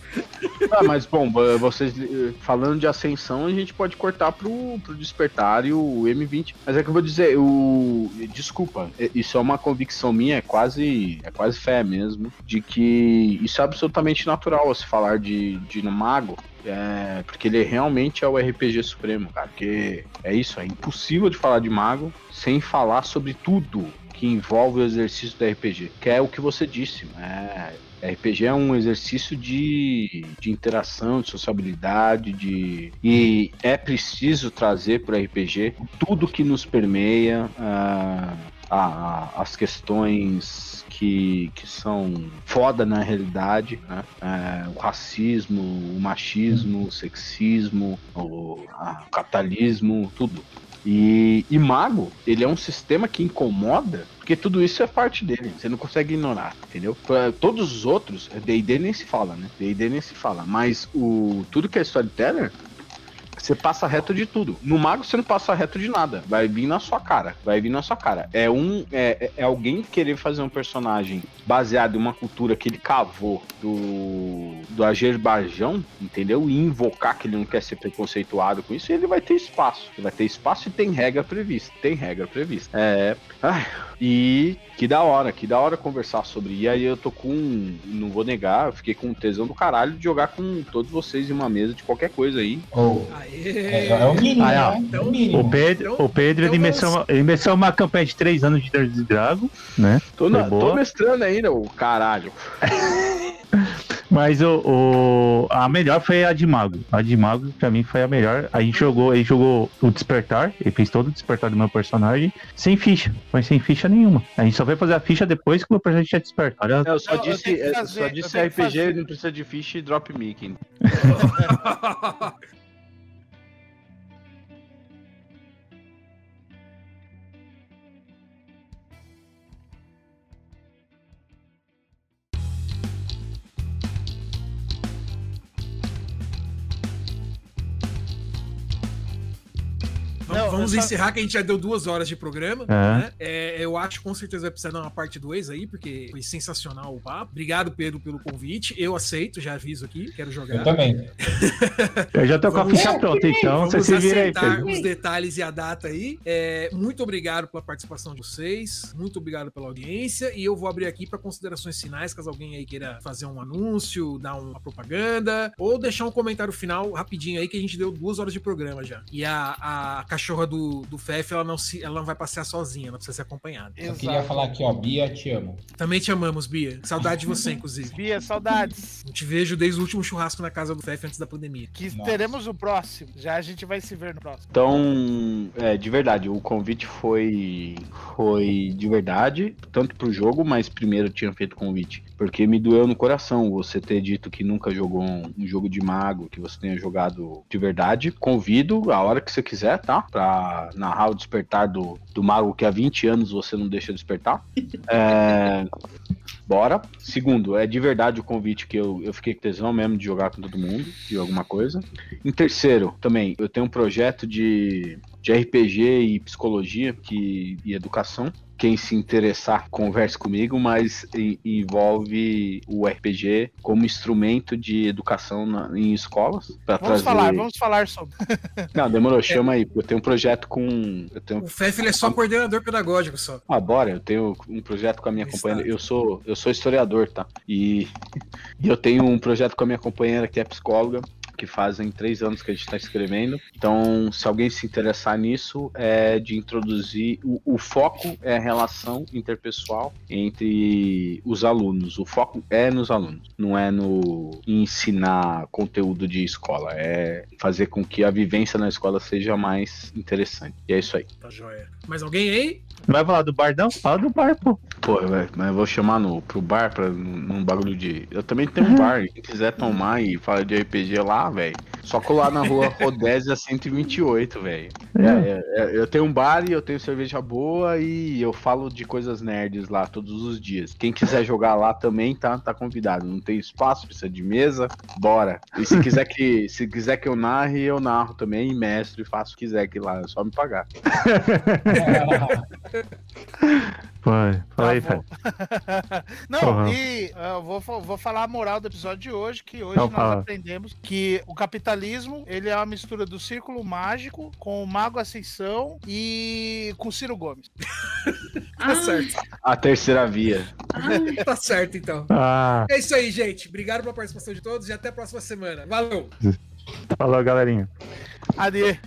Ah, mas bom, vocês eh, falando de ascensão, a gente pode cortar pro, pro despertar e o M20. Mas é que eu vou dizer, o. Desculpa, eh, isso é uma convicção minha, é quase. É quase fé mesmo, de que isso é absolutamente natural se falar de, de mago. É, porque ele realmente é o RPG supremo, cara. Porque é isso, é impossível de falar de mago sem falar sobre tudo que envolve o exercício do RPG. Que é o que você disse, é, RPG é um exercício de, de interação, de sociabilidade, de e é preciso trazer para o RPG tudo que nos permeia, ah, as questões que, que são foda na realidade, né? É, o racismo, o machismo, o sexismo, o, a- o capitalismo, tudo. E, e Mago, ele é um sistema que incomoda, porque tudo isso é parte dele, você não consegue ignorar, entendeu? Todos os outros, D&D nem se fala, né? D&D nem se fala, mas o tudo que é Storyteller, você passa reto de tudo. No mago você não passa reto de nada. Vai vir na sua cara. Vai vir na sua cara. É um. É, é alguém querer fazer um personagem baseado em uma cultura que ele cavou do. do Azerbaijão, entendeu? E invocar que ele não quer ser preconceituado com isso, ele vai ter espaço. Ele vai ter espaço e tem regra prevista. Tem regra prevista. É. Ai, e que da hora, que da hora conversar sobre. E aí eu tô com. Não vou negar, eu fiquei com tesão do caralho de jogar com todos vocês em uma mesa de qualquer coisa aí. Oh, Aê! é, é o mínimo, Ah, né? então- é o mínimo. O Pedro, o Pedro ele, então mereceu uma, ele mereceu uma campanha de três anos de Dungeons Dragon, né? Tô, na, tô mestrando ainda, o caralho. (laughs) Mas o, o- a melhor foi a de Mago. A de Mago, pra mim, foi a melhor. A gente jogou, ele jogou o Despertar, ele fez todo o Despertar do meu personagem, sem ficha. Foi sem ficha nenhuma. A gente só foi fazer a ficha depois que o meu personagem tinha Despertar. Olha, Eu só eu disse, fazer- só eu disse RPG, fazer. não precisa de ficha e drop mic. (laughs) Vamos, só- encerrar que a gente já deu duas horas de programa. É. né? É, eu acho que com certeza vai precisar dar uma parte 2 aí, porque foi sensacional o papo. Obrigado, Pedro, pelo convite. Eu aceito, já aviso aqui, quero jogar. Eu também. eu já tô com a ficha pronta, então Vamos você se vira aí, acertar Pedro. os detalhes e a data aí. É, muito obrigado pela participação de vocês. Muito obrigado pela audiência. E eu vou abrir aqui para considerações finais, caso alguém aí queira fazer um anúncio, dar uma propaganda, ou deixar um comentário final rapidinho aí, que a gente deu duas horas de programa já. E a, a cachorra do, do Fef, ela não, se, ela não vai passear sozinha, ela precisa ser acompanhada. Eu queria falar aqui, ó, Bia, te amo. Também te amamos, Bia. Saudade de você, inclusive. Bia, saudades. Não te vejo desde o último churrasco na casa do Fef antes da pandemia. Que Nossa. teremos o próximo. Já a gente vai se ver no próximo. Então, é, de verdade, o convite foi foi de verdade, tanto pro jogo, mas primeiro eu tinha feito o convite, porque me doeu no coração você ter dito que nunca jogou um, um jogo de mago, que você tenha jogado de verdade. Convido a hora que você quiser, tá? Pra narrar o despertar do, do mago que há 20 anos você não deixa despertar. (laughs) É, Bora. Segundo, é de verdade o convite que eu, eu fiquei com tesão mesmo de jogar com todo mundo, de alguma coisa. Em terceiro, também, eu tenho um projeto de, de RPG e psicologia que, e educação. Quem se interessar, converse comigo, mas e- envolve o RPG como instrumento de educação na- em escolas. Vamos trazer... falar, vamos falar sobre. (laughs) Não, demorou, chama aí. Eu tenho um projeto com. Eu tenho O Fef ele é só coordenador pedagógico só. ah, bora, eu tenho um projeto com a minha companheira. Eu sou, eu sou historiador, tá? E, (laughs) e eu tenho um projeto com a minha companheira que é psicóloga, que fazem três anos que a gente está escrevendo. Então, se alguém se interessar nisso, é de introduzir. O, o foco é a relação interpessoal entre os alunos. O foco é nos alunos, não é no ensinar conteúdo de escola. É fazer com que a vivência na escola seja mais interessante. E é isso aí. Tá joia. Mais alguém aí? Não vai falar do bar, não? Fala do bar, pô. Pô, velho, mas eu vou chamar no, pro bar pra, num, num bagulho de. Eu também tenho um bar. Quem quiser tomar e falar de RPG lá, velho. Só colar na rua Rodésia 128, velho. É, é, é, eu tenho um bar e eu tenho cerveja boa e eu falo de coisas nerds lá todos os dias. Quem quiser jogar lá também tá, tá convidado. Não tem espaço, precisa de mesa, bora. E se quiser que, se quiser que eu narre, eu narro também, mestre, faço o que quiser que lá, é só me pagar. (laughs) Vai, fala aí, Tá. (laughs) Não, Porra. e ah, eu vou, vou falar a moral do episódio de hoje, que hoje Então nós fala. aprendemos que o capitalismo, ele é uma mistura do círculo mágico com o Mago Ascensão e com Ciro Gomes. (laughs) Tá certo. A terceira via. Ah, Tá certo, então. Ah, É isso aí, gente. Obrigado pela participação de todos e até a próxima semana. Valeu! falou, galerinha. Ade.